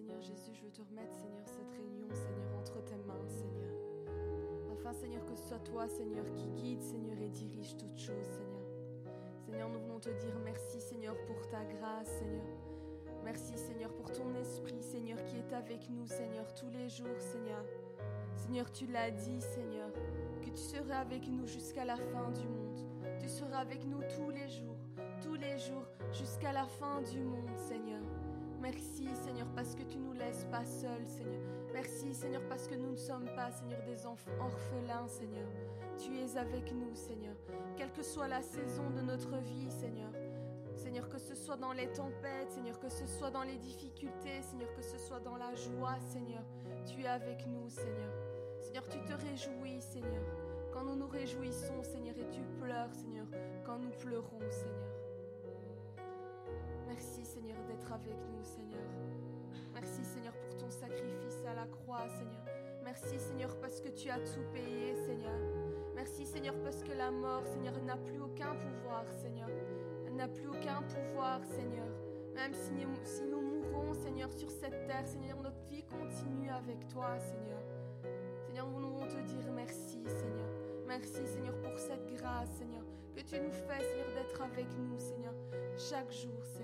Seigneur Jésus, je veux te remettre, Seigneur, cette réunion, Seigneur, entre tes mains, Seigneur. Afin, Seigneur, que ce soit toi, Seigneur, qui guide, Seigneur, et dirige toutes choses, Seigneur. Seigneur, nous voulons te dire merci, Seigneur, pour ta grâce, Seigneur. Merci, Seigneur, pour ton esprit, Seigneur, qui est avec nous, Seigneur, tous les jours, Seigneur. Seigneur, tu l'as dit, Seigneur, que tu seras avec nous jusqu'à la fin du monde. Tu seras avec nous tous les jours, tous les jours, jusqu'à la fin du monde. Merci, Seigneur, parce que tu nous laisses pas seuls, Seigneur. Merci, Seigneur, parce que nous ne sommes pas, Seigneur, des enfants orphelins, Seigneur. Tu es avec nous, Seigneur. Quelle que soit la saison de notre vie, Seigneur. Seigneur, que ce soit dans les tempêtes, Seigneur, que ce soit dans les difficultés, Seigneur, que ce soit dans la joie, Seigneur. Tu es avec nous, Seigneur. Seigneur, tu te réjouis, Seigneur. Quand nous nous réjouissons, Seigneur, et tu pleures, Seigneur, quand nous pleurons, Seigneur. Merci, D'être avec nous, Seigneur. Merci, Seigneur, pour ton sacrifice à la croix, Seigneur. Merci, Seigneur, parce que tu as tout payé, Seigneur. Merci, Seigneur, parce que la mort, Seigneur, n'a plus aucun pouvoir, Seigneur. Elle n'a plus aucun pouvoir, Seigneur. Même si nous, si nous mourons, Seigneur, sur cette terre, Seigneur, notre vie continue avec toi, Seigneur. Seigneur, nous voulons te dire merci, Seigneur. Merci, Seigneur, pour cette grâce, Seigneur, que tu nous fais, Seigneur, d'être avec nous, Seigneur, chaque jour, Seigneur.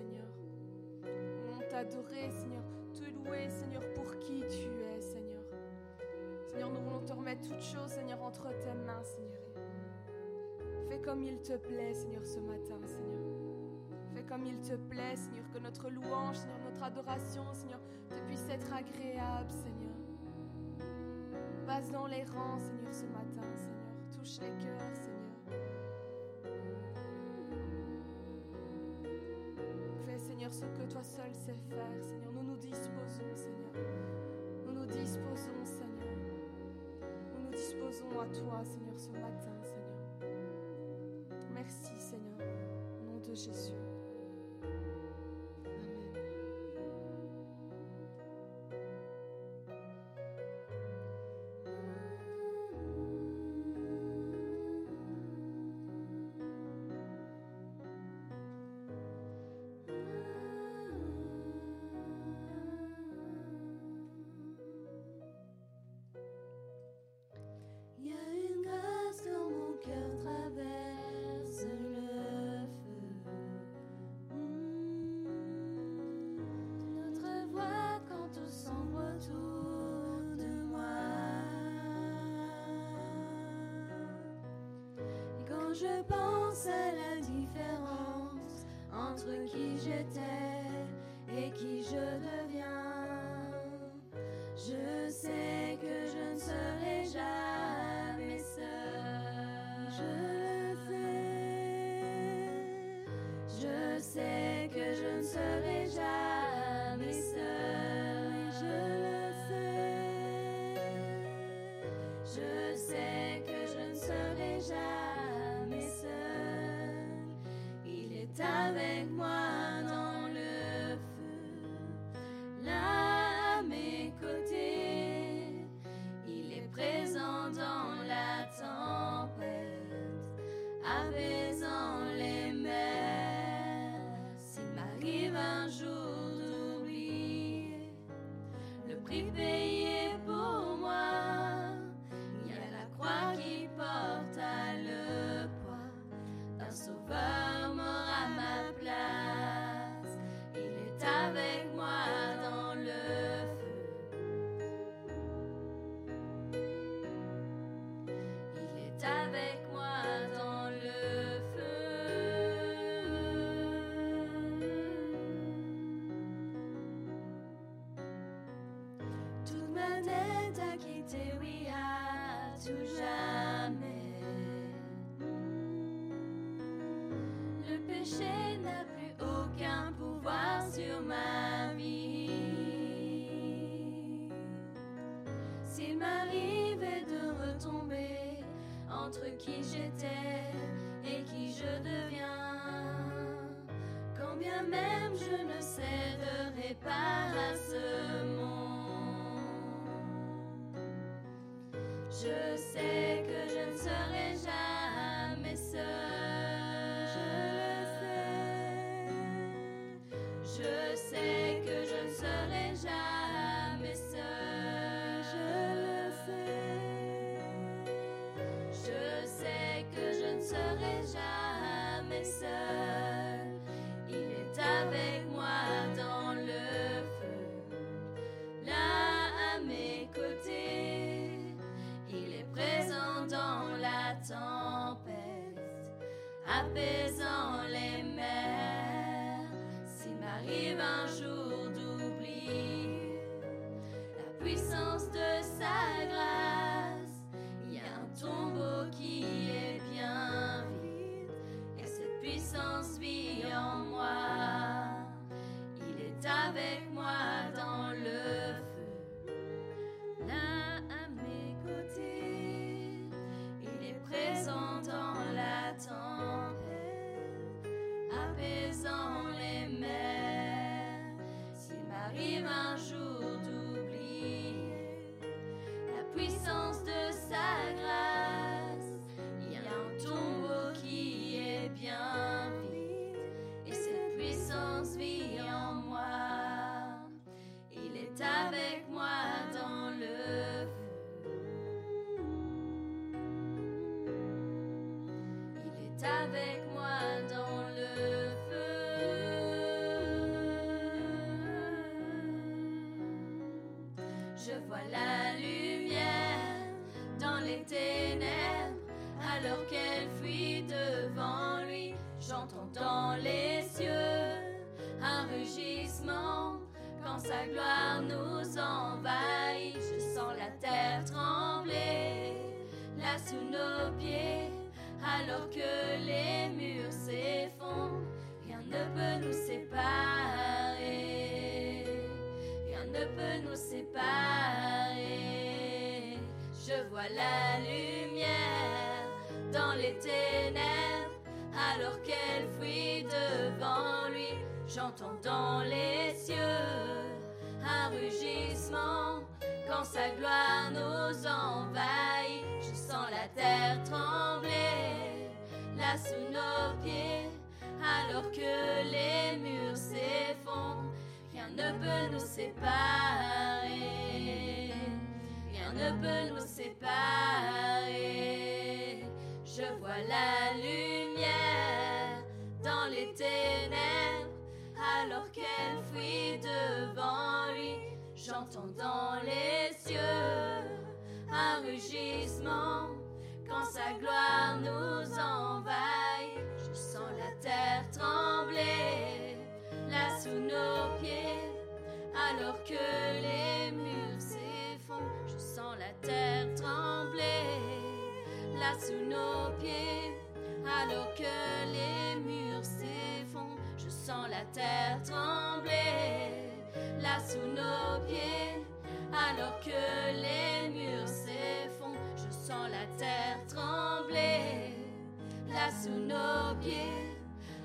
T'adorer, Seigneur, te louer, Seigneur, pour qui tu es, Seigneur. Seigneur, nous voulons te remettre toutes choses, Seigneur, entre tes mains, Seigneur. Fais comme il te plaît, Seigneur, ce matin, Seigneur. Fais comme il te plaît, Seigneur, que notre louange, Seigneur, notre adoration, Seigneur, te puisse être agréable, Seigneur. Passe dans les rangs, Seigneur, ce matin, Seigneur. Touche les cœurs, Seigneur. Ce que toi seul sais faire, Seigneur. Nous nous disposons, Seigneur. Nous nous disposons, Seigneur. Nous nous disposons à toi, Seigneur, ce matin, Seigneur. Merci, Seigneur. Au nom de Jésus. Je pense à la différence entre qui j'étais et qui je deviens. Je sais que je ne serai jamais seule. Je le sais. Je sais que je ne serai jamais Il ta gloire nous envahit. Je sens la terre trembler, là sous nos pieds, alors que les murs s'effondrent. Je sens la terre trembler, là sous nos pieds, alors que les murs s'effondrent. Je sens la terre trembler, là sous nos pieds, alors que les murs sent la terre trembler, là sous nos pieds,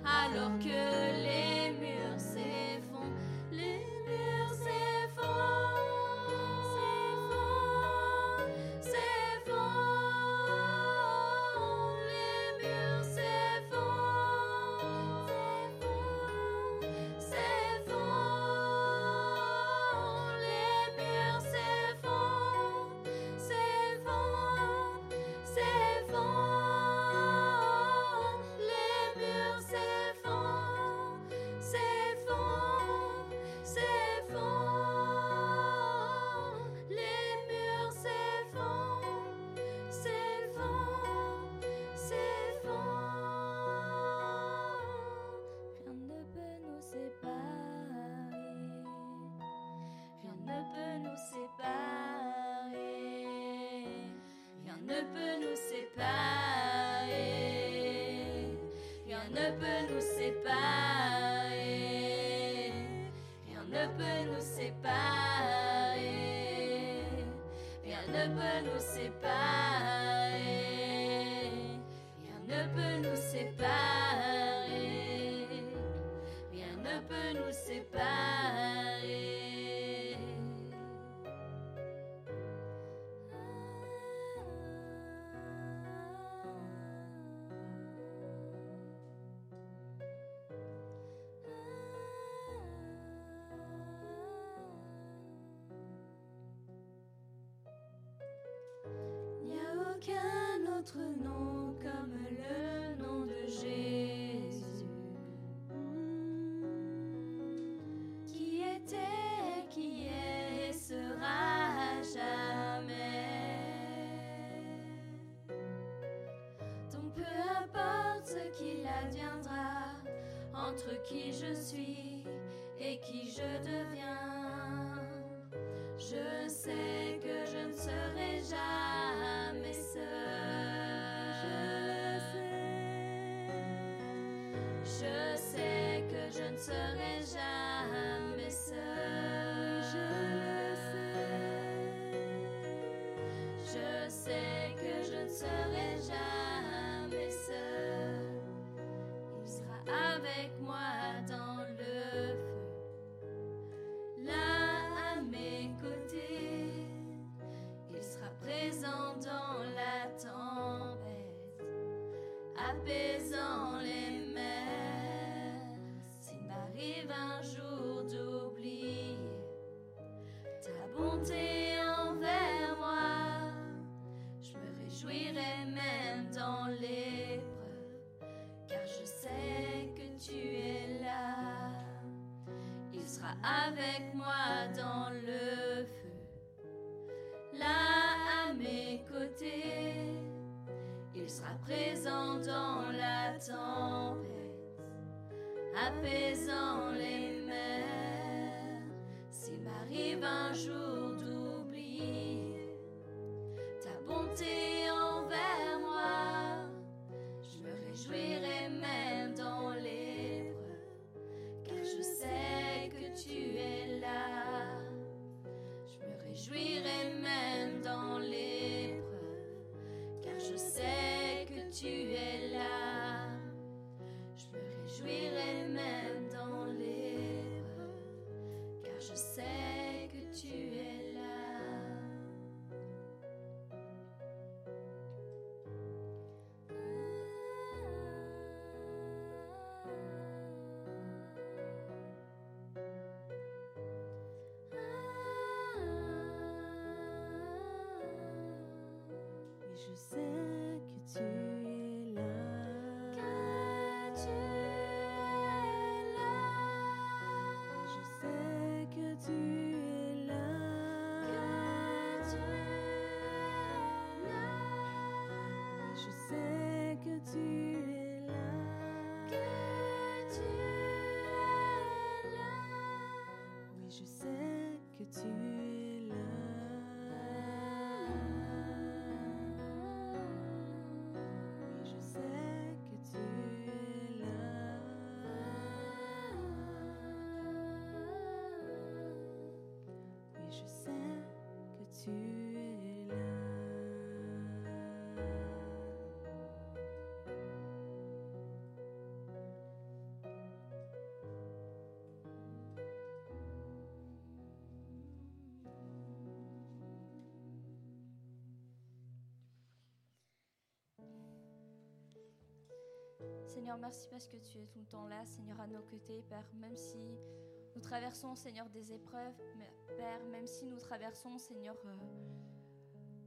alors que les murs s'effondrent, les murs s'effondrent. Qu'un autre nom comme le nom de Jésus, hmm. qui était, qui est et sera à jamais. Donc peu importe ce qu'il adviendra, entre qui je suis avec moi je sais que tu es là. Que tu es là. Je sais que tu es là. Que tu es là. Je sais que tu es là. Que tu es là. Oui, je sais Merci parce que tu es tout le temps là, Seigneur, à nos côtés, Père. Même si nous traversons, Seigneur, des épreuves, Père, même si nous traversons, Seigneur, euh,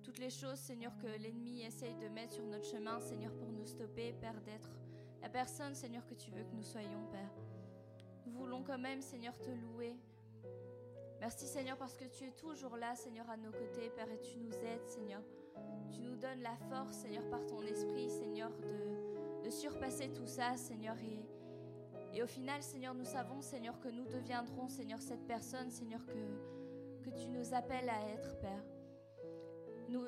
toutes les choses, Seigneur, que l'ennemi essaye de mettre sur notre chemin, Seigneur, pour nous stopper, Père, d'être la personne, Seigneur, que tu veux que nous soyons, Père. Nous voulons quand même, Seigneur, te louer. Merci, Seigneur, parce que tu es toujours là, Seigneur, à nos côtés, Père, et tu nous aides, Seigneur. Tu nous donnes la force, Seigneur, par ton esprit, Seigneur, de, de surpasser tout ça, Seigneur. Et, au final, Seigneur, nous savons, Seigneur, que nous deviendrons, Seigneur, cette personne, Seigneur, que, que tu nous appelles à être, Père.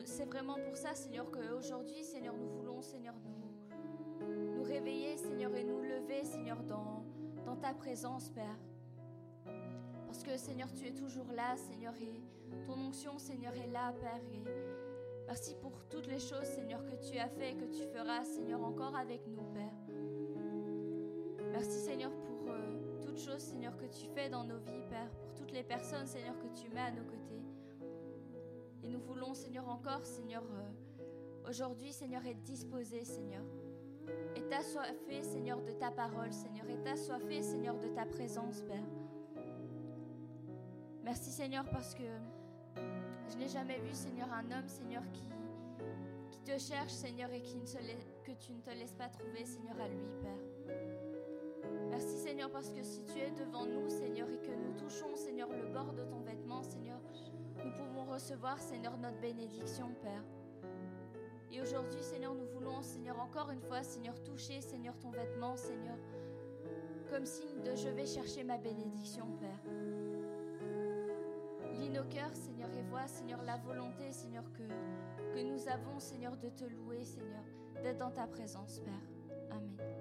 C'est vraiment pour ça, Seigneur, qu'aujourd'hui, Seigneur, nous voulons, Seigneur, nous, nous réveiller, Seigneur, et nous lever, Seigneur, dans, ta présence, Père. Parce que, Seigneur, tu es toujours là, Seigneur, et ton onction, Seigneur, est là, Père. Merci pour toutes les choses, Seigneur, que tu as fait et que tu feras, Seigneur, encore avec nous, Père. Merci, Seigneur, pour euh, toutes choses, Seigneur, que tu fais dans nos vies, Père. Pour toutes les personnes, Seigneur, que tu mets à nos côtés. Et nous voulons, Seigneur, encore, Seigneur, euh, aujourd'hui, Seigneur, être disposés, Seigneur. Et assoiffé, Seigneur, de ta parole, Seigneur. Et assoiffé, Seigneur, de ta présence, Père. Merci, Seigneur, parce que je n'ai jamais vu, Seigneur, un homme, Seigneur, qui, te cherche, Seigneur, et qui ne que tu ne te laisses pas trouver, Seigneur, à lui, Père. Merci, Seigneur, parce que si tu es devant nous, Seigneur, et que nous touchons, Seigneur, le bord de ton vêtement, Seigneur, nous pouvons recevoir, Seigneur, notre bénédiction, Père. Et aujourd'hui, Seigneur, nous voulons, Seigneur, encore une fois, Seigneur, toucher, Seigneur, ton vêtement, Seigneur, comme signe de je vais chercher ma bénédiction, Père. Lis nos cœurs, Seigneur, et Seigneur, la volonté, Seigneur, que, que nous avons, Seigneur, de te louer, Seigneur, d'être dans ta présence, Père. Amen.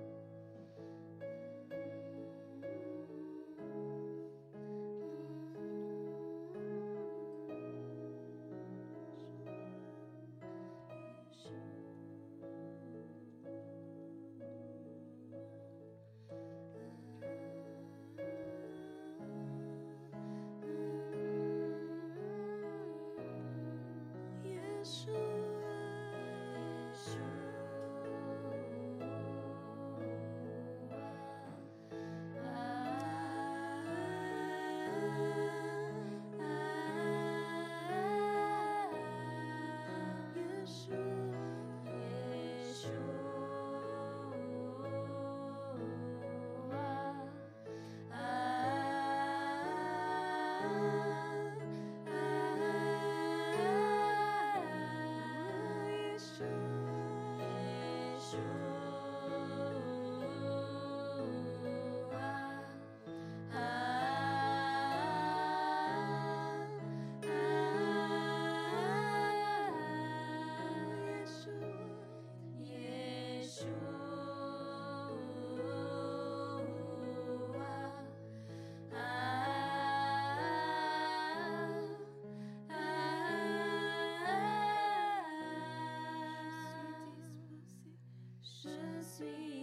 Je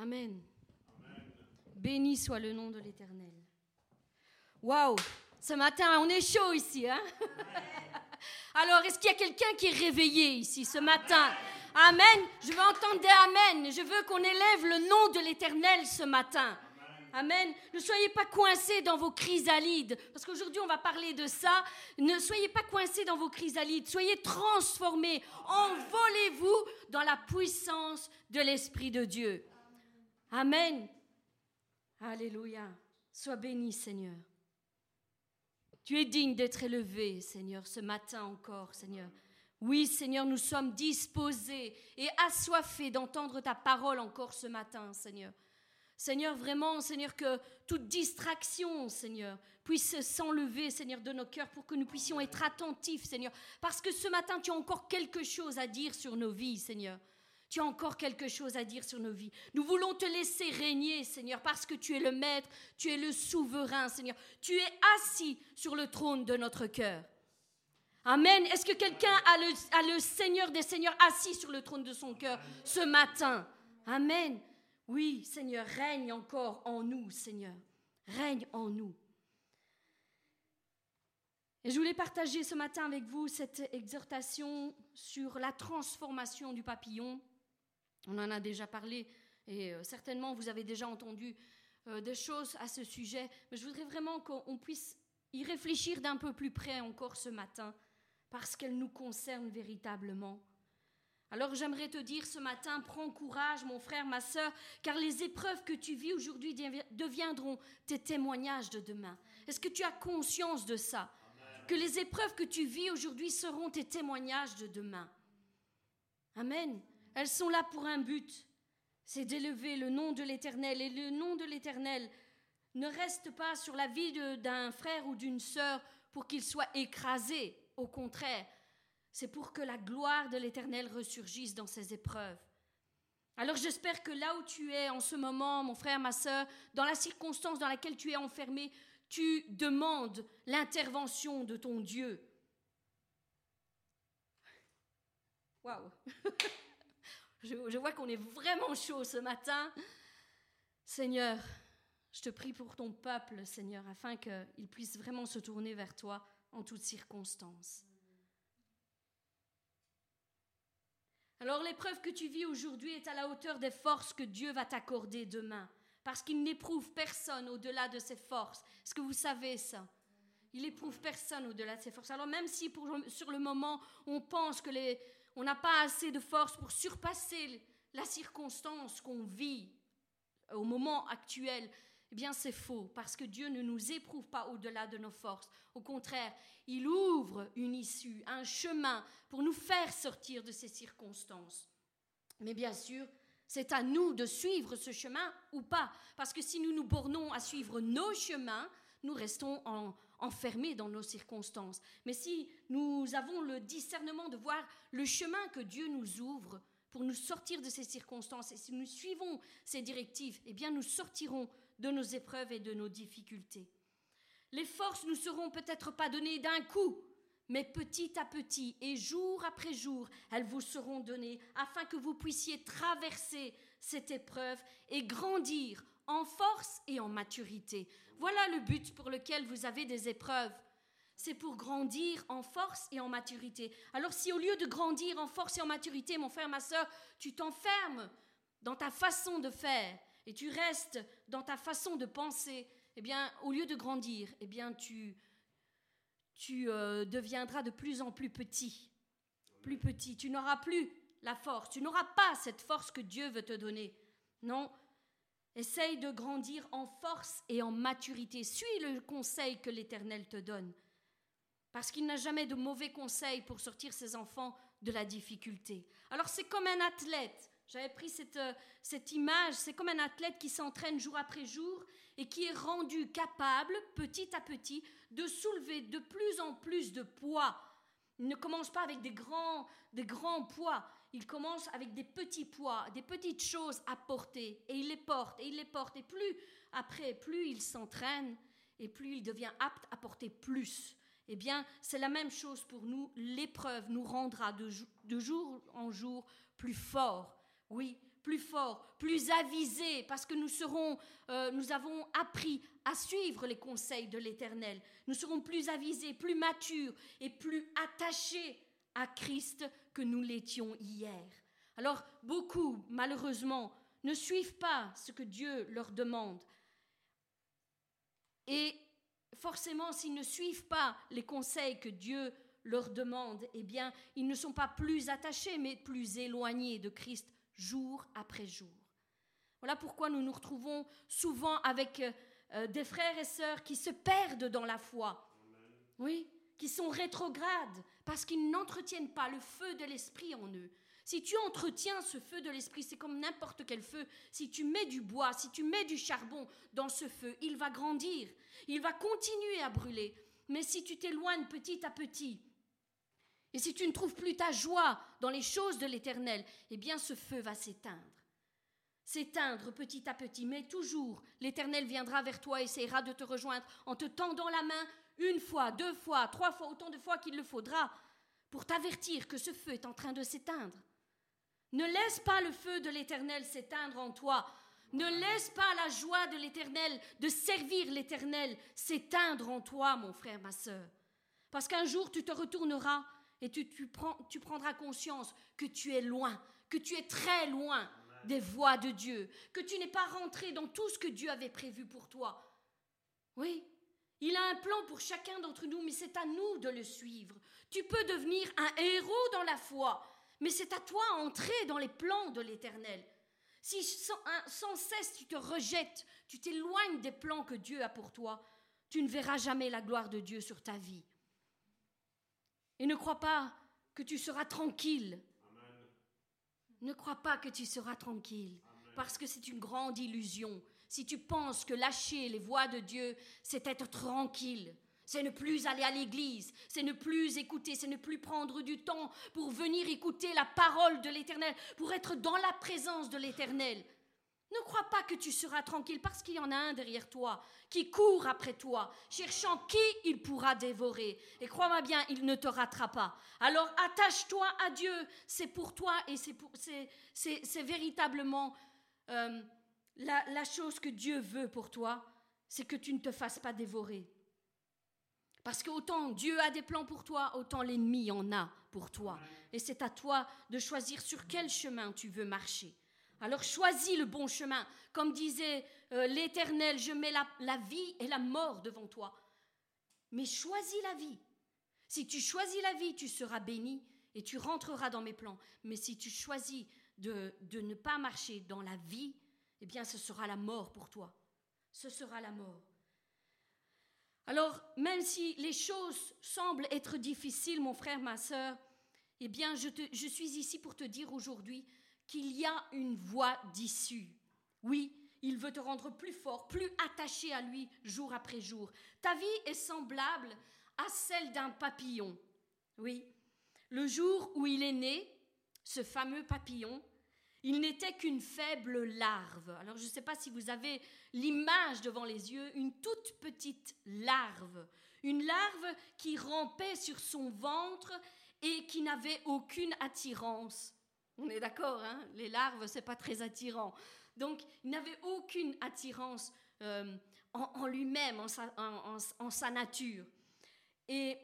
Amen. Béni soit le nom de l'Éternel. Waouh, ce matin, on est chaud ici, hein? Alors, est-ce qu'il y a quelqu'un qui est réveillé ici ce matin? Amen. Je veux entendre des Amen. Je veux qu'on élève le nom de l'Éternel ce matin. Amen. Ne soyez pas coincés dans vos chrysalides, parce qu'aujourd'hui on va parler de ça. Ne soyez pas coincés dans vos chrysalides, soyez transformés. Envolez-vous dans la puissance de l'Esprit de Dieu. Amen. Alléluia. Sois béni, Seigneur. Tu es digne d'être élevé, Seigneur, ce matin encore, Seigneur. Oui, Seigneur, nous sommes disposés et assoiffés d'entendre ta parole encore ce matin, Seigneur. Seigneur, vraiment, Seigneur, que toute distraction, Seigneur, puisse s'enlever, Seigneur, de nos cœurs pour que nous puissions être attentifs, Seigneur. Parce que ce matin, tu as encore quelque chose à dire sur nos vies, Seigneur. Tu as encore quelque chose à dire sur nos vies. Nous voulons te laisser régner, Seigneur, parce que tu es le maître, tu es le souverain, Seigneur. Tu es assis sur le trône de notre cœur. Amen. Est-ce que quelqu'un a le, Seigneur des Seigneurs assis sur le trône de son cœur ce matin? Amen. Oui, Seigneur, règne encore en nous, Seigneur. Règne en nous. Et je voulais partager ce matin avec vous cette exhortation sur la transformation du papillon. On en a déjà parlé et euh, certainement vous avez déjà entendu euh, des choses à ce sujet, mais je voudrais vraiment qu'on puisse y réfléchir d'un peu plus près encore ce matin, parce qu'elle nous concerne véritablement. Alors j'aimerais te dire ce matin, prends courage mon frère, ma sœur, car les épreuves que tu vis aujourd'hui deviendront tes témoignages de demain. Est-ce que tu as conscience de ça? Que les épreuves que tu vis aujourd'hui seront tes témoignages de demain. Amen. Elles sont là pour un but, c'est d'élever le nom de l'Éternel. Et le nom de l'Éternel ne reste pas sur la vie d'un frère ou d'une sœur pour qu'il soit écrasé. Au contraire, c'est pour que la gloire de l'Éternel ressurgisse dans ces épreuves. Alors j'espère que là où tu es en ce moment, mon frère, ma soeur, dans la circonstance dans laquelle tu es enfermé, tu demandes l'intervention de ton Dieu. Waouh je, vois qu'on est vraiment chaud ce matin. Seigneur, je te prie pour ton peuple, Seigneur, afin qu'il puisse vraiment se tourner vers toi en toutes circonstances. Alors l'épreuve que tu vis aujourd'hui est à la hauteur des forces que Dieu va t'accorder demain, parce qu'il n'éprouve personne au-delà de ses forces. Est-ce que vous savez ça? Il n'éprouve personne au-delà de ses forces. Alors même si sur le moment on pense que les, on n'a pas assez de force pour surpasser la circonstance qu'on vit au moment actuel, eh bien c'est faux, parce que Dieu ne nous éprouve pas au-delà de nos forces. Au contraire, il ouvre une issue, un chemin pour nous faire sortir de ces circonstances. Mais bien sûr, c'est à nous de suivre ce chemin ou pas, parce que si nous nous bornons à suivre nos chemins, nous restons enfermés dans nos circonstances. Mais si nous avons le discernement de voir le chemin que Dieu nous ouvre pour nous sortir de ces circonstances, et si nous suivons ces directives, eh bien nous sortirons de nos épreuves et de nos difficultés. Les forces ne seront peut-être pas données d'un coup, mais petit à petit et jour après jour, elles vous seront données afin que vous puissiez traverser cette épreuve et grandir en force et en maturité. Voilà le but pour lequel vous avez des épreuves. C'est pour grandir en force et en maturité. Alors si au lieu de grandir en force et en maturité, mon frère, ma soeur, tu t'enfermes dans ta façon de faire, et tu restes dans ta façon de penser, eh bien, au lieu de grandir, eh bien, tu, tu euh, deviendras de plus en plus petit. Plus petit. Tu n'auras plus la force. Tu n'auras pas cette force que Dieu veut te donner. Non. Essaye de grandir en force et en maturité. Suis le conseil que l'Éternel te donne. Parce qu'il n'a jamais de mauvais conseils pour sortir ses enfants de la difficulté. Alors c'est comme un athlète. J'avais pris cette, euh, cette image, c'est comme un athlète qui s'entraîne jour après jour et qui est rendu capable, petit à petit, de soulever de plus en plus de poids. Il ne commence pas avec des grands, des grands poids, il commence avec des petits poids, des petites choses à porter, et il les porte, et il les porte, et plus après, plus il s'entraîne, et plus il devient apte à porter plus. Eh bien, c'est la même chose pour nous. L'épreuve nous rendra de, jour en jour plus forts oui, plus fort, plus avisé, parce que nous serons, euh, nous avons appris à suivre les conseils de l'Éternel. Nous serons plus avisés, plus matures et plus attachés à Christ que nous l'étions hier. Alors, beaucoup, malheureusement, ne suivent pas ce que Dieu leur demande. Et forcément, s'ils ne suivent pas les conseils que Dieu leur demande, eh bien, ils ne sont pas plus attachés, mais plus éloignés de Christ jour après jour. Voilà pourquoi nous nous retrouvons souvent avec euh, euh, des frères et sœurs qui se perdent dans la foi. Oui, qui sont rétrogrades parce qu'ils n'entretiennent pas le feu de l'esprit en eux. Si tu entretiens ce feu de l'esprit, c'est comme n'importe quel feu. Si tu mets du bois, si tu mets du charbon dans ce feu, il va grandir, il va continuer à brûler. Mais si tu t'éloignes petit à petit, et si tu ne trouves plus ta joie dans les choses de l'Éternel, eh bien ce feu va s'éteindre. S'éteindre petit à petit, mais toujours l'Éternel viendra vers toi et essaiera de te rejoindre en te tendant la main une fois, deux fois, trois fois, autant de fois qu'il le faudra, pour t'avertir que ce feu est en train de s'éteindre. Ne laisse pas le feu de l'Éternel s'éteindre en toi. Ne laisse pas la joie de l'Éternel, de servir l'Éternel, s'éteindre en toi, mon frère, ma sœur. Parce qu'un jour, tu te retourneras et tu, tu, prendras conscience que tu es loin, que tu es très loin des voies de Dieu, que tu n'es pas rentré dans tout ce que Dieu avait prévu pour toi. Oui, il a un plan pour chacun d'entre nous, mais c'est à nous de le suivre. Tu peux devenir un héros dans la foi, mais c'est à toi d'entrer dans les plans de l'Éternel. Si sans, sans, cesse tu te rejettes, tu t'éloignes des plans que Dieu a pour toi, tu ne verras jamais la gloire de Dieu sur ta vie. Et ne crois pas que tu seras tranquille. Amen. Ne crois pas que tu seras tranquille, Amen. parce que c'est une grande illusion. Si tu penses que lâcher les voies de Dieu, c'est être tranquille, c'est ne plus aller à l'église, c'est ne plus écouter, c'est ne plus prendre du temps pour venir écouter la parole de l'Éternel, pour être dans la présence de l'Éternel. Ne crois pas que tu seras tranquille parce qu'il y en a un derrière toi qui court après toi, cherchant qui il pourra dévorer. Et crois-moi bien, il ne te ratera pas. Alors attache-toi à Dieu, c'est pour toi et c'est véritablement euh, la, chose que Dieu veut pour toi, c'est que tu ne te fasses pas dévorer. Parce qu'autant Dieu a des plans pour toi, autant l'ennemi en a pour toi. Et c'est à toi de choisir sur quel chemin tu veux marcher. Alors choisis le bon chemin. Comme disait euh, l'Éternel, je mets la, vie et la mort devant toi. Mais choisis la vie. Si tu choisis la vie, tu seras béni et tu rentreras dans mes plans. Mais si tu choisis de ne pas marcher dans la vie, eh bien ce sera la mort pour toi. Ce sera la mort. Alors, même si les choses semblent être difficiles, mon frère, ma sœur, eh bien, je, je suis ici pour te dire aujourd'hui qu'il y a une voie d'issue. Oui, il veut te rendre plus fort, plus attaché à lui jour après jour. Ta vie est semblable à celle d'un papillon. Oui, le jour où il est né, ce fameux papillon, il n'était qu'une faible larve. Alors je ne sais pas si vous avez l'image devant les yeux, une toute petite larve. Une larve qui rampait sur son ventre et qui n'avait aucune attirance. On est d'accord, hein les larves, c'est pas très attirant. Donc, il n'avait aucune attirance euh, en, lui-même, en, en sa nature. Et,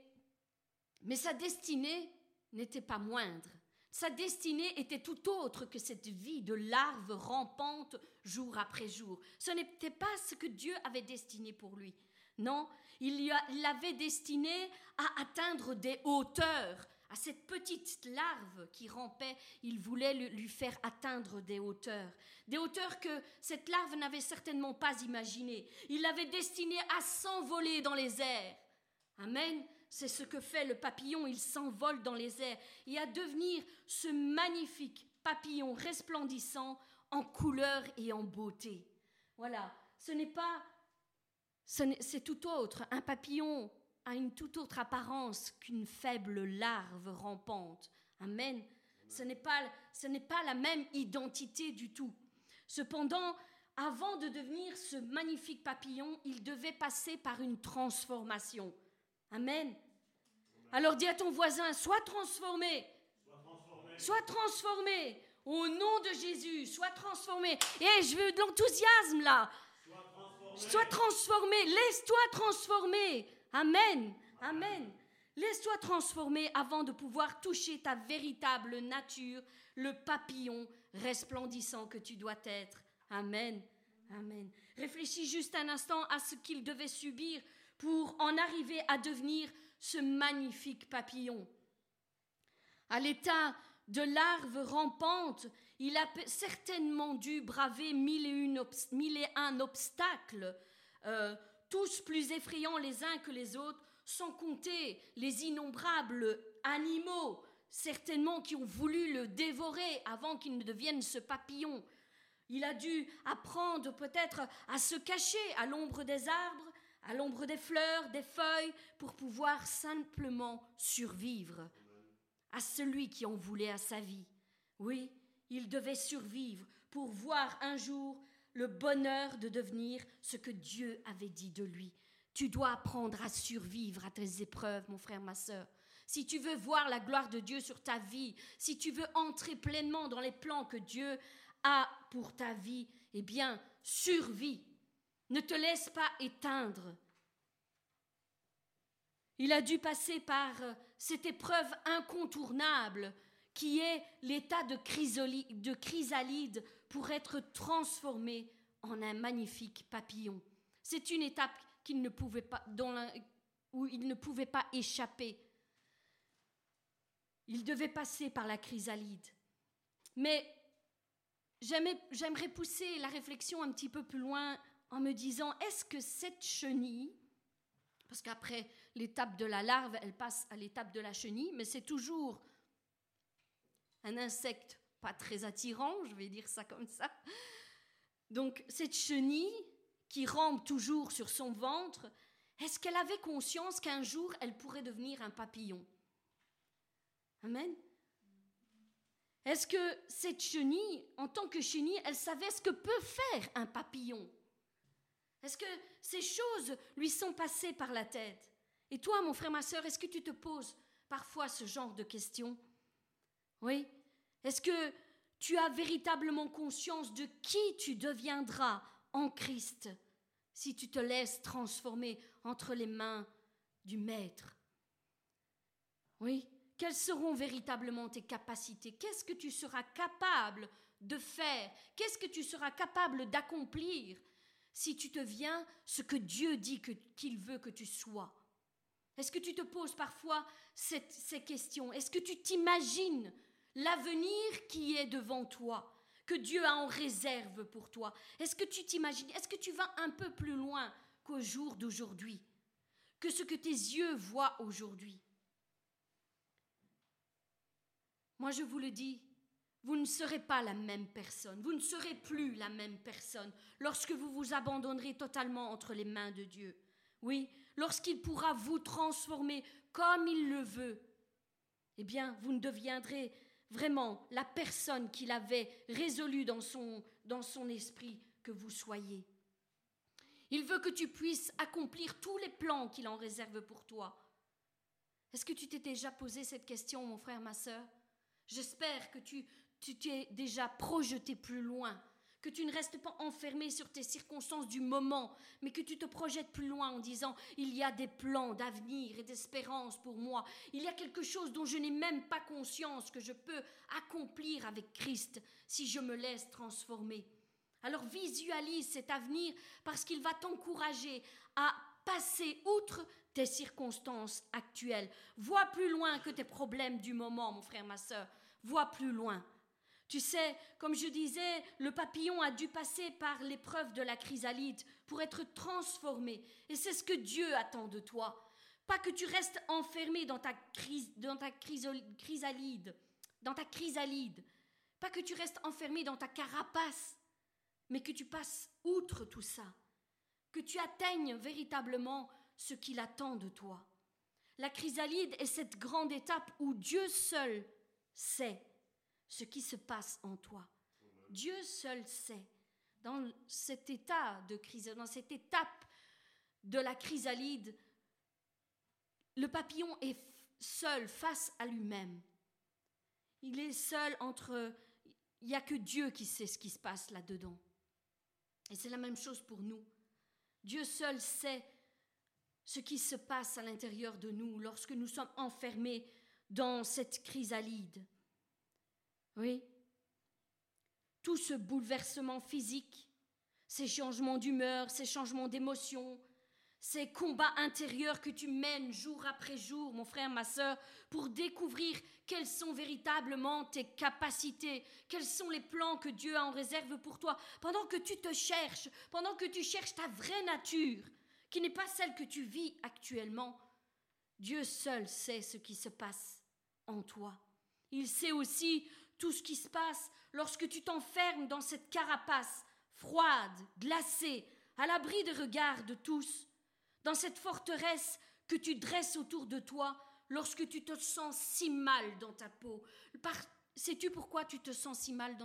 mais sa destinée n'était pas moindre. Sa destinée était tout autre que cette vie de larve rampante jour après jour. Ce n'était pas ce que Dieu avait destiné pour lui. Non, il l'avait destiné à atteindre des hauteurs. À cette petite larve qui rampait, il voulait lui faire atteindre des hauteurs. Des hauteurs que cette larve n'avait certainement pas imaginées. Il l'avait destiné à s'envoler dans les airs. Amen. C'est ce que fait le papillon, il s'envole dans les airs et à devenir ce magnifique papillon resplendissant en couleur et en beauté. Voilà, ce n'est pas, c'est tout autre. Un papillon a une toute autre apparence qu'une faible larve rampante. Amen. Ce n'est pas, ce n'est pas la même identité du tout. Cependant, avant de devenir ce magnifique papillon, il devait passer par une transformation. Amen. Alors dis à ton voisin, sois transformé. Sois transformé. Au nom de Jésus, sois transformé. Et je veux de l'enthousiasme là. Sois transformé. Laisse-toi transformer. Amen. Amen. Laisse-toi transformer avant de pouvoir toucher ta véritable nature, le papillon resplendissant que tu dois être. Amen. Amen. Réfléchis juste un instant à ce qu'il devait subir pour en arriver à devenir ce magnifique papillon. À l'état de larve rampante, il a certainement dû braver mille et, un obstacles, euh, tous plus effrayants les uns que les autres, sans compter les innombrables animaux, certainement qui ont voulu le dévorer avant qu'il ne devienne ce papillon. Il a dû apprendre peut-être à se cacher à l'ombre des arbres, à l'ombre des fleurs, des feuilles, pour pouvoir simplement survivre à celui qui en voulait à sa vie. Oui, il devait survivre pour voir un jour le bonheur de devenir ce que Dieu avait dit de lui. Tu dois apprendre à survivre à tes épreuves, mon frère, ma sœur. Si tu veux voir la gloire de Dieu sur ta vie, si tu veux entrer pleinement dans les plans que Dieu a pour ta vie, eh bien, survis. Ne te laisse pas éteindre. Il a dû passer par cette épreuve incontournable qui est l'état de, chrysalide pour être transformé en un magnifique papillon. C'est une étape qu'il ne pouvait pas, où il ne pouvait pas échapper. Il devait passer par la chrysalide. Mais j'aimerais pousser la réflexion un petit peu plus loin en me disant, est-ce que cette chenille, parce qu'après l'étape de la larve, elle passe à l'étape de la chenille, mais c'est toujours un insecte pas très attirant, je vais dire ça comme ça. Donc cette chenille qui rampe toujours sur son ventre, est-ce qu'elle avait conscience qu'un jour elle pourrait devenir un papillon? Amen. Est-ce que cette chenille, en tant que chenille, elle savait ce que peut faire un papillon? Est-ce que ces choses lui sont passées par la tête? Et toi, mon frère, ma soeur, est-ce que tu te poses parfois ce genre de questions? Oui. Est-ce que tu as véritablement conscience de qui tu deviendras en Christ si tu te laisses transformer entre les mains du Maître? Oui. Quelles seront véritablement tes capacités? Qu'est-ce que tu seras capable de faire? Qu'est-ce que tu seras capable d'accomplir si tu deviens ce que Dieu dit qu'il veut que tu sois. Est-ce que tu te poses parfois ces questions? Est-ce que tu t'imagines l'avenir qui est devant toi que Dieu a en réserve pour toi? Est-ce que tu t'imagines? Est-ce que tu vas un peu plus loin qu'au jour d'aujourd'hui Que ce que tes yeux voient aujourd'hui? Moi, je vous le dis, vous ne serez pas la même personne, vous ne serez plus la même personne lorsque vous vous abandonnerez totalement entre les mains de Dieu. Oui, lorsqu'il pourra vous transformer comme il le veut, eh bien, vous ne deviendrez vraiment la personne qu'il avait résolu dans son, dans son esprit que vous soyez. Il veut que tu puisses accomplir tous les plans qu'il en réserve pour toi. Est-ce que tu t'es déjà posé cette question, mon frère, ma sœur? J'espère que tu tu t'es déjà projeté plus loin, que tu ne restes pas enfermé sur tes circonstances du moment, mais que tu te projettes plus loin en disant il y a des plans d'avenir et d'espérance pour moi, il y a quelque chose dont je n'ai même pas conscience que je peux accomplir avec Christ si je me laisse transformer. Alors visualise cet avenir parce qu'il va t'encourager à passer outre tes circonstances actuelles. Vois plus loin que tes problèmes du moment, mon frère, ma soeur. Vois plus loin. Tu sais, comme je disais, le papillon a dû passer par l'épreuve de la chrysalide pour être transformé. Et c'est ce que Dieu attend de toi. Pas que tu restes enfermé dans ta, chrysalide, dans ta chrysalide. Pas que tu restes enfermé dans ta carapace, mais que tu passes outre tout ça. Que tu atteignes véritablement ce qu'il attend de toi. La chrysalide est cette grande étape où Dieu seul sait ce qui se passe en toi. Dieu seul sait. Dans cet état de crise, dans cette étape de la chrysalide, le papillon est seul face à lui-même. Il est seul entre... Il n'y a que Dieu qui sait ce qui se passe là-dedans. Et c'est la même chose pour nous. Dieu seul sait ce qui se passe à l'intérieur de nous lorsque nous sommes enfermés dans cette chrysalide. Oui. Tout ce bouleversement physique, ces changements d'humeur, ces changements d'émotion, ces combats intérieurs que tu mènes jour après jour, mon frère, ma soeur, pour découvrir quelles sont véritablement tes capacités, quels sont les plans que Dieu a en réserve pour toi, pendant que tu te cherches, pendant que tu cherches ta vraie nature, qui n'est pas celle que tu vis actuellement. Dieu seul sait ce qui se passe en toi. Il sait aussi tout ce qui se passe lorsque tu t'enfermes dans cette carapace froide, glacée, à l'abri des regards de tous, dans cette forteresse que tu dresses autour de toi lorsque tu te sens si mal dans ta peau. Sais-tu pourquoi tu te sens si mal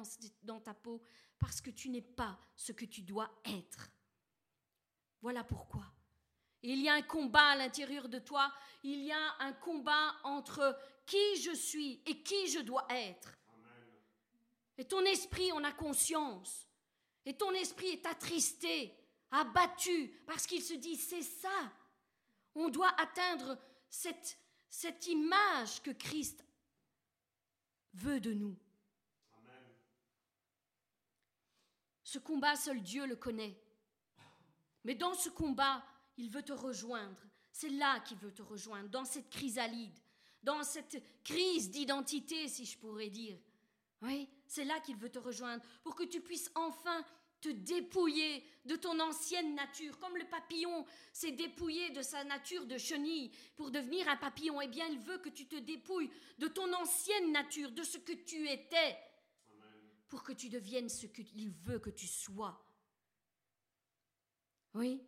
dans, ta peau? Parce que tu n'es pas ce que tu dois être. Voilà pourquoi. Il y a un combat à l'intérieur de toi, il y a un combat entre qui je suis et qui je dois être. Et ton esprit en a conscience. Et ton esprit est attristé, abattu, parce qu'il se dit, c'est ça. On doit atteindre cette, cette image que Christ veut de nous. Ce combat, seul Dieu le connaît. Mais dans ce combat, il veut te rejoindre. C'est là qu'il veut te rejoindre, dans cette chrysalide, dans cette crise d'identité, si je pourrais dire. Oui, c'est là qu'il veut te rejoindre, pour que tu puisses enfin te dépouiller de ton ancienne nature, comme le papillon s'est dépouillé de sa nature de chenille pour devenir un papillon. Eh bien, il veut que tu te dépouilles de ton ancienne nature, de ce que tu étais, pour que tu deviennes ce qu'il veut que tu sois. Oui,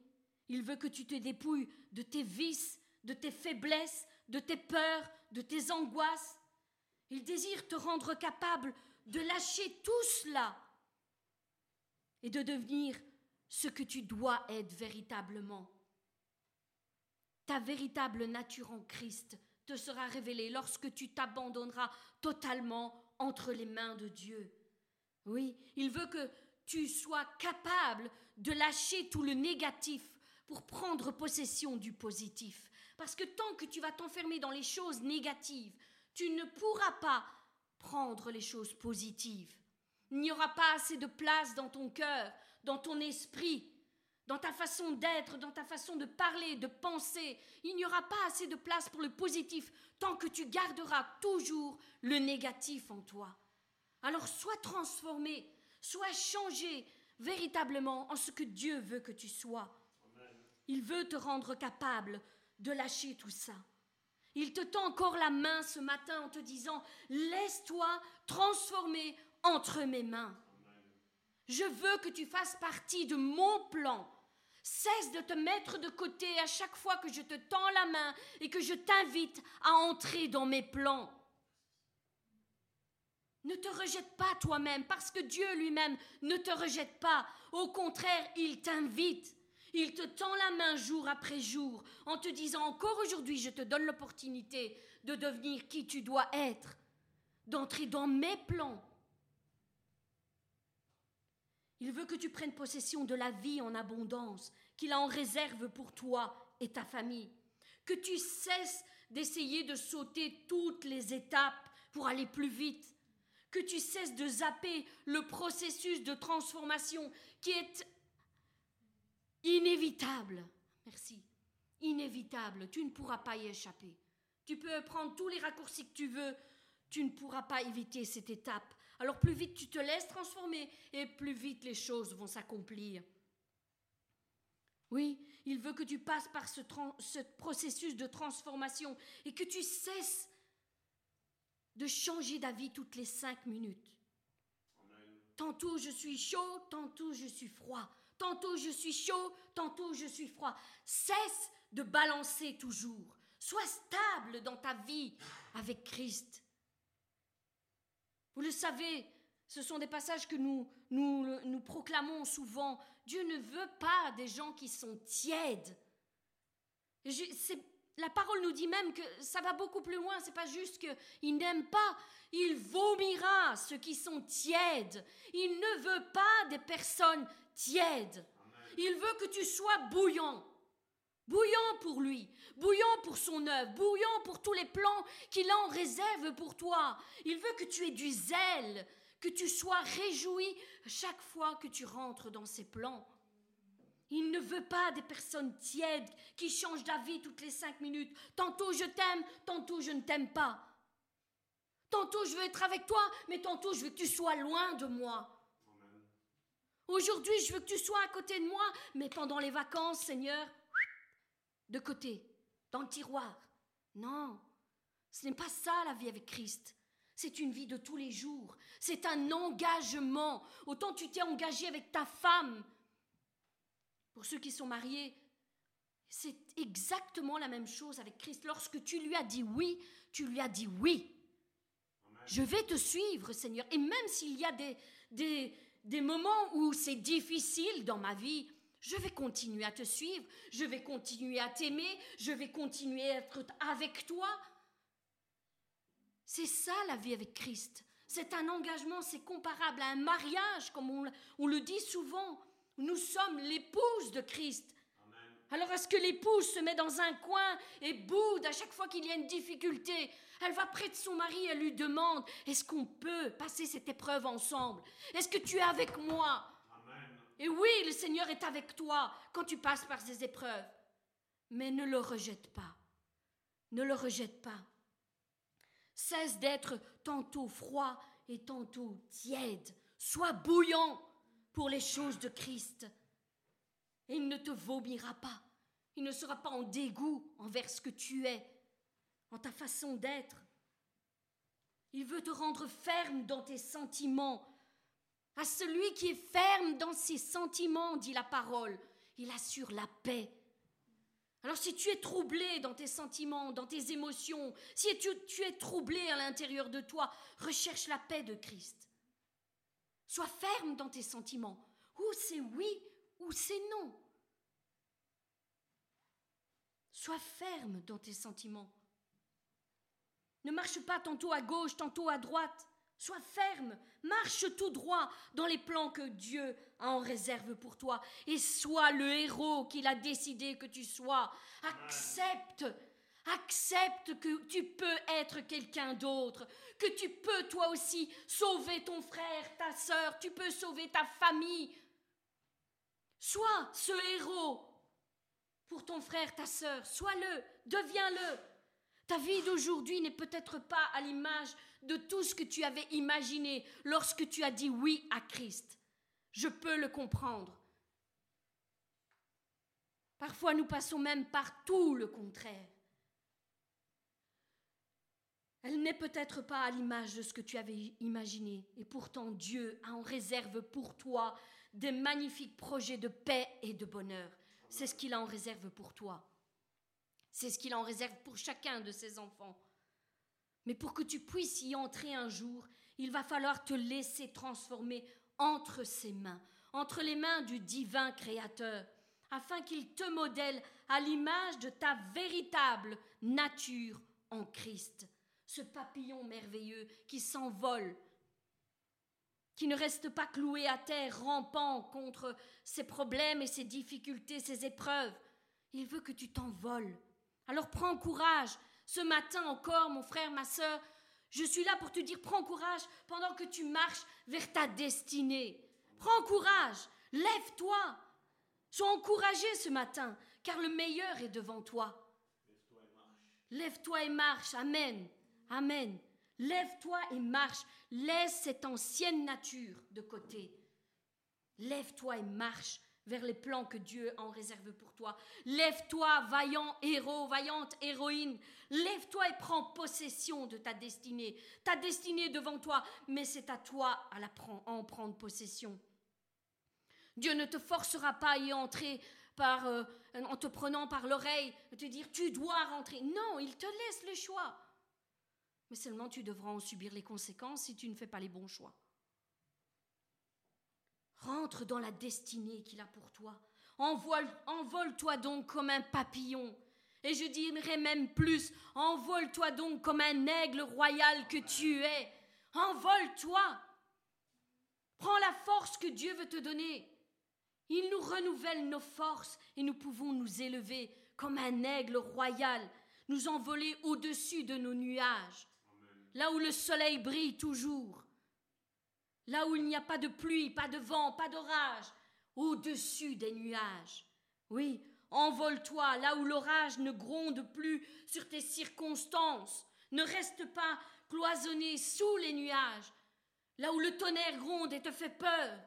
il veut que tu te dépouilles de tes vices, de tes faiblesses, de tes peurs, de tes angoisses. Il désire te rendre capable de lâcher tout cela et de devenir ce que tu dois être véritablement. Ta véritable nature en Christ te sera révélée lorsque tu t'abandonneras totalement entre les mains de Dieu. Oui, il veut que tu sois capable de lâcher tout le négatif pour prendre possession du positif. Parce que tant que tu vas t'enfermer dans les choses négatives, tu ne pourras pas prendre les choses positives. Il n'y aura pas assez de place dans ton cœur, dans ton esprit, dans ta façon d'être, dans ta façon de parler, de penser. Il n'y aura pas assez de place pour le positif tant que tu garderas toujours le négatif en toi. Alors sois transformé, sois changé véritablement en ce que Dieu veut que tu sois. Il veut te rendre capable de lâcher tout ça. Il te tend encore la main ce matin en te disant, laisse-toi transformer entre mes mains. Je veux que tu fasses partie de mon plan. Cesse de te mettre de côté à chaque fois que je te tends la main et que je t'invite à entrer dans mes plans. Ne te rejette pas toi-même parce que Dieu lui-même ne te rejette pas. Au contraire, il t'invite. Il te tend la main jour après jour en te disant encore aujourd'hui je te donne l'opportunité de devenir qui tu dois être, d'entrer dans mes plans. Il veut que tu prennes possession de la vie en abondance qu'il a en réserve pour toi et ta famille. Que tu cesses d'essayer de sauter toutes les étapes pour aller plus vite. Que tu cesses de zapper le processus de transformation qui est inévitable. Merci. Inévitable. Tu ne pourras pas y échapper. Tu peux prendre tous les raccourcis que tu veux. Tu ne pourras pas éviter cette étape. Alors plus vite tu te laisses transformer et plus vite les choses vont s'accomplir. Oui, il veut que tu passes par ce, processus de transformation et que tu cesses de changer d'avis toutes les cinq minutes. Tantôt je suis chaud, tantôt je suis froid. Tantôt je suis chaud, tantôt je suis froid. Cesse de balancer toujours. Sois stable dans ta vie avec Christ. Vous le savez, ce sont des passages que nous, nous, nous proclamons souvent. Dieu ne veut pas des gens qui sont tièdes. la parole nous dit même que ça va beaucoup plus loin. C'est pas juste qu'il n'aime pas. Il vomira ceux qui sont tièdes. Il ne veut pas des personnes tièdes. Il veut que tu sois bouillant. Bouillant pour lui, bouillant pour son œuvre, bouillant pour tous les plans qu'il a en réserve pour toi. Il veut que tu aies du zèle, que tu sois réjoui chaque fois que tu rentres dans ses plans. Il ne veut pas des personnes tièdes qui changent d'avis toutes les cinq minutes. Tantôt je t'aime, tantôt je ne t'aime pas. Tantôt je veux être avec toi, mais tantôt je veux que tu sois loin de moi. Aujourd'hui, je veux que tu sois à côté de moi, mais pendant les vacances, Seigneur, de côté, dans le tiroir. Non, ce n'est pas ça la vie avec Christ. C'est une vie de tous les jours. C'est un engagement. Autant tu t'es engagé avec ta femme. Pour ceux qui sont mariés, c'est exactement la même chose avec Christ. Lorsque tu lui as dit oui, tu lui as dit oui. Je vais te suivre, Seigneur. Et même s'il y a des, des, des moments où c'est difficile dans ma vie, je vais continuer à te suivre, je vais continuer à t'aimer, je vais continuer à être avec toi. C'est ça la vie avec Christ. C'est un engagement, c'est comparable à un mariage, comme on, le dit souvent. Nous sommes l'épouse de Christ. Alors est-ce que l'épouse se met dans un coin et boude à chaque fois qu'il y a une difficulté? Elle va près de son mari, elle lui demande, est-ce qu'on peut passer cette épreuve ensemble? Est-ce que tu es avec moi Et oui, le Seigneur est avec toi quand tu passes par ces épreuves. Mais ne le rejette pas. Ne le rejette pas. Cesse d'être tantôt froid et tantôt tiède. Sois bouillant pour les choses de Christ. Et il ne te vomira pas. Il ne sera pas en dégoût envers ce que tu es, en ta façon d'être. Il veut te rendre ferme dans tes sentiments. À celui qui est ferme dans ses sentiments, dit la parole, il assure la paix. Alors si tu es troublé dans tes sentiments, dans tes émotions, si tu, es troublé à l'intérieur de toi, recherche la paix de Christ. Sois ferme dans tes sentiments. Ou c'est oui ou c'est non. Sois ferme dans tes sentiments. Ne marche pas tantôt à gauche, tantôt à droite. Sois ferme, marche tout droit dans les plans que Dieu a en réserve pour toi et sois le héros qu'il a décidé que tu sois. Accepte, accepte que tu peux être quelqu'un d'autre, que tu peux toi aussi sauver ton frère, ta sœur, tu peux sauver ta famille. Sois ce héros pour ton frère, ta sœur, sois-le, deviens-le. Ta vie d'aujourd'hui n'est peut-être pas à l'image de tout ce que tu avais imaginé lorsque tu as dit oui à Christ. Je peux le comprendre. Parfois nous passons même par tout le contraire. Elle n'est peut-être pas à l'image de ce que tu avais imaginé, et pourtant Dieu a en réserve pour toi des magnifiques projets de paix et de bonheur. C'est ce qu'il en réserve pour toi. C'est ce qu'il en réserve pour chacun de ses enfants. Mais pour que tu puisses y entrer un jour, il va falloir te laisser transformer entre ses mains, entre les mains du divin Créateur, afin qu'il te modèle à l'image de ta véritable nature en Christ, ce papillon merveilleux qui s'envole, qui ne reste pas cloué à terre, rampant contre ses problèmes et ses difficultés, ses épreuves. Il veut que tu t'envoles. Alors prends courage, ce matin encore, mon frère, ma sœur, je suis là pour te dire prends courage pendant que tu marches vers ta destinée. Prends courage, lève-toi. Sois encouragé ce matin, car le meilleur est devant toi. Lève-toi et marche. Amen. Amen. Lève-toi et marche. Laisse cette ancienne nature de côté. Lève-toi et marche vers les plans que Dieu en réserve pour toi. Lève-toi, vaillant héros, vaillante héroïne. Lève-toi et prends possession de ta destinée. Ta destinée est devant toi, mais c'est à toi à, la en prendre possession. Dieu ne te forcera pas à y entrer euh, en te prenant par l'oreille, te dire tu dois rentrer. Non, il te laisse le choix. Mais seulement tu devras en subir les conséquences si tu ne fais pas les bons choix. Rentre dans la destinée qu'il a pour toi. Envole-toi donc comme un papillon. Et je dirais même plus, envole-toi donc comme un aigle royal que tu es. Envole-toi. Prends la force que Dieu veut te donner. Il nous renouvelle nos forces et nous pouvons nous élever comme un aigle royal, nous envoler au-dessus de nos nuages, là où le soleil brille toujours. là où il n'y a pas de pluie, pas de vent, pas d'orage, au-dessus des nuages. Oui, envole-toi là où l'orage ne gronde plus sur tes circonstances. Ne reste pas cloisonné sous les nuages, là où le tonnerre gronde et te fait peur.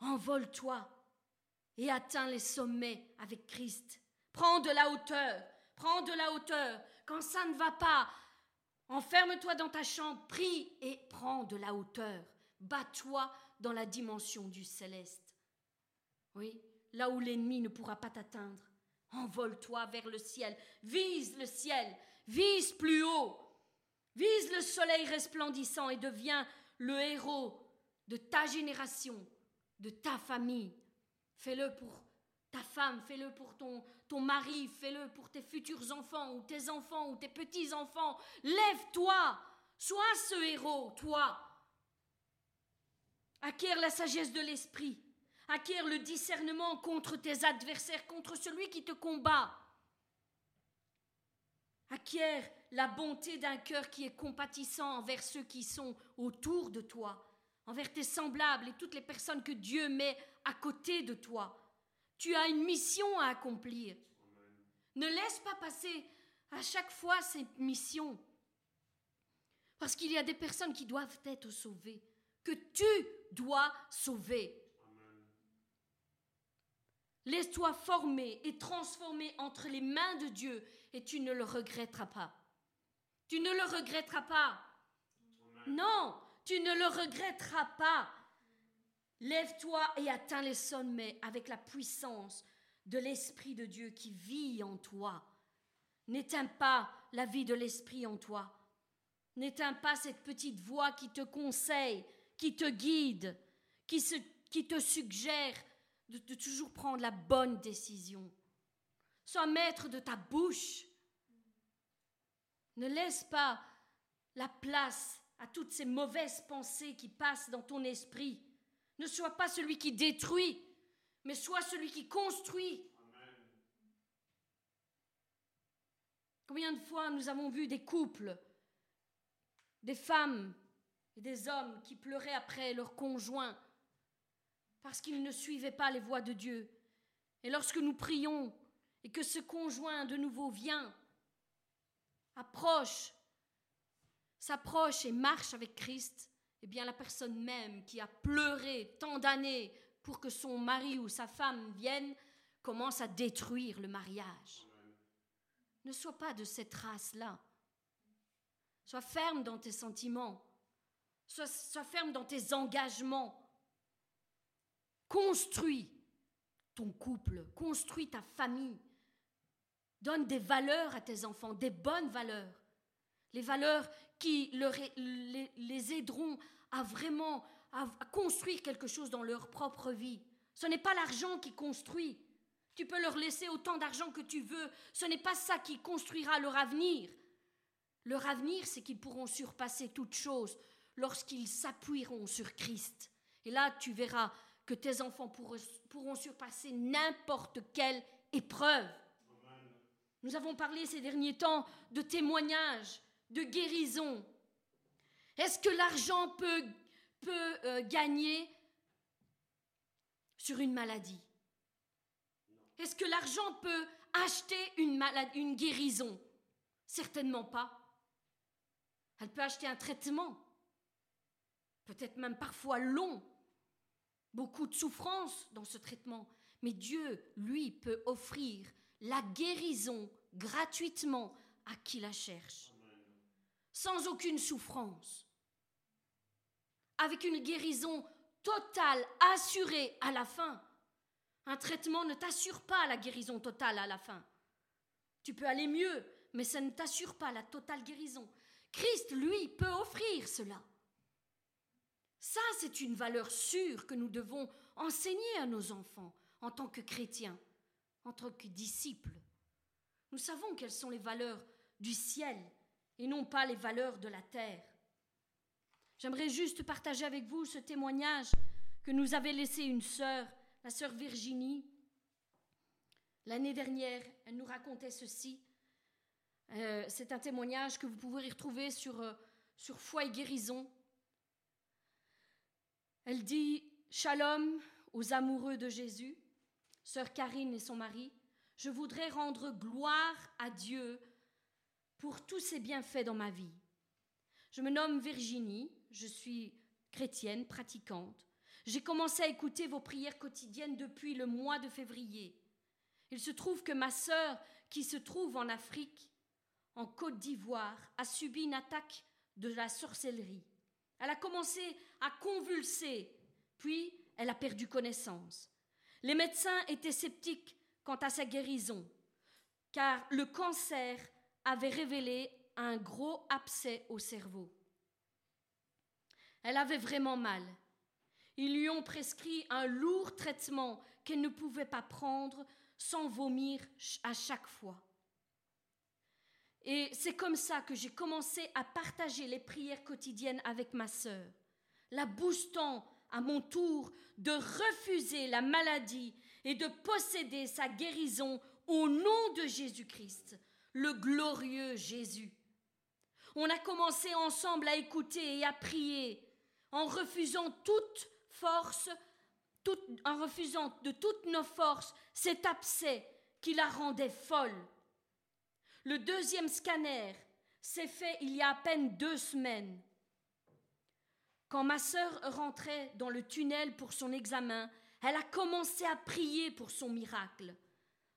Envole-toi et atteins les sommets avec Christ. Prends de la hauteur, prends de la hauteur. Quand ça ne va pas, enferme-toi dans ta chambre, prie et prends de la hauteur. Bats-toi dans la dimension du céleste. Oui, là où l'ennemi ne pourra pas t'atteindre. Envole-toi vers le ciel, vise le ciel, vise plus haut, vise le soleil resplendissant et deviens le héros de ta génération, de ta famille. Fais-le pour ta femme, fais-le pour ton, mari, fais-le pour tes futurs enfants ou tes enfants ou tes petits-enfants. Lève-toi, sois ce héros, toi. Acquiert la sagesse de l'esprit, acquiert le discernement contre tes adversaires, contre celui qui te combat. Acquiert la bonté d'un cœur qui est compatissant envers ceux qui sont autour de toi, envers tes semblables et toutes les personnes que Dieu met à côté de toi. Tu as une mission à accomplir. Ne laisse pas passer à chaque fois cette mission. Parce qu'il y a des personnes qui doivent être sauvées, que tu dois sauver. Laisse-toi former et transformer entre les mains de Dieu et tu ne le regretteras pas. Tu ne le regretteras pas. Non, tu ne le regretteras pas. Lève-toi et atteins les sommets avec la puissance de l'Esprit de Dieu qui vit en toi. N'éteins pas la vie de l'Esprit en toi. N'éteins pas cette petite voix qui te conseille, qui te guide, qui, te suggère de toujours prendre la bonne décision. Sois maître de ta bouche. Ne laisse pas la place à toutes ces mauvaises pensées qui passent dans ton esprit. Ne sois pas celui qui détruit, mais sois celui qui construit. Combien de fois nous avons vu des couples, des femmes et des hommes qui pleuraient après leur conjoint parce qu'ils ne suivaient pas les voies de Dieu. Et lorsque nous prions et que ce conjoint de nouveau vient, approche, s'approche et marche avec Christ, eh bien la personne même qui a pleuré tant d'années pour que son mari ou sa femme vienne commence à détruire le mariage. Ne sois pas de cette race-là. Sois ferme dans tes sentiments. Sois, sois, ferme dans tes engagements. Construis ton couple, construis ta famille. Donne des valeurs à tes enfants, des bonnes valeurs. Les valeurs qui les, aideront à vraiment à construire quelque chose dans leur propre vie. Ce n'est pas l'argent qui construit. Tu peux leur laisser autant d'argent que tu veux. Ce n'est pas ça qui construira leur avenir. Leur avenir, c'est qu'ils pourront surpasser toute chose lorsqu'ils s'appuieront sur Christ. Et là, tu verras que tes enfants pourront surpasser n'importe quelle épreuve. Nous avons parlé ces derniers temps de témoignages, de guérison. Est-ce que l'argent peut, euh, gagner sur une maladie? Est-ce que l'argent peut acheter une, une guérison? Certainement pas. Elle peut acheter un traitement, peut-être même parfois long, beaucoup de souffrance dans ce traitement, mais Dieu, lui, peut offrir la guérison gratuitement à qui la cherche, sans aucune souffrance, avec une guérison totale, assurée à la fin. Un traitement ne t'assure pas la guérison totale à la fin. Tu peux aller mieux, mais ça ne t'assure pas la totale guérison. Christ, lui, peut offrir cela. Ça, c'est une valeur sûre que nous devons enseigner à nos enfants en tant que chrétiens, en tant que disciples. Nous savons quelles sont les valeurs du ciel et non pas les valeurs de la terre. J'aimerais juste partager avec vous ce témoignage que nous avait laissé une sœur, la sœur Virginie. L'année dernière, elle nous racontait ceci. Euh, c'est un témoignage que vous pouvez retrouver sur, euh, sur Foi et Guérison. Elle dit Shalom aux amoureux de Jésus, sœur Karine et son mari. Je voudrais rendre gloire à Dieu pour tous ses bienfaits dans ma vie. Je me nomme Virginie, je suis chrétienne, pratiquante. J'ai commencé à écouter vos prières quotidiennes depuis le mois de février. Il se trouve que ma sœur, qui se trouve en Afrique, en Côte d'Ivoire, a subi une attaque de la sorcellerie. Elle a commencé à convulser, puis elle a perdu connaissance. Les médecins étaient sceptiques quant à sa guérison, car le cancer avait révélé un gros abcès au cerveau. Elle avait vraiment mal. Ils lui ont prescrit un lourd traitement qu'elle ne pouvait pas prendre sans vomir à chaque fois. Et c'est comme ça que j'ai commencé à partager les prières quotidiennes avec ma sœur, la boostant à mon tour de refuser la maladie et de posséder sa guérison au nom de Jésus-Christ, le glorieux Jésus. On a commencé ensemble à écouter et à prier en refusant toute force, en refusant de toutes nos forces cet abcès qui la rendait folle. Le deuxième scanner s'est fait il y a à peine deux semaines. Quand ma sœur rentrait dans le tunnel pour son examen, elle a commencé à prier pour son miracle.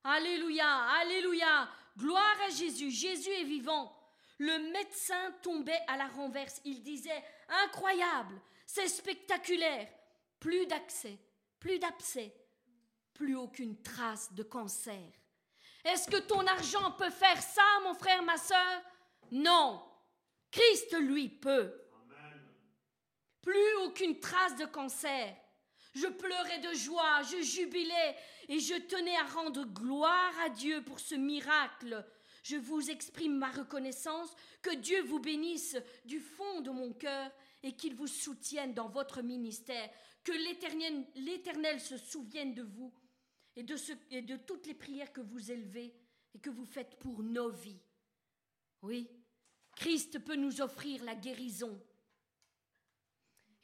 Alléluia, Alléluia, gloire à Jésus, Jésus est vivant. Le médecin tombait à la renverse. Il disait Incroyable, c'est spectaculaire. Plus d'accès, plus d'abcès, plus aucune trace de cancer. Est-ce que ton argent peut faire ça, mon frère, ma soeur Non. Christ, lui, peut. Plus aucune trace de cancer. Je pleurais de joie, je jubilais et je tenais à rendre gloire à Dieu pour ce miracle. Je vous exprime ma reconnaissance, que Dieu vous bénisse du fond de mon cœur et qu'il vous soutienne dans votre ministère, que l'Éternel se souvienne de vous et de, toutes les prières que vous élevez et que vous faites pour nos vies. Oui, Christ peut nous offrir la guérison.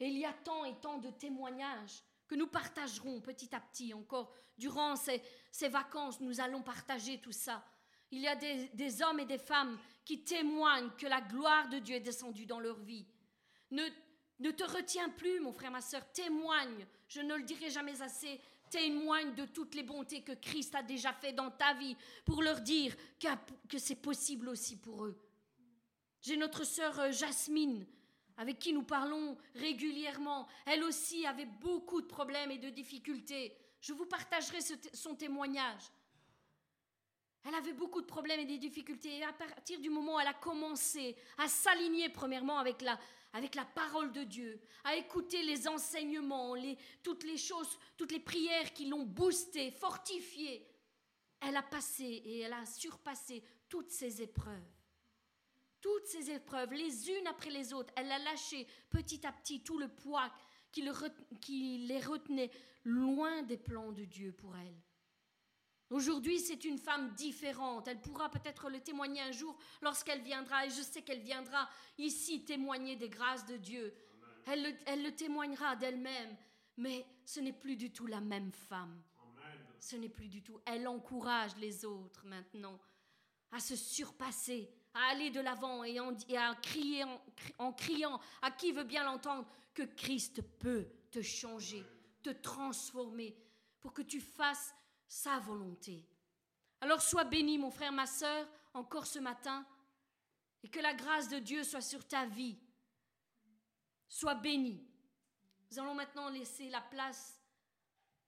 Il y a tant et tant de témoignages que nous partagerons petit à petit encore. Durant ces, ces vacances, nous allons partager tout ça. Il y a des, hommes et des femmes qui témoignent que la gloire de Dieu est descendue dans leur vie. Ne, ne te retiens plus, mon frère, ma soeur, témoigne, je ne le dirai jamais assez, témoigne de toutes les bontés que Christ a déjà fait dans ta vie pour leur dire que, que c'est possible aussi pour eux. J'ai notre sœur euh, Jasmine avec qui nous parlons régulièrement. Elle aussi avait beaucoup de problèmes et de difficultés. Je vous partagerai son témoignage. Elle avait beaucoup de problèmes et des difficultés. Et à partir du moment où elle a commencé à s'aligner premièrement avec la, parole de Dieu, à écouter les enseignements, toutes les choses, toutes les prières qui l'ont boostée, fortifiée, elle a passé et elle a surpassé toutes ces épreuves toutes ces épreuves, les unes après les autres, elle a lâché petit à petit tout le poids qui, les retenait loin des plans de Dieu pour elle. Aujourd'hui, c'est une femme différente. Elle pourra peut-être le témoigner un jour lorsqu'elle viendra, et je sais qu'elle viendra ici témoigner des grâces de Dieu. Elle elle le, témoignera d'elle-même, mais ce n'est plus du tout la même femme. Ce n'est plus du tout. Elle encourage les autres maintenant à se surpasser, à aller de l'avant et, à crier en, criant à qui veut bien l'entendre que Christ peut te changer, te transformer pour que tu fasses sa volonté. Alors sois béni, mon frère, ma sœur, encore ce matin, et que la grâce de Dieu soit sur ta vie. Sois béni. Nous allons maintenant laisser la place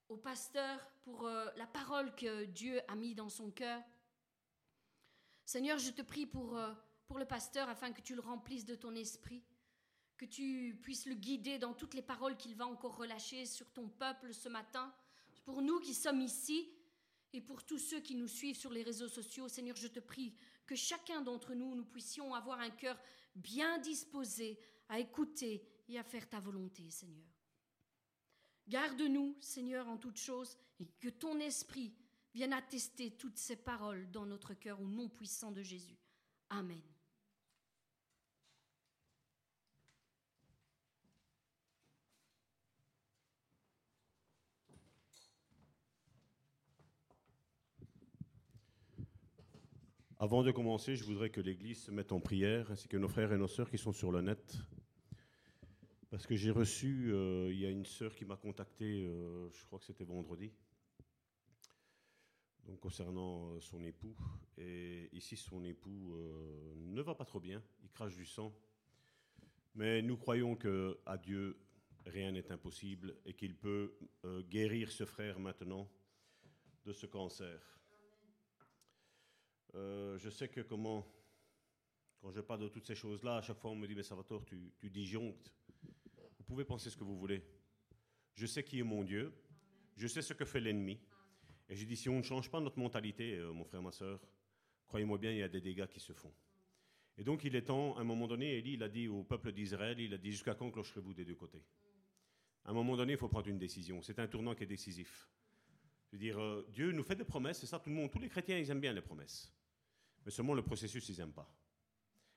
au pasteur pour euh, la parole que Dieu a mis dans son cœur. Seigneur, je te prie pour, euh, pour le pasteur afin que tu le remplisses de ton esprit, que tu puisses le guider dans toutes les paroles qu'il va encore relâcher sur ton peuple ce matin. Pour nous qui sommes ici et pour tous ceux qui nous suivent sur les réseaux sociaux, Seigneur, je te prie que chacun d'entre nous, nous puissions avoir un cœur bien disposé à écouter et à faire ta volonté, Seigneur. Garde-nous, Seigneur, en toutes choses, et que ton esprit vienne attester toutes ces paroles dans notre cœur au nom puissant de Jésus. Amen. Avant de commencer, je voudrais que l'Église se mette en prière, ainsi que nos frères et nos sœurs qui sont sur le net. Parce que j'ai reçu, euh, il y a une sœur qui m'a contacté, euh, je crois que c'était vendredi, concernant euh, son époux. Et ici, son époux ne va pas trop bien, il crache du sang. Mais nous croyons que à Dieu, rien n'est impossible et qu'il peut guérir ce frère maintenant de ce cancer. Euh, je sais que comment, quand je parle de toutes ces choses-là, à chaque fois on me dit, mais Salvatore, tu, tu disjonctes. Vous pouvez penser ce que vous voulez. Je sais qui est mon Dieu. Je sais ce que fait l'ennemi. Et j'ai dit, si on ne change pas notre mentalité, euh, mon frère, ma soeur, croyez-moi bien, il y a des dégâts qui se font. Et donc il est temps, à un moment donné, Élie, il a dit au peuple d'Israël, il a dit, jusqu'à quand clocherez-vous des deux côtés? À un moment donné, il faut prendre une décision. C'est un tournant qui est décisif. Je veux dire, euh, Dieu nous fait des promesses, c'est ça, tout le monde, tous les chrétiens, ils aiment bien les promesses. Mais seulement le processus, ils n'aiment pas.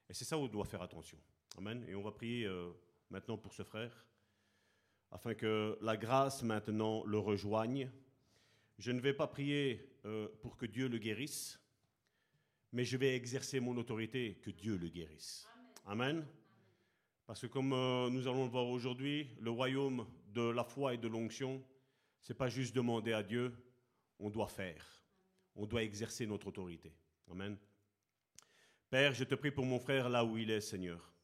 Et c'est ça où on doit faire attention. Amen. Et on va prier euh, maintenant pour ce frère, afin que la grâce maintenant le rejoigne. Je ne vais pas prier euh, pour que Dieu le guérisse, mais je vais exercer mon autorité que Dieu le guérisse. Amen. Parce que comme euh, nous allons le voir aujourd'hui, le royaume de la foi et de l'onction, c'est pas juste demander à Dieu, on doit faire. On doit exercer notre autorité. Amen. Père, je te prie pour mon frère là où il est, Seigneur.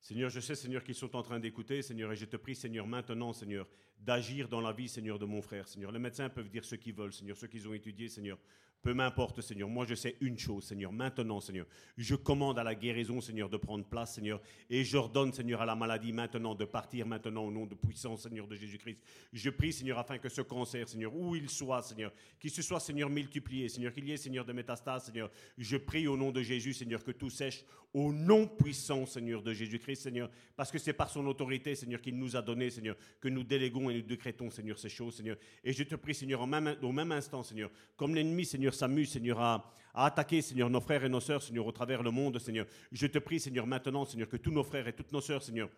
Seigneur, je sais, Seigneur, qu'ils sont en train d'écouter, Seigneur, et je te prie, Seigneur, maintenant, Seigneur, d'agir dans la vie, Seigneur, de mon frère, Seigneur. Les médecins peuvent dire ce qu'ils veulent, Seigneur, ce qu'ils ont étudié, Seigneur. Peu m'importe, Seigneur. Moi, je sais une chose, Seigneur. Maintenant, Seigneur, je commande à la guérison, Seigneur, de prendre place, Seigneur. Et j'ordonne, Seigneur, à la maladie maintenant de partir maintenant au nom de puissance, Seigneur, de Jésus-Christ. Je prie, Seigneur, afin que ce cancer, Seigneur, où il soit, Seigneur, qu'il se soit, Seigneur, multiplié, Seigneur, qu'il y ait, Seigneur, de métastases, Seigneur. Je prie au nom de Jésus, Seigneur, que tout sèche au nom puissant, Seigneur, de Jésus-Christ, Seigneur. Parce que c'est par son autorité, Seigneur, qu'il nous a donné, Seigneur, que nous déléguons et nous décrétons, Seigneur, ces choses, Seigneur. Et je te prie, Seigneur, au même instant, Seigneur, comme l'ennemi, Seigneur, s'amuse, Seigneur, à à, attaquer, Seigneur, nos frères et nos sœurs, Seigneur, au travers le monde, Seigneur. Je te prie, Seigneur, maintenant, Seigneur, que tous nos frères et toutes nos sœurs, Seigneur,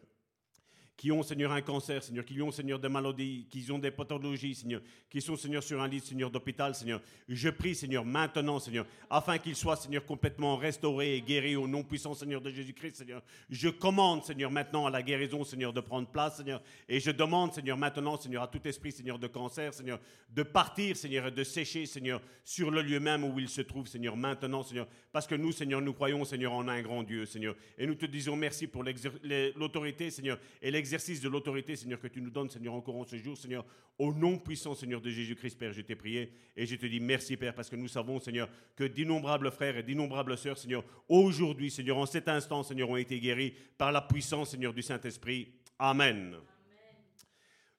qui ont, Seigneur, un cancer, Seigneur, qui ont, Seigneur, des maladies, qui ont des pathologies, Seigneur, qui sont, Seigneur, sur un lit, Seigneur, d'hôpital, Seigneur. Je prie, Seigneur, maintenant, Seigneur, afin qu'ils soient, Seigneur, complètement restaurés et guéris au nom puissant, Seigneur, de Jésus-Christ, Seigneur. Je commande, Seigneur, maintenant à la guérison, Seigneur, de prendre place, Seigneur. Et je demande, Seigneur, maintenant, Seigneur, à tout esprit, Seigneur, de cancer, Seigneur, de partir, Seigneur, et de sécher, Seigneur, sur le lieu même où il se trouve, Seigneur, maintenant, Seigneur. Parce que nous, Seigneur, nous croyons, Seigneur, en un grand Dieu, Seigneur. Et nous te disons merci pour l'autorité, Seigneur, et de l'autorité Seigneur, que tu nous donnes, Seigneur, encore en ce jour, Seigneur, au nom puissant, Seigneur, de Jésus-Christ, Père, je t'ai prié et je te dis merci, Père, parce que nous savons, Seigneur, que d'innombrables frères et d'innombrables sœurs, Seigneur, aujourd'hui, Seigneur, en cet instant, Seigneur, ont été guéris par la puissance, Seigneur, du Saint-Esprit. Amen.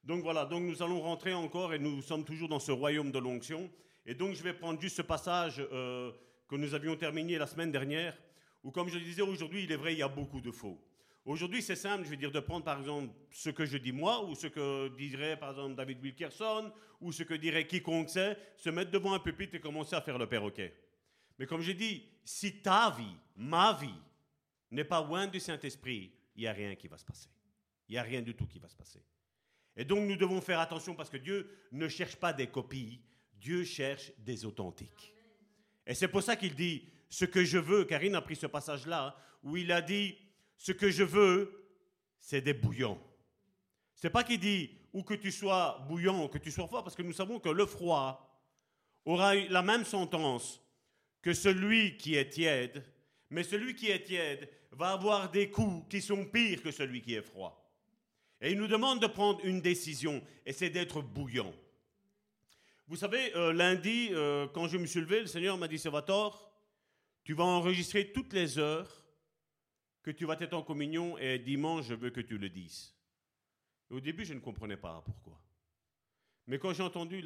Donc voilà, donc nous allons rentrer encore et nous sommes toujours dans ce royaume de l'onction. Et donc je vais prendre juste ce passage euh, que nous avions terminé la semaine dernière, où comme je le disais aujourd'hui, il est vrai, il y a beaucoup de faux. Aujourd'hui, c'est simple, je veux dire, de prendre par exemple ce que je dis moi, ou ce que dirait par exemple David Wilkerson, ou ce que dirait quiconque sait, se mettre devant un pupitre et commencer à faire le perroquet. Mais comme j'ai dit, si ta vie, ma vie, n'est pas loin du Saint-Esprit, il n'y a rien qui va se passer. Il n'y a rien du tout qui va se passer. Et donc nous devons faire attention parce que Dieu ne cherche pas des copies, Dieu cherche des authentiques. Et c'est pour ça qu'il dit, ce que je veux, Karine a pris ce passage-là, où il a dit, ce que je veux, c'est des bouillons. C'est pas qu'il dit ou que tu sois bouillant ou que tu sois froid, parce que nous savons que le froid aura la même sentence que celui qui est tiède, mais celui qui est tiède va avoir des coups qui sont pires que celui qui est froid. Et il nous demande de prendre une décision, et c'est d'être bouillant. Vous savez, euh, lundi, euh, quand je me suis levé, le Seigneur m'a dit, Salvatore, tu vas enregistrer toutes les heures que tu vas être en communion et dimanche, je veux que tu le dises. au début, je ne comprenais pas pourquoi. Mais quand j'ai entendu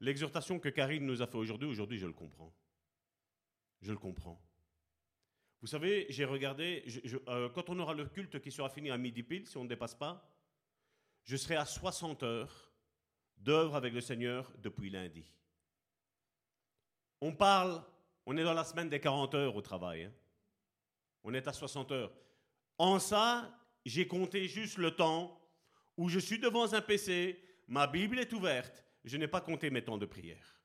l'exhortation que Karine nous a fait aujourd'hui, aujourd'hui, je le comprends. Je le comprends. Vous savez, j'ai regardé, euh, quand on aura le culte qui sera fini à midi pile, si on ne dépasse pas, je serai à 60 heures d'œuvre avec le Seigneur depuis lundi. On parle, on est dans la semaine des 40 heures au travail. Hein. On est à 60 heures. En ça, j'ai compté juste le temps où je suis devant un PC, ma Bible est ouverte, je n'ai pas compté mes temps de prière.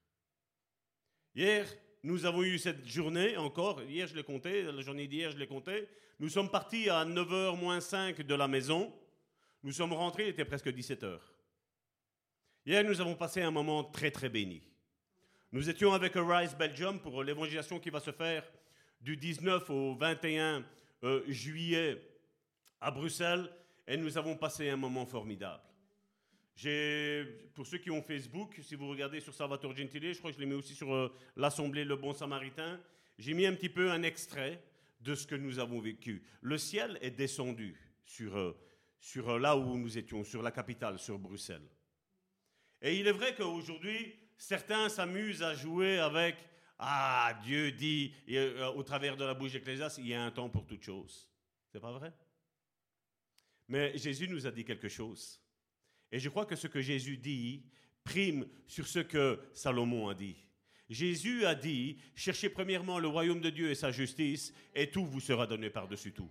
Hier, nous avons eu cette journée encore. Hier, je l'ai compté. La journée d'hier, je l'ai compté. Nous sommes partis à 9h moins 5 de la maison. Nous sommes rentrés, il était presque 17h. Hier, nous avons passé un moment très, très béni. Nous étions avec Arise Belgium pour l'évangélisation qui va se faire du 19 au 21 euh, juillet à Bruxelles et nous avons passé un moment formidable. Pour ceux qui ont Facebook, si vous regardez sur Salvatore Gentile, je crois que je l'ai mis aussi sur euh, l'Assemblée Le Bon Samaritain, j'ai mis un petit peu un extrait de ce que nous avons vécu. Le ciel est descendu sur, euh, sur là où nous étions, sur la capitale, sur Bruxelles. Et il est vrai qu'aujourd'hui, certains s'amusent à jouer avec Ah, Dieu dit, au travers de la bouche d'Ecclésias, il y a un temps pour toute chose. C'est pas vrai? Mais Jésus nous a dit quelque chose. Et je crois que ce que Jésus dit prime sur ce que Salomon a dit. Jésus a dit, cherchez premièrement le royaume de Dieu et sa justice, et tout vous sera donné par-dessus tout.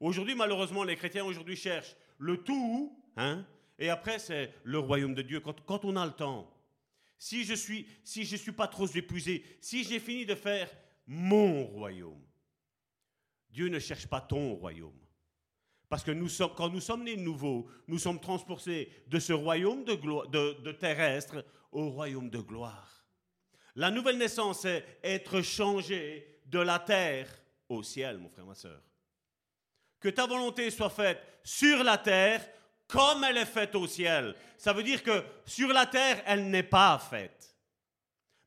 Aujourd'hui, malheureusement, les chrétiens aujourd'hui cherchent le tout, hein, et après c'est le royaume de Dieu quand, on a le temps. Si je suis, si suis pas trop épuisé, si j'ai fini de faire mon royaume, Dieu ne cherche pas ton royaume. Parce que nous sommes, quand nous sommes nés nouveaux, nous sommes transportés de ce royaume de, de, terrestre au royaume de gloire. La nouvelle naissance, c'est être changé de la terre au ciel, mon frère, ma soeur. Que ta volonté soit faite sur la terre comme elle est faite au ciel. Ça veut dire que sur la terre, elle n'est pas faite.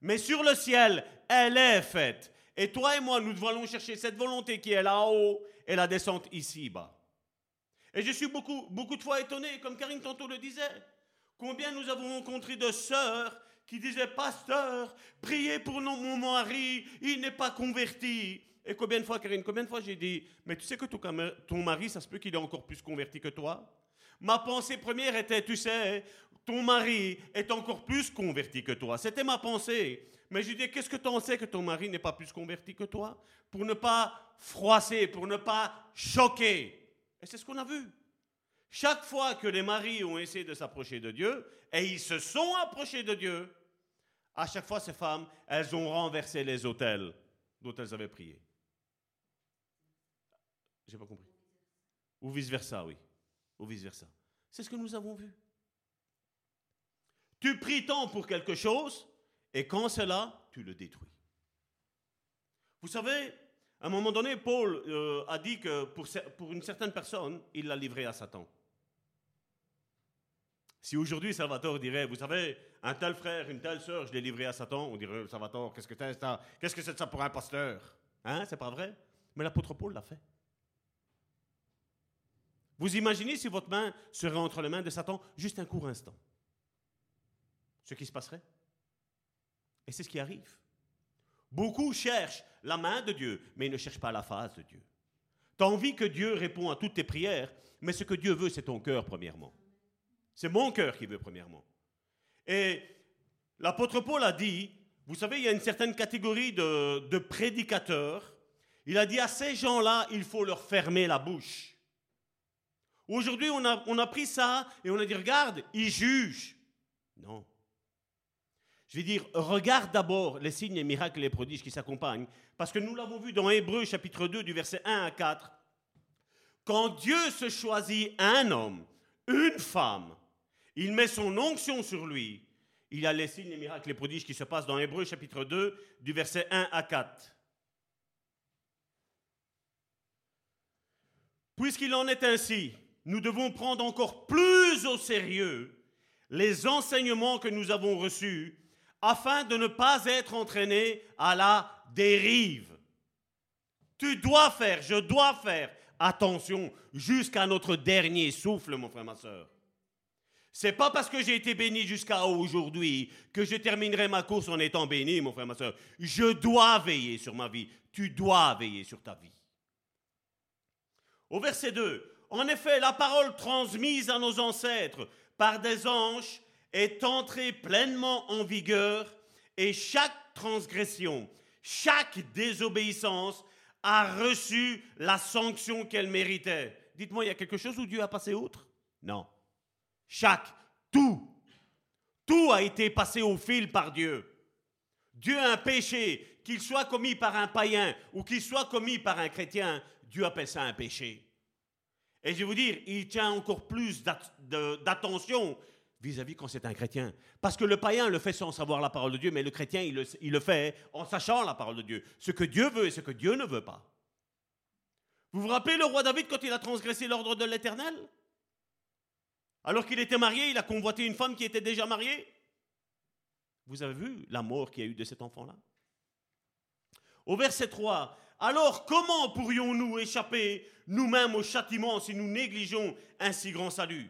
Mais sur le ciel, elle est faite. Et toi et moi, nous devons chercher cette volonté qui est là-haut et la descente ici-bas. Et je suis beaucoup, beaucoup de fois étonné, comme Karine tantôt le disait, combien nous avons rencontré de sœurs qui disaient, Pasteur, priez pour mon mari, il n'est pas converti. Et combien de fois, Karine, combien de fois j'ai dit, mais tu sais que ton mari, ça se peut qu'il est encore plus converti que toi? Ma pensée première était, tu sais, ton mari est encore plus converti que toi. C'était ma pensée. Mais je dis, qu'est-ce que tu en sais que ton mari n'est pas plus converti que toi? Pour ne pas froisser, pour ne pas choquer. Et c'est ce qu'on a vu. Chaque fois que les maris ont essayé de s'approcher de Dieu, et ils se sont approchés de Dieu, à chaque fois, ces femmes, elles ont renversé les autels dont elles avaient prié. J'ai pas compris. Ou vice-versa, oui. Ou vice-versa. C'est ce que nous avons vu. Tu pries tant pour quelque chose, et quand c'est là, tu le détruis. Vous savez, à un moment donné, Paul euh, a dit que pour, pour une certaine personne, il l'a livré à Satan. Si aujourd'hui Salvatore dirait, vous savez, un tel frère, une telle sœur, je l'ai livré à Satan, on dirait, Salvatore, qu'est-ce que c'est ça? Qu'est-ce que c'est ça pour un pasteur? Hein, c'est pas vrai? Mais l'apôtre Paul l'a fait. Vous imaginez si votre main serait entre les mains de Satan juste un court instant Ce qui se passerait Et c'est ce qui arrive. Beaucoup cherchent la main de Dieu, mais ils ne cherchent pas la face de Dieu. Tu as envie que Dieu réponde à toutes tes prières, mais ce que Dieu veut, c'est ton cœur, premièrement. C'est mon cœur qui veut, premièrement. Et l'apôtre Paul a dit, vous savez, il y a une certaine catégorie de, prédicateurs. Il a dit à ces gens-là, il faut leur fermer la bouche. Aujourd'hui, on a, on a pris ça et on a dit, regarde, ils jugent. Non. Je vais dire, regarde d'abord les signes, les miracles et les prodiges qui s'accompagnent, parce que nous l'avons vu dans Hébreu chapitre 2 du verset 1 à 4. Quand Dieu se choisit un homme, une femme, il met son onction sur lui, il a les signes, les miracles, les prodiges qui se passent dans Hébreu chapitre 2 du verset 1 à 4. Puisqu'il en est ainsi, nous devons prendre encore plus au sérieux les enseignements que nous avons reçus afin de ne pas être entraîné à la dérive. Tu dois faire, je dois faire attention jusqu'à notre dernier souffle, mon frère, ma soeur. C'est pas parce que j'ai été béni jusqu'à aujourd'hui que je terminerai ma course en étant béni, mon frère, ma soeur. Je dois veiller sur ma vie. Tu dois veiller sur ta vie. Au verset 2, en effet, la parole transmise à nos ancêtres par des anges est entrée pleinement en vigueur et chaque transgression, chaque désobéissance a reçu la sanction qu'elle méritait. Dites-moi, il y a quelque chose où Dieu a passé outre? Non. Chaque, tout, tout a été passé au fil par Dieu. Dieu a un péché qu'il soit commis par un païen ou qu'il soit commis par un chrétien, Dieu appelle ça un péché. Et je vais vous dire, il tient encore plus d'attention vis-à-vis quand c'est un chrétien. Parce que le païen le fait sans savoir la parole de Dieu, mais le chrétien, il le, il le fait en sachant la parole de Dieu. Ce que Dieu veut et ce que Dieu ne veut pas. Vous vous rappelez le roi David quand il a transgressé l'ordre de l'Éternel? Alors qu'il était marié, il a convoité une femme qui était déjà mariée Vous avez vu la mort qu'il y a eu de cet enfant-là? Au verset 3, alors comment pourrions-nous échapper nous-mêmes au châtiment si nous négligeons un si grand salut?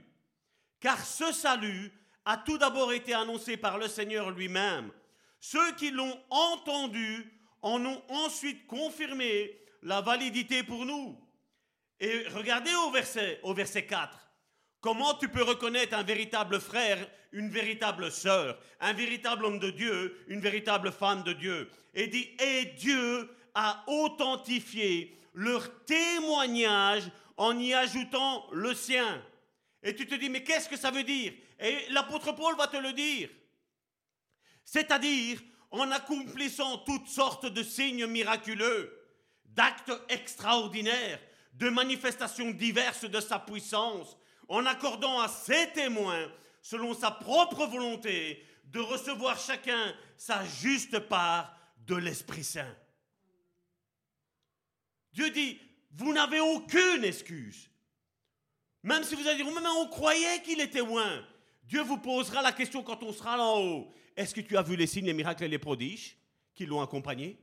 Car ce salut a tout d'abord été annoncé par le Seigneur lui-même. Ceux qui l'ont entendu en ont ensuite confirmé la validité pour nous. Et regardez au verset, au verset 4. Comment tu peux reconnaître un véritable frère, une véritable sœur, un véritable homme de Dieu, une véritable femme de Dieu? Et dit, et Dieu a authentifié leur témoignage en y ajoutant le sien. Et tu te dis, mais qu'est-ce que ça veut dire? Et l'apôtre Paul va te le dire. C'est-à-dire en accomplissant toutes sortes de signes miraculeux, d'actes extraordinaires, de manifestations diverses de sa puissance, en accordant à ses témoins, selon sa propre volonté, de recevoir chacun sa juste part de l'Esprit Saint. Dieu dit, vous n'avez aucune excuse. Même si vous allez dire, mais on croyait qu'il était loin. Dieu vous posera la question quand on sera là haut. Est-ce que tu as vu les signes, les miracles et les prodiges qui l'ont accompagné?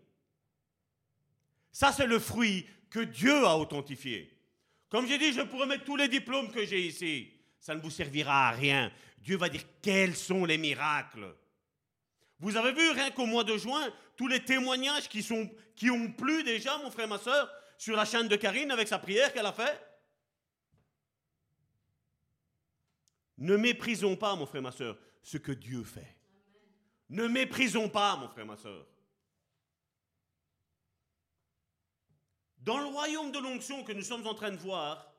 Ça, c'est le fruit que Dieu a authentifié. Comme j'ai dit, je pourrais mettre tous les diplômes que j'ai ici. Ça ne vous servira à rien. Dieu va dire quels sont les miracles? Vous avez vu, rien qu'au mois de juin, tous les témoignages qui ont plu déjà, mon frère, ma soeur, sur la chaîne de Karine avec sa prière qu'elle a fait Ne méprisons pas, mon frère, ma soeur, ce que Dieu fait. Ne méprisons pas, mon frère, ma soeur. Dans le royaume de l'onction que nous sommes en train de voir,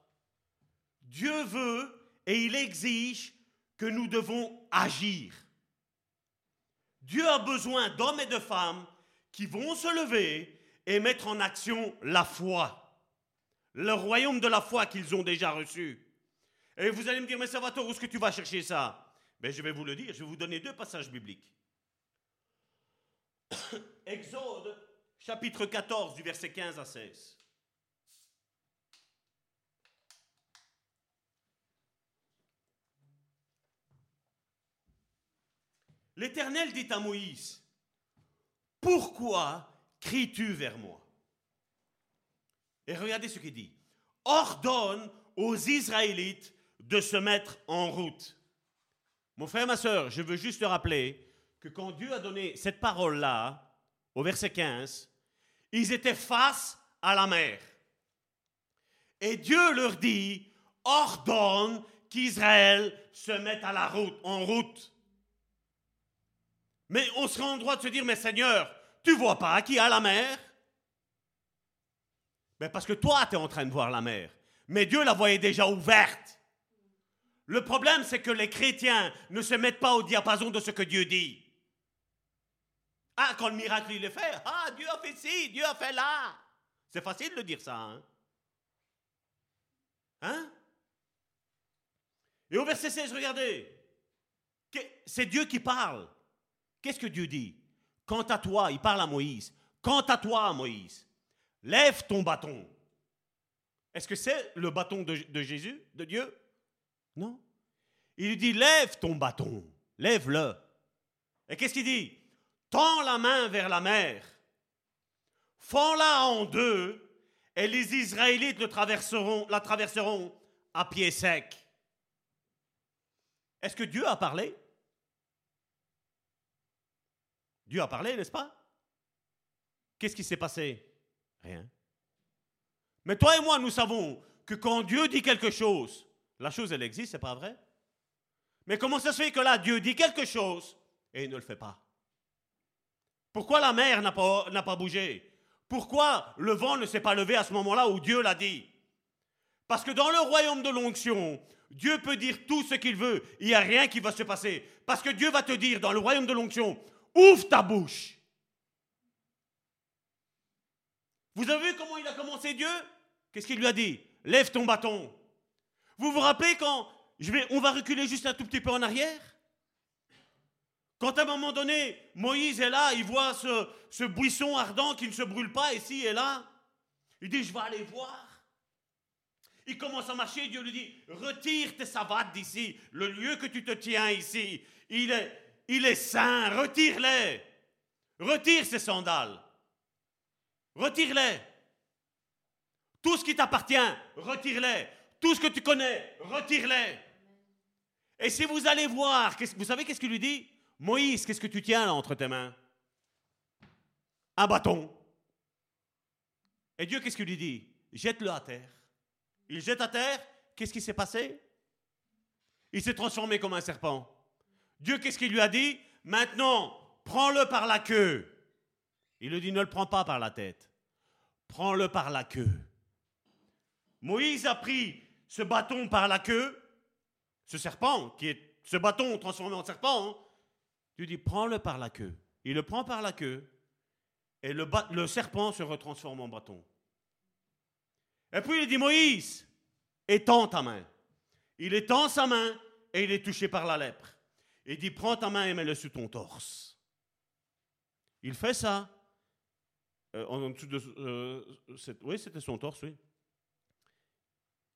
Dieu veut et il exige que nous devons agir. Dieu a besoin d'hommes et de femmes qui vont se lever et mettre en action la foi. Le royaume de la foi qu'ils ont déjà reçu. Et vous allez me dire, mais Salvatore, où est-ce que tu vas chercher ça? Ben, Je vais vous le dire, je vais vous donner deux passages bibliques. Exode, chapitre 14, du verset 15 à 16. L'Éternel dit à Moïse, pourquoi cries-tu vers moi? Et regardez ce qu'il dit. Ordonne aux Israélites de se mettre en route. Mon frère, ma soeur, je veux juste te rappeler que quand Dieu a donné cette parole-là, au verset 15, ils étaient face à la mer. Et Dieu leur dit, ordonne qu'Israël se mette à la route, en route. Mais on serait en droit de se dire, mais Seigneur, tu vois pas qui a la mer? Mais parce que toi, tu es en train de voir la mer. Mais Dieu la voyait déjà ouverte. Le problème, c'est que les chrétiens ne se mettent pas au diapason de ce que Dieu dit. Ah, quand le miracle il est fait, ah, Dieu a fait ci, Dieu a fait là. C'est facile de dire ça, hein? Hein? Et au verset 16, regardez. C'est Dieu qui parle. Qu'est-ce que Dieu dit? Quant à toi, il parle à Moïse. Quant à toi, Moïse, lève ton bâton. Est-ce que c'est le bâton de, Jésus, de Dieu? Non. Il lui dit, lève ton bâton, lève-le. Et qu'est-ce qu'il dit? Tends la main vers la mer, fends-la en deux, et les Israélites traverseront, la traverseront à pied sec. Est-ce que Dieu a parlé? Dieu a parlé, n'est-ce pas? Qu'est-ce qui s'est passé? Rien. Mais toi et moi, nous savons que quand Dieu dit quelque chose, la chose, elle existe, c'est pas vrai? Mais comment ça se fait que là, Dieu dit quelque chose et il ne le fait pas? Pourquoi la mer n'a pas, n'a pas bougé? Pourquoi le vent ne s'est pas levé à ce moment-là où Dieu l'a dit? Parce que dans le royaume de l'onction, Dieu peut dire tout ce qu'il veut, il n'y a rien qui va se passer. Parce que Dieu va te dire dans le royaume de l'onction, ouvre ta bouche. Vous avez vu comment il a commencé Dieu? Qu'est-ce qu'il lui a dit? Lève ton bâton. Vous vous rappelez quand je vais, on va reculer juste un tout petit peu en arrière? Quand à un moment donné, Moïse est là, il voit ce, ce buisson ardent qui ne se brûle pas ici et là. Il dit, je vais aller voir. Il commence à marcher, Dieu lui dit, retire tes savates d'ici, le lieu que tu te tiens ici, il est, il est saint, retire-les. Retire ces sandales. Retire-les. Tout ce qui t'appartient, retire-les. Tout ce que tu connais, retire-les. Et si vous allez voir, vous savez qu'est-ce qu'il lui dit? Moïse, qu'est-ce que tu tiens là entre tes mains? Un bâton. Et Dieu, qu'est-ce qu'il lui dit? Jette-le à terre. Il jette à terre, qu'est-ce qui s'est passé? Il s'est transformé comme un serpent. Dieu, qu'est-ce qu'il lui a dit? Maintenant, prends-le par la queue. Il lui dit, ne le prends pas par la tête. Prends-le par la queue. Moïse a pris ce bâton par la queue, ce serpent, qui est ce bâton transformé en serpent. Hein. Tu dis, prends-le par la queue. Il le prend par la queue, et le, le serpent se retransforme en bâton. Et puis il dit, Moïse, étends ta main. Il étend sa main et il est touché par la lèpre. Il dit, prends ta main et mets-le sous ton torse. Il fait ça. Euh, euh, oui, c'était son torse, oui.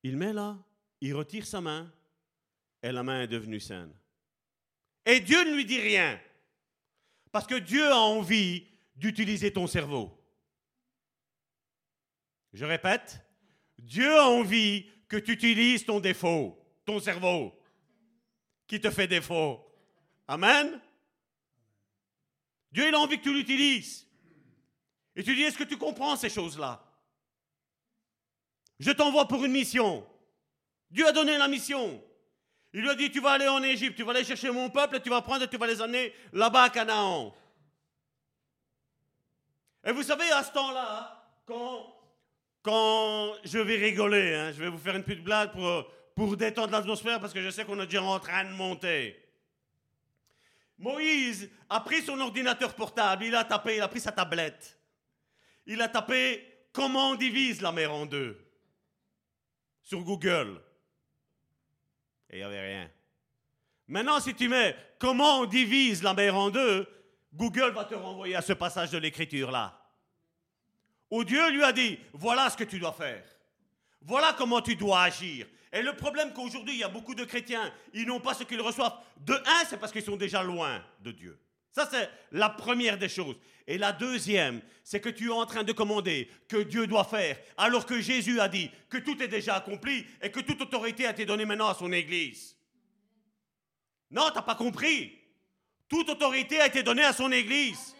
Il met là, il retire sa main, et la main est devenue saine. Et Dieu ne lui dit rien. Parce que Dieu a envie d'utiliser ton cerveau. Je répète, Dieu a envie que tu utilises ton défaut, ton cerveau, qui te fait défaut. Amen. Dieu, il a envie que tu l'utilises. Et tu dis, est-ce que tu comprends ces choses-là? Je t'envoie pour une mission. Dieu a donné la mission. Il lui a dit, tu vas aller en Égypte, tu vas aller chercher mon peuple, et tu vas prendre et tu vas les amener là-bas à Canaan. Et vous savez, à ce temps-là, quand, quand je vais rigoler, hein, je vais vous faire une petite blague pour, pour détendre l'atmosphère, parce que je sais qu'on est déjà en train de monter. Moïse a pris son ordinateur portable, il a tapé, il a pris sa tablette il a tapé comment on divise la mer en deux sur Google. Et il n'y avait rien. Maintenant, si tu mets comment on divise la mer en deux, Google va te renvoyer à ce passage de l'écriture-là. Où Dieu lui a dit, voilà ce que tu dois faire. Voilà comment tu dois agir. Et le problème qu'aujourd'hui, il y a beaucoup de chrétiens, ils n'ont pas ce qu'ils reçoivent. De un, c'est parce qu'ils sont déjà loin de Dieu. Ça, c'est la première des choses. Et la deuxième, c'est que tu es en train de commander que Dieu doit faire, alors que Jésus a dit que tout est déjà accompli et que toute autorité a été donnée maintenant à son Église. Non, tu n'as pas compris. Toute autorité a été donnée à son Église.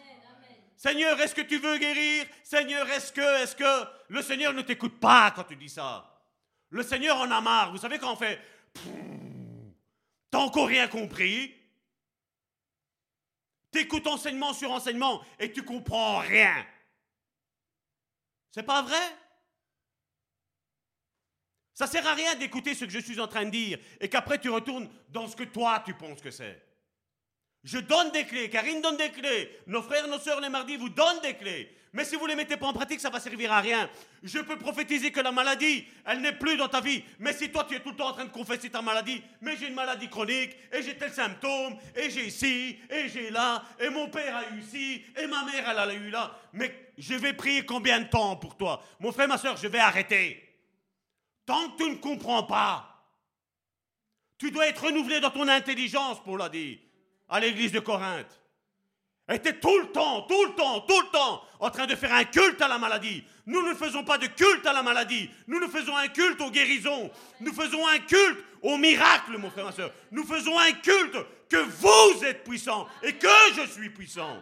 Seigneur, est-ce que tu veux guérir? Seigneur, est-ce que, est-ce que le Seigneur ne t'écoute pas quand tu dis ça? Le Seigneur en a marre. Vous savez quand on fait, t'as encore rien compris T'écoutes enseignement sur enseignement et tu comprends rien. C'est pas vrai? Ça sert à rien d'écouter ce que je suis en train de dire et qu'après tu retournes dans ce que toi tu penses que c'est. Je donne des clés, Karine donne des clés, nos frères, nos sœurs les mardis vous donnent des clés. Mais si vous ne les mettez pas en pratique, ça va servir à rien. Je peux prophétiser que la maladie, elle n'est plus dans ta vie. Mais si toi, tu es tout le temps en train de confesser ta maladie, mais j'ai une maladie chronique, et j'ai tel symptôme, et j'ai ci, et j'ai là, et mon père a eu ci, et ma mère, elle a eu là. Mais je vais prier combien de temps pour toi? Mon frère, ma soeur, je vais arrêter. Tant que tu ne comprends pas, tu dois être renouvelé dans ton intelligence, Paul a dit, à l'église de Corinthe était tout le temps, tout le temps, tout le temps en train de faire un culte à la maladie. Nous ne faisons pas de culte à la maladie. Nous ne faisons un culte aux guérisons. Nous faisons un culte au miracle, mon frère, ma soeur. Nous faisons un culte que vous êtes puissant et que je suis puissant.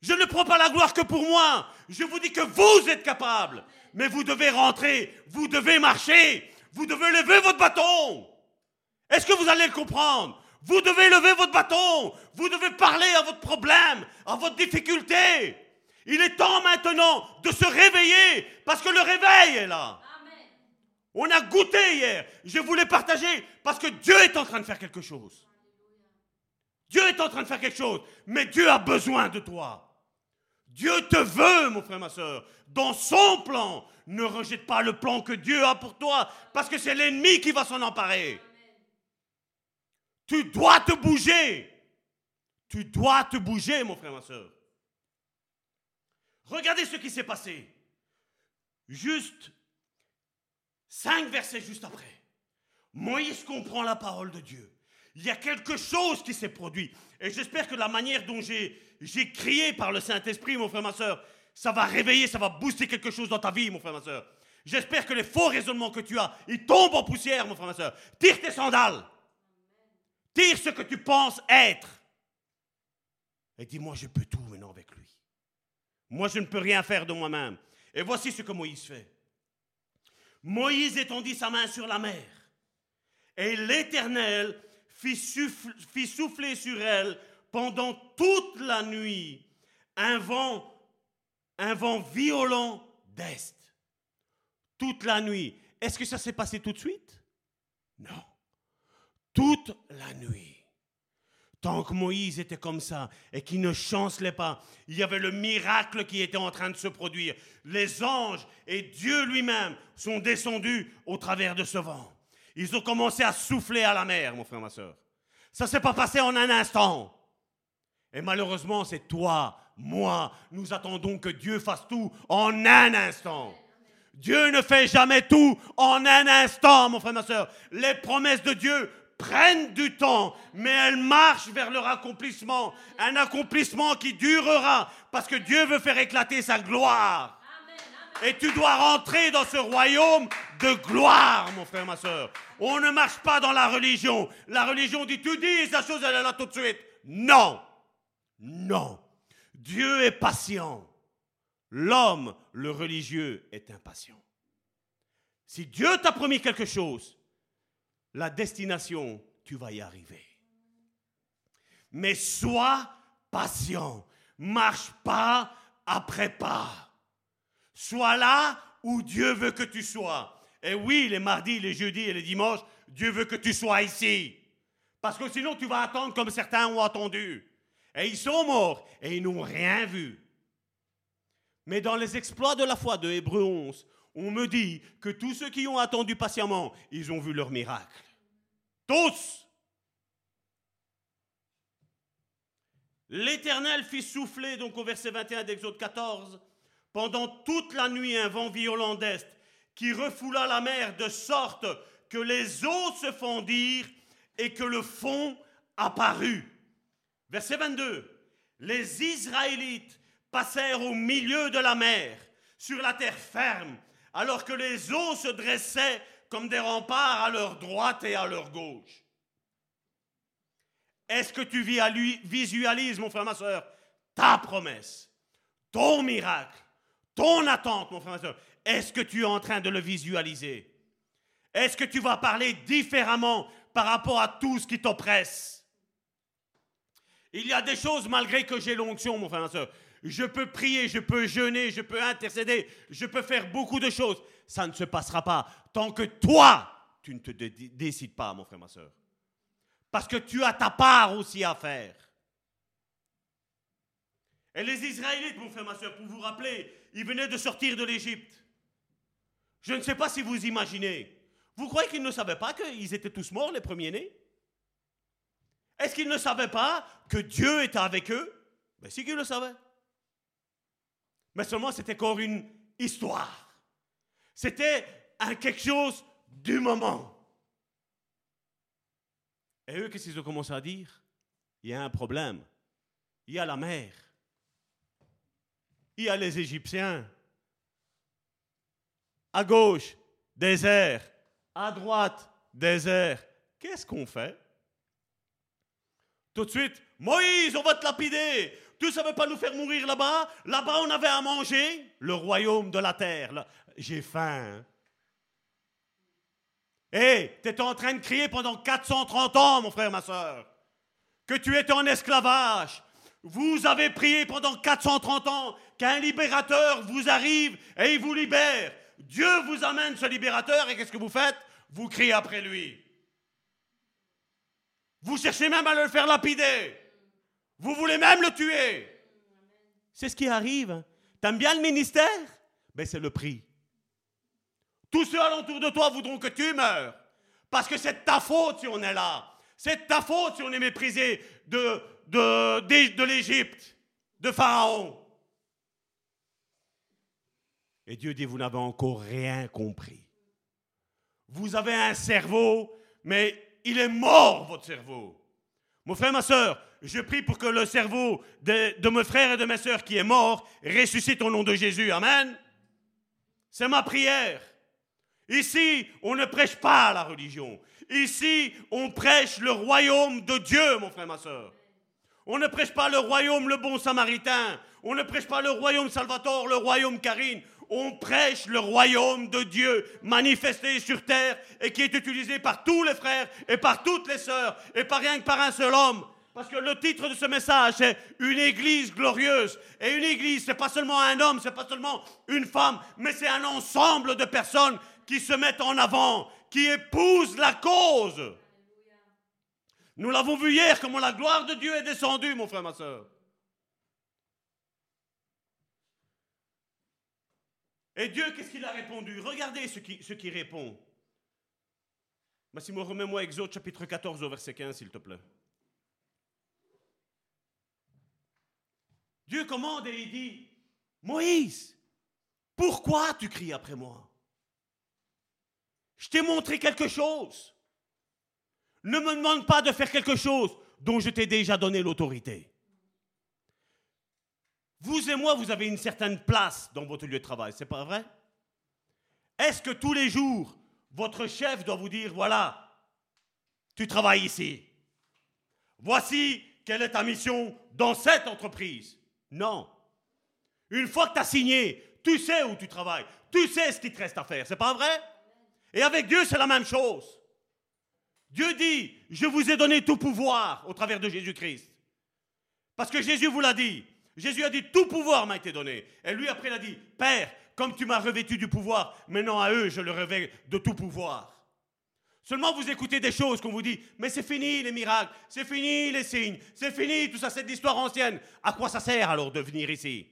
Je ne prends pas la gloire que pour moi. Je vous dis que vous êtes capable. Mais vous devez rentrer. Vous devez marcher. Vous devez lever votre bâton. Est-ce que vous allez le comprendre? Vous devez lever votre bâton. Vous devez parler à votre problème, à votre difficulté. Il est temps maintenant de se réveiller parce que le réveil est là. On a goûté hier. Je voulais partager parce que Dieu est en train de faire quelque chose. Dieu est en train de faire quelque chose. Mais Dieu a besoin de toi. Dieu te veut, mon frère, ma soeur, dans son plan. Ne rejette pas le plan que Dieu a pour toi, parce que c'est l'ennemi qui va s'en emparer. Tu dois te bouger. Tu dois te bouger, mon frère, ma soeur. Regardez ce qui s'est passé. Juste cinq versets juste après. Moïse comprend la parole de Dieu. Il y a quelque chose qui s'est produit. Et j'espère que la manière dont j'ai, crié par le Saint-Esprit, mon frère, ma soeur, ça va réveiller, ça va booster quelque chose dans ta vie, mon frère, ma soeur. J'espère que les faux raisonnements que tu as, ils tombent en poussière, mon frère, ma soeur. Tire tes sandales. Tire ce que tu penses être. Et dis-moi, je peux tout maintenant avec lui. Moi, je ne peux rien faire de moi-même. Et voici ce que Moïse fait. Moïse étendit sa main sur la mer. Et l'Éternel fit, fit, souffler sur elle pendant toute la nuit un vent, un vent violent d'Est. Toute la nuit. Est-ce que ça s'est passé tout de suite? Non. Toute la nuit. Tant que Moïse était comme ça et qu'il ne chancelait pas, il y avait le miracle qui était en train de se produire. Les anges et Dieu lui-même sont descendus au travers de ce vent. Ils ont commencé à souffler à la mer, mon frère, ma soeur. Ça ne s'est pas passé en un instant. Et malheureusement, c'est toi, moi, nous attendons que Dieu fasse tout en un instant. Dieu ne fait jamais tout en un instant, mon frère, ma soeur. Les promesses de Dieu prennent du temps, mais elles marchent vers leur accomplissement. Un accomplissement qui durera parce que Dieu veut faire éclater sa gloire. Et tu dois rentrer dans ce royaume de gloire, mon frère, ma soeur. On ne marche pas dans la religion. La religion dit, tu dis, la chose, elle est là tout de suite. Non. Non. Dieu est patient. L'homme, le religieux, est impatient. Si Dieu t'a promis quelque chose, la destination, tu vas y arriver. Mais sois patient. Marche pas après pas. Sois là où Dieu veut que tu sois. Et oui, les mardis, les jeudis et les dimanches, Dieu veut que tu sois ici. Parce que sinon, tu vas attendre comme certains ont attendu. Et ils sont morts et ils n'ont rien vu. Mais dans les exploits de la foi de Hébreu 11, on me dit que tous ceux qui ont attendu patiemment, ils ont vu leur miracle. Tous. L'Éternel fit souffler, donc au verset 21 d'Exode 14, pendant toute la nuit un vent violent d'Est qui refoula la mer de sorte que les eaux se fondirent et que le fond apparut. Verset 22. Les Israélites passèrent au milieu de la mer, sur la terre ferme, alors que les eaux se dressaient comme des remparts à leur droite et à leur gauche. Est-ce que tu visualises, mon frère, ma soeur, ta promesse, ton miracle, ton attente, mon frère, ma soeur? Est-ce que tu es en train de le visualiser? Est-ce que tu vas parler différemment par rapport à tout ce qui t'oppresse? Il y a des choses, malgré que j'ai l'onction, mon frère, ma soeur. Je peux prier, je peux jeûner, je peux intercéder, je peux faire beaucoup de choses ça ne se passera pas tant que toi, tu ne te décides pas, mon frère, ma soeur. Parce que tu as ta part aussi à faire. Et les Israélites, mon frère, ma soeur, pour vous rappeler, ils venaient de sortir de l'Égypte. Je ne sais pas si vous imaginez. Vous croyez qu'ils ne savaient pas qu'ils étaient tous morts, les premiers-nés? Est-ce qu'ils ne savaient pas que Dieu était avec eux? Mais ben, si qu'ils le savaient. Mais seulement c'était encore une histoire. C'était un quelque chose du moment. Et eux, qu'est-ce qu'ils ont commencé à dire? Il y a un problème. Il y a la mer. Il y a les Égyptiens. À gauche, désert. À droite, désert. Qu'est-ce qu'on fait? Tout de suite, Moïse, on va te lapider. Tu ne savais pas nous faire mourir là-bas? Là-bas, on avait à manger le royaume de la terre j'ai faim. Hé, hey, tu étais en train de crier pendant 430 ans, mon frère, ma soeur, que tu étais en esclavage. Vous avez prié pendant 430 ans qu'un libérateur vous arrive et il vous libère. Dieu vous amène ce libérateur et qu'est-ce que vous faites? Vous criez après lui. Vous cherchez même à le faire lapider. Vous voulez même le tuer. C'est ce qui arrive. hein. T'aimes bien le ministère? Ben c'est le prix. Tous ceux alentour de toi voudront que tu meurs. Parce que c'est ta faute si on est là. C'est ta faute si on est méprisé de, de, de, de l'Égypte, de Pharaon. Et Dieu dit, vous n'avez encore rien compris. Vous avez un cerveau, mais il est mort, votre cerveau. Mon frère, ma soeur, je prie pour que le cerveau de, de mes frères et de mes soeurs qui est mort ressuscite au nom de Jésus. Amen. C'est ma prière. Ici, on ne prêche pas la religion. Ici, on prêche le royaume de Dieu, mon frère, ma soeur. On ne prêche pas le royaume le bon samaritain. On ne prêche pas le royaume Salvatore, le royaume Karine. On prêche le royaume de Dieu manifesté sur terre et qui est utilisé par tous les frères et par toutes les sœurs et pas rien que par un seul homme. Parce que le titre de ce message, c'est une église glorieuse. Et une église, c'est pas seulement un homme, c'est pas seulement une femme, mais c'est un ensemble de personnes qui se mettent en avant, qui épousent la cause. Nous l'avons vu hier, comment la gloire de Dieu est descendue, mon frère, ma soeur. Et Dieu, qu'est-ce qu'il a répondu? Regardez ce qui, ce qui répond. Massimo, remets-moi Exode chapitre 14 au verset 15, s'il te plaît. Dieu commande et il dit, Moïse, pourquoi tu cries après moi? Je t'ai montré quelque chose. Ne me demande pas de faire quelque chose dont je t'ai déjà donné l'autorité. Vous et moi, vous avez une certaine place dans votre lieu de travail, c'est pas vrai? Est-ce que tous les jours, votre chef doit vous dire, voilà, tu travailles ici. Voici quelle est ta mission dans cette entreprise. Non. Une fois que tu as signé, tu sais où tu travailles, tu sais ce qu'il te reste à faire, c'est pas vrai? Et avec Dieu, c'est la même chose. Dieu dit, je vous ai donné tout pouvoir au travers de Jésus-Christ. Parce que Jésus vous l'a dit. Jésus a dit, tout pouvoir m'a été donné. Et lui, après, il a dit, Père, comme tu m'as revêtu du pouvoir, maintenant à eux, je le revêt de tout pouvoir. Seulement, vous écoutez des choses qu'on vous dit, mais c'est fini les miracles, c'est fini les signes, c'est fini tout ça, c'est de l'histoire ancienne. À quoi ça sert alors de venir ici?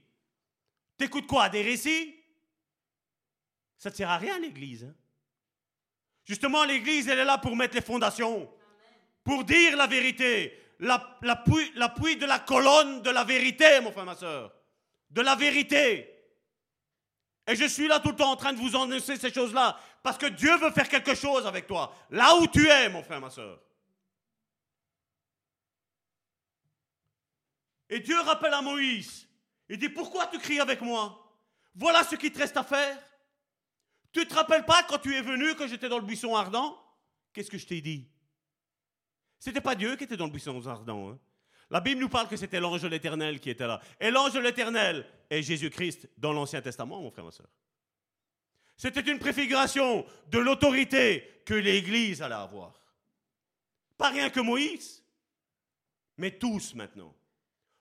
T'écoutes quoi Des récits? Ça ne sert à rien, l'Église. hein? Justement, l'Église, elle est là pour mettre les fondations, pour dire la vérité, la- l'appui de la colonne de la vérité, mon frère, ma soeur. De la vérité. Et je suis là tout le temps en train de vous annoncer ces choses-là, parce que Dieu veut faire quelque chose avec toi, là où tu es, mon frère, ma soeur. Et Dieu rappelle à Moïse, il dit, pourquoi tu cries avec moi? Voilà ce qu'il te reste à faire. Tu te rappelles pas quand tu es venu, que j'étais dans le buisson ardent? Qu'est-ce que je t'ai dit? C'était pas Dieu qui était dans le buisson ardent. hein. La Bible nous parle que c'était l'ange de l'Éternel qui était là. Et l'ange de l'Éternel est Jésus-Christ dans l'Ancien Testament, mon frère, ma soeur. C'était une préfiguration de l'autorité que l'Église allait avoir. Pas rien que Moïse, mais tous maintenant.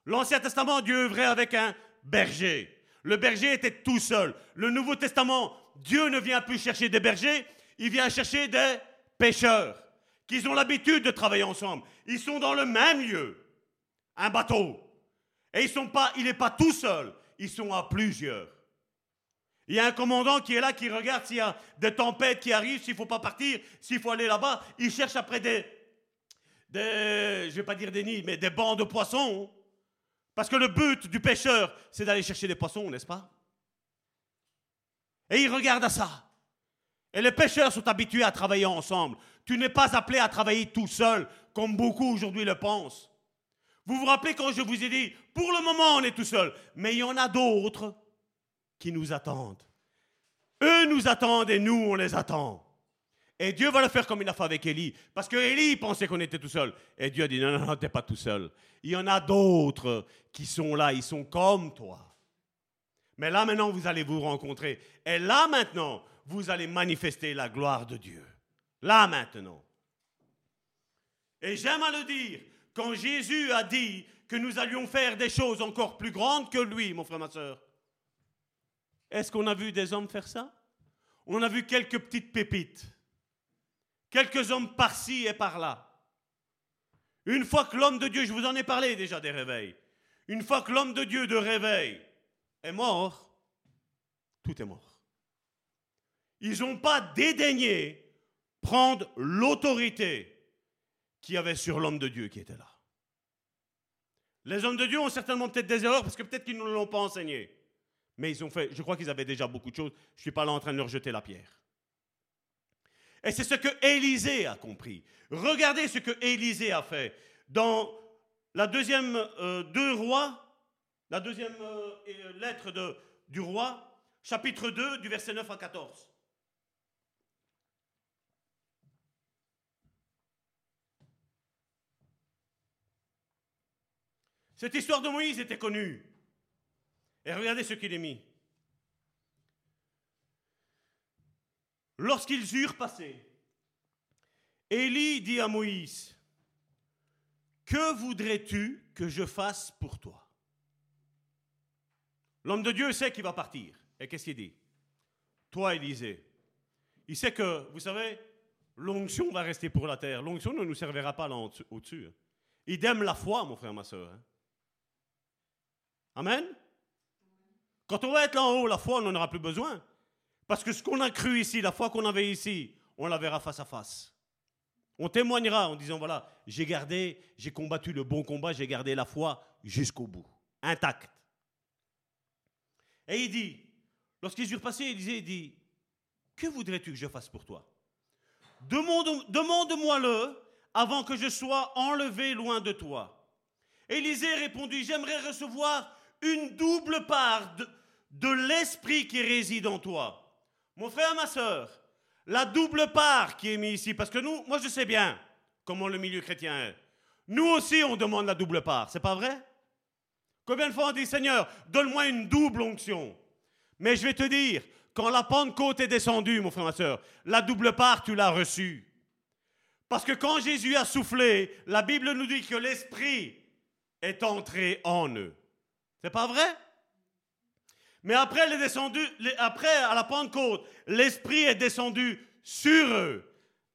L'Ancien Testament, Dieu œuvrait avec un berger. Le berger était tout seul. Le Nouveau Testament, Dieu ne vient plus chercher des bergers, il vient chercher des pêcheurs qui ont l'habitude de travailler ensemble. Ils sont dans le même lieu, un bateau. Et ils sont pas, il n'est pas tout seul, ils sont à plusieurs. Il y a un commandant qui est là, qui regarde s'il y a des tempêtes qui arrivent, s'il ne faut pas partir, s'il faut aller là-bas. Il cherche après des, des, je vais pas dire des nids, mais des bancs de poissons. Parce que le but du pêcheur, c'est d'aller chercher des poissons, n'est-ce pas? Et il regarde à ça. Et les pêcheurs sont habitués à travailler ensemble. Tu n'es pas appelé à travailler tout seul, comme beaucoup aujourd'hui le pensent. Vous vous rappelez quand je vous ai dit, pour le moment on est tout seul, mais il y en a d'autres qui nous attendent. Eux nous attendent et nous on les attend. Et Dieu va le faire comme il a fait avec Élie. Parce que Élie pensait qu'on était tout seul. Et Dieu a dit, non, non, non, t'es pas tout seul. Il y en a d'autres qui sont là, ils sont comme toi. Mais là maintenant, vous allez vous rencontrer. Et là maintenant, vous allez manifester la gloire de Dieu. Là maintenant. Et j'aime à le dire, quand Jésus a dit que nous allions faire des choses encore plus grandes que lui, mon frère, ma soeur, est-ce qu'on a vu des hommes faire ça? On a vu quelques petites pépites. Quelques hommes par-ci et par-là. Une fois que l'homme de Dieu, je vous en ai parlé déjà des réveils, Une fois que l'homme de Dieu de réveil est mort, tout est mort. Ils n'ont pas dédaigné prendre l'autorité qu'il y avait sur l'homme de Dieu qui était là. Les hommes de Dieu ont certainement peut-être des erreurs parce que peut-être qu'ils ne l'ont pas enseigné. Mais ils ont fait, je crois qu'ils avaient déjà beaucoup de choses. Je ne suis pas là en train de leur jeter la pierre. Et c'est ce que Élisée a compris. Regardez ce que Élisée a fait. Dans la deuxième euh, deux rois, la deuxième euh, euh, lettre de, du roi, chapitre 2, du verset 9 à 14. Cette histoire de Moïse était connue. Et regardez ce qu'il est mis. Lorsqu'ils eurent passé, Élie dit à Moïse, Que voudrais-tu que je fasse pour toi? L'homme de Dieu sait qu'il va partir. Et qu'est-ce qu'il dit? Toi, Élisée, il sait que, vous savez, l'onction va rester pour la terre. L'onction ne nous servira pas là au-dessus. Idem la foi, mon frère, ma soeur. Hein. Amen? Quand on va être là en haut, la foi, on n'en aura plus besoin. Parce que ce qu'on a cru ici, la foi qu'on avait ici, on la verra face à face. On témoignera en disant, voilà, j'ai gardé, j'ai combattu le bon combat, j'ai gardé la foi jusqu'au bout, intacte. Et il dit, lorsqu'ils eurent passé, il dit, que voudrais-tu que je fasse pour toi? Demande-moi-le avant que je sois enlevé loin de toi. Élisée répondit, j'aimerais recevoir une double part de, l'esprit qui réside en toi. Mon frère, ma soeur, la double part qui est mise ici, parce que nous, moi je sais bien comment le milieu chrétien est. Nous aussi, on demande la double part, c'est pas vrai? Combien de fois on dit, Seigneur, donne-moi une double onction Mais je vais te dire, quand la Pentecôte est descendue, mon frère, ma soeur, la double part, tu l'as reçue. Parce que quand Jésus a soufflé, la Bible nous dit que l'Esprit est entré en eux. C'est pas vrai? Mais après, les descendu, après, à la Pentecôte, l'Esprit est descendu sur eux.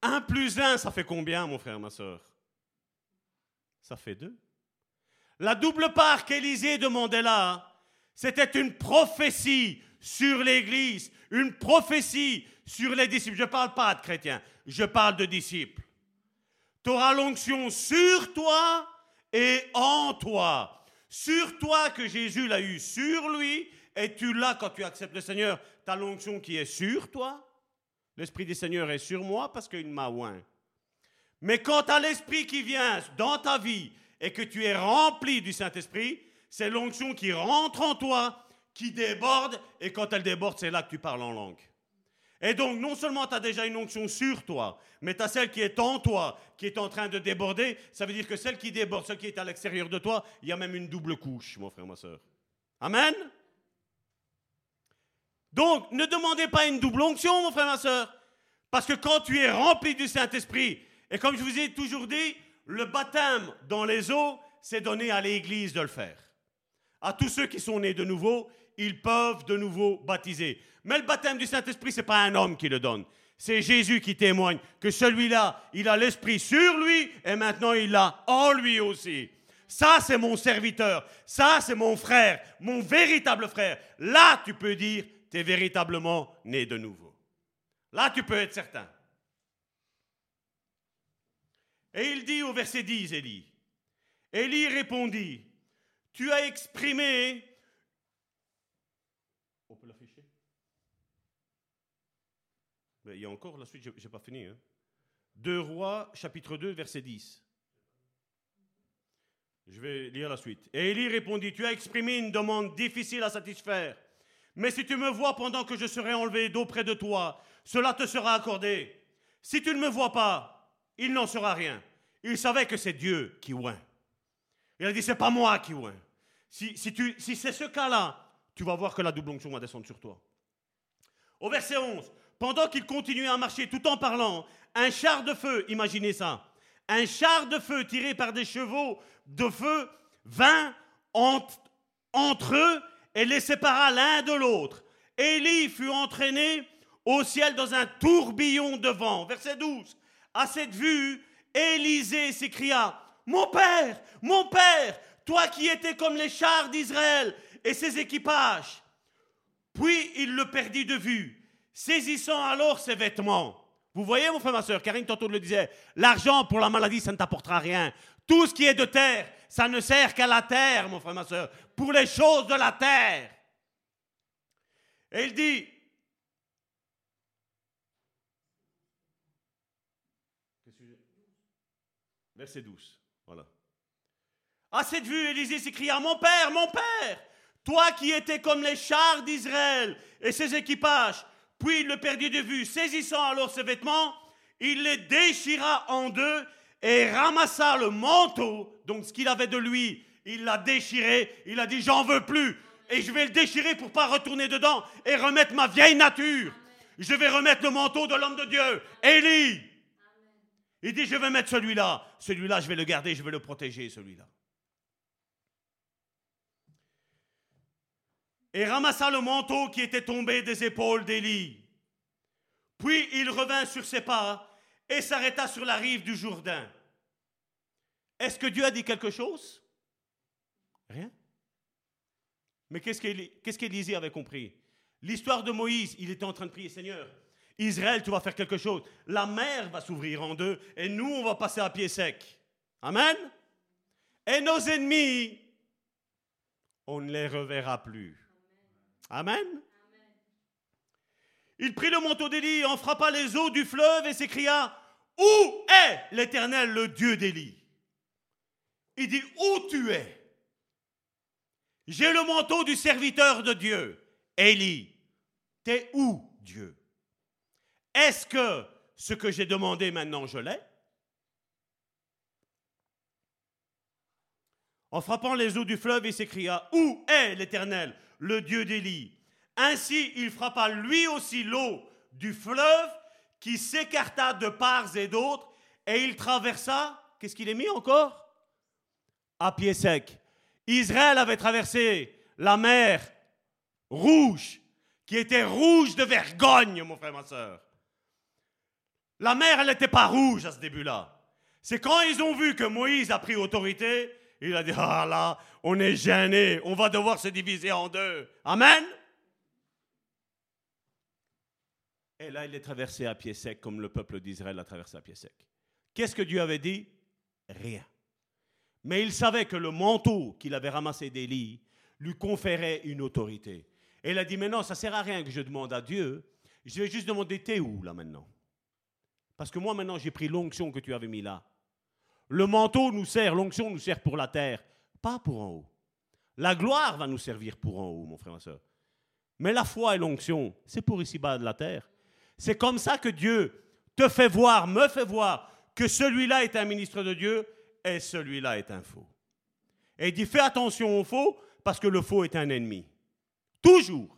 Un plus un, ça fait combien, mon frère, ma soeur Ça fait deux. La double part qu'Élisée demandait là, c'était une prophétie sur l'Église, une prophétie sur les disciples. Je ne parle pas de chrétiens, je parle de disciples. Tu auras l'onction sur toi et en toi sur toi que Jésus l'a eu sur lui, et tu l'as quand tu acceptes le Seigneur, ta l'onction qui est sur toi? L'Esprit du Seigneur est sur moi parce qu'il m'a oint. Mais quand tu as l'Esprit qui vient dans ta vie et que tu es rempli du Saint-Esprit, c'est l'onction qui rentre en toi, qui déborde, et quand elle déborde, c'est là que tu parles en langue. Et donc, non seulement tu as déjà une onction sur toi, mais tu as celle qui est en toi, qui est en train de déborder. Ça veut dire que celle qui déborde, celle qui est à l'extérieur de toi, il y a même une double couche, mon frère, ma soeur. Amen? Donc, ne demandez pas une double onction, mon frère, ma soeur. Parce que quand tu es rempli du Saint-Esprit, et comme je vous ai toujours dit, le baptême dans les eaux, c'est donné à l'Église de le faire. À tous ceux qui sont nés de nouveau, ils peuvent de nouveau baptiser. Mais le baptême du Saint-Esprit, ce n'est pas un homme qui le donne. C'est Jésus qui témoigne que celui-là, il a l'Esprit sur lui et maintenant il l'a en lui aussi. Ça, c'est mon serviteur. Ça, c'est mon frère, mon véritable frère. Là, tu peux dire, véritablement né de nouveau. Là, tu peux être certain. Et il dit au verset 10, Élie, Élie répondit, tu as exprimé il y a encore la suite, je n'ai pas fini. Hein. Deux rois, chapitre 2, verset 10. Je vais lire la suite. Et Élie répondit, tu as exprimé une demande difficile à satisfaire. Mais si tu me vois pendant que je serai enlevé d'auprès de toi, cela te sera accordé. Si tu ne me vois pas, il n'en sera rien. Il savait que c'est Dieu qui oint. Il a dit, c'est pas moi qui oint. Si, si, si c'est ce cas-là, tu vas voir que la double onction va descendre sur toi. Au verset 11, pendant qu'il continuait à marcher tout en parlant, un char de feu, imaginez ça, un char de feu tiré par des chevaux de feu vint entre, eux et les sépara l'un de l'autre. Élie fut entraîné au ciel dans un tourbillon de vent. Verset 12. À cette vue, Élisée s'écria, Mon père, mon père, toi qui étais comme les chars d'Israël et ses équipages. Puis il le perdit de vue, saisissant alors ses vêtements. Vous voyez, mon frère, ma soeur, Karine tantôt le disait, l'argent pour la maladie, ça ne t'apportera rien. Tout ce qui est de terre, ça ne sert qu'à la terre, mon frère, ma soeur, pour les choses de la terre. Et il dit, verset 12, voilà. À cette vue, Élisée s'écria, mon père, mon père, toi qui étais comme les chars d'Israël et ses équipages, puis il le perdit de vue. Saisissant alors ses vêtements, il les déchira en deux et ramassa le manteau, donc ce qu'il avait de lui, il l'a déchiré, il a dit j'en veux plus, et je vais le déchirer pour pas retourner dedans et remettre ma vieille nature. Je vais remettre le manteau de l'homme de Dieu, Élie. Il dit je vais mettre celui-là, celui-là je vais le garder, je vais le protéger, celui-là. Et ramassa le manteau qui était tombé des épaules d'Élie. Puis il revint sur ses pas et s'arrêta sur la rive du Jourdain. Est-ce que Dieu a dit quelque chose? Rien. Mais qu'est-ce qu'Élisée avait compris? L'histoire de Moïse, il était en train de prier, Seigneur, Israël, tu vas faire quelque chose. La mer va s'ouvrir en deux et nous, on va passer à pied sec. Amen. Et nos ennemis, on ne les reverra plus. Amen. Il prit le manteau d'Élie, en frappa les eaux du fleuve et s'écria Où est l'Éternel, le Dieu d'Élie? Il dit Où tu es? J'ai le manteau du serviteur de Dieu. Élie, t'es où, Dieu? Est-ce que ce que j'ai demandé maintenant, je l'ai? En frappant les eaux du fleuve, il s'écria Où est l'Éternel, le Dieu d'Élie? Ainsi, il frappa lui aussi l'eau du fleuve qui s'écarta de parts et d'autres, et il traversa, qu'est-ce qu'il est mis encore? À pied sec. Israël avait traversé la mer rouge, qui était rouge de vergogne, mon frère, ma soeur. La mer, elle n'était pas rouge à ce début-là. C'est quand ils ont vu que Moïse a pris autorité, il a dit, ah là, on est gêné, on va devoir se diviser en deux. Amen. Et là, il est traversé à pied sec, comme le peuple d'Israël a traversé à pied sec. Qu'est-ce que Dieu avait dit? Rien. Mais il savait que le manteau qu'il avait ramassé d'Élie lui conférait une autorité. Et il a dit, mais non, ça ne sert à rien que je demande à Dieu. Je vais juste demander, t'es où là maintenant? Parce que moi maintenant, j'ai pris l'onction que tu avais mis là. Le manteau nous sert, l'onction nous sert pour la terre, pas pour en haut. La gloire va nous servir pour en haut, mon frère, ma soeur. Mais la foi et l'onction, c'est pour ici-bas de la terre. C'est comme ça que Dieu te fait voir, me fait voir que celui-là est un ministre de Dieu et celui-là est un faux. Et il dit fais attention au faux parce que le faux est un ennemi. Toujours.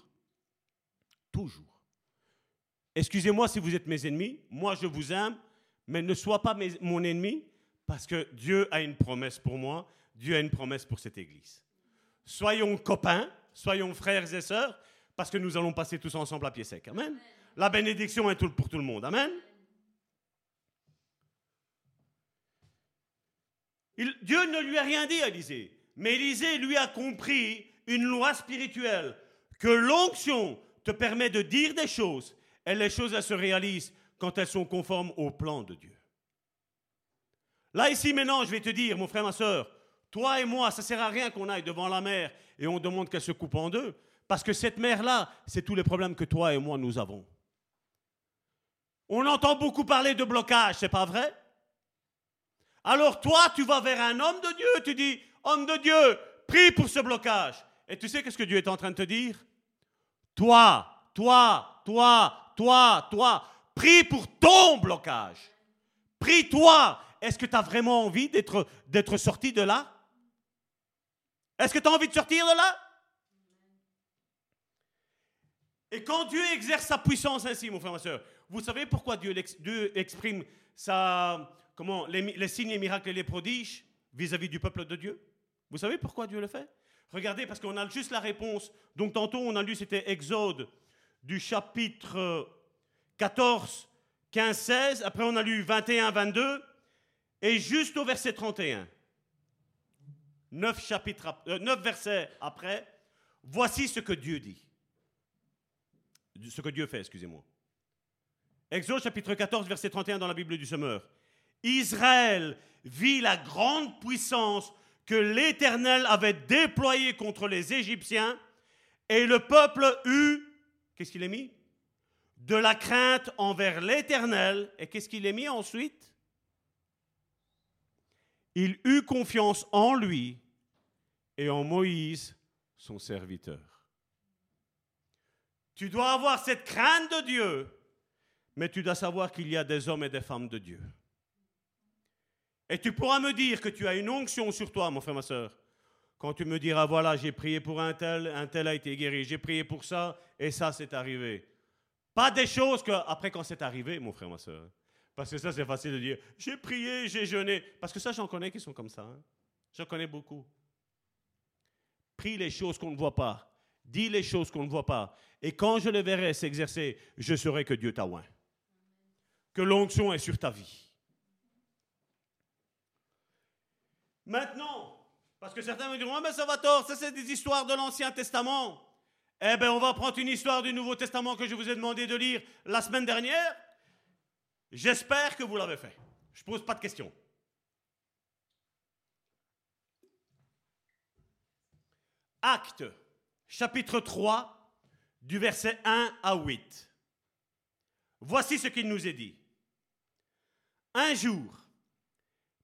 Toujours. Excusez-moi si vous êtes mes ennemis, moi je vous aime, mais ne sois pas mon ennemi parce que Dieu a une promesse pour moi, Dieu a une promesse pour cette Église. Soyons copains, soyons frères et sœurs, parce que nous allons passer tous ensemble à pied sec. Amen. La bénédiction est pour tout le monde. Amen. Dieu ne lui a rien dit à Élisée, mais Élisée lui a compris une loi spirituelle, que l'onction te permet de dire des choses, et les choses se réalisent quand elles sont conformes au plan de Dieu. Là, ici, maintenant, je vais te dire, mon frère, ma soeur, toi et moi, ça ne sert à rien qu'on aille devant la mer et on demande qu'elle se coupe en deux, parce que cette mer-là, c'est tous les problèmes que toi et moi, nous avons. On entend beaucoup parler de blocage, c'est pas vrai? Alors toi, tu vas vers un homme de Dieu, tu dis, homme de Dieu, prie pour ce blocage. Et tu sais qu'est-ce que Dieu est en train de te dire? Toi, toi, toi, toi, toi, prie pour ton blocage. Prie toi. Est-ce que tu as vraiment envie d'être, d'être sorti de là? Est-ce que tu as envie de sortir de là? Et quand Dieu exerce sa puissance ainsi, mon frère, ma soeur, vous savez pourquoi Dieu, exprime sa, comment, les, signes, les miracles et les prodiges vis-à-vis du peuple de Dieu? Vous savez pourquoi Dieu le fait? Regardez, parce qu'on a juste la réponse. Donc tantôt, on a lu, c'était Exode du chapitre 14, 15, 16. Après, on a lu 21, 22. Et juste au verset 31. neuf, chapitres, euh, neuf versets après, voici ce que Dieu dit. Ce que Dieu fait, excusez-moi. Exode chapitre 14, verset 31 dans la Bible du Semeur. Israël vit la grande puissance que l'Éternel avait déployée contre les Égyptiens, et le peuple eut, qu'est-ce qu'il a mis? De la crainte envers l'Éternel, et qu'est-ce qu'il a mis ensuite? Il eut confiance en lui et en Moïse, son serviteur. Tu dois avoir cette crainte de Dieu, mais tu dois savoir qu'il y a des hommes et des femmes de Dieu. Et tu pourras me dire que tu as une onction sur toi, mon frère, ma soeur. Quand tu me diras, voilà, j'ai prié pour un tel, un tel a été guéri, j'ai prié pour ça, et ça, c'est arrivé. Pas des choses que, après, quand c'est arrivé, mon frère, ma soeur. Parce que ça, c'est facile de dire, j'ai prié, j'ai jeûné. Parce que ça, j'en connais qui sont comme ça. Hein. J'en connais beaucoup. Prie les choses qu'on ne voit pas. Dis les choses qu'on ne voit pas. Et quand je les verrai s'exercer, je saurai que Dieu t'a oint. Que l'onction est sur ta vie. Maintenant, parce que certains me diront, ah mais ça va tort, ça c'est des histoires de l'Ancien Testament. Eh bien, on va prendre une histoire du Nouveau Testament que je vous ai demandé de lire la semaine dernière. J'espère que vous l'avez fait. Je ne pose pas de questions. Acte, chapitre 3, du verset 1 à 8. Voici ce qu'il nous est dit. Un jour,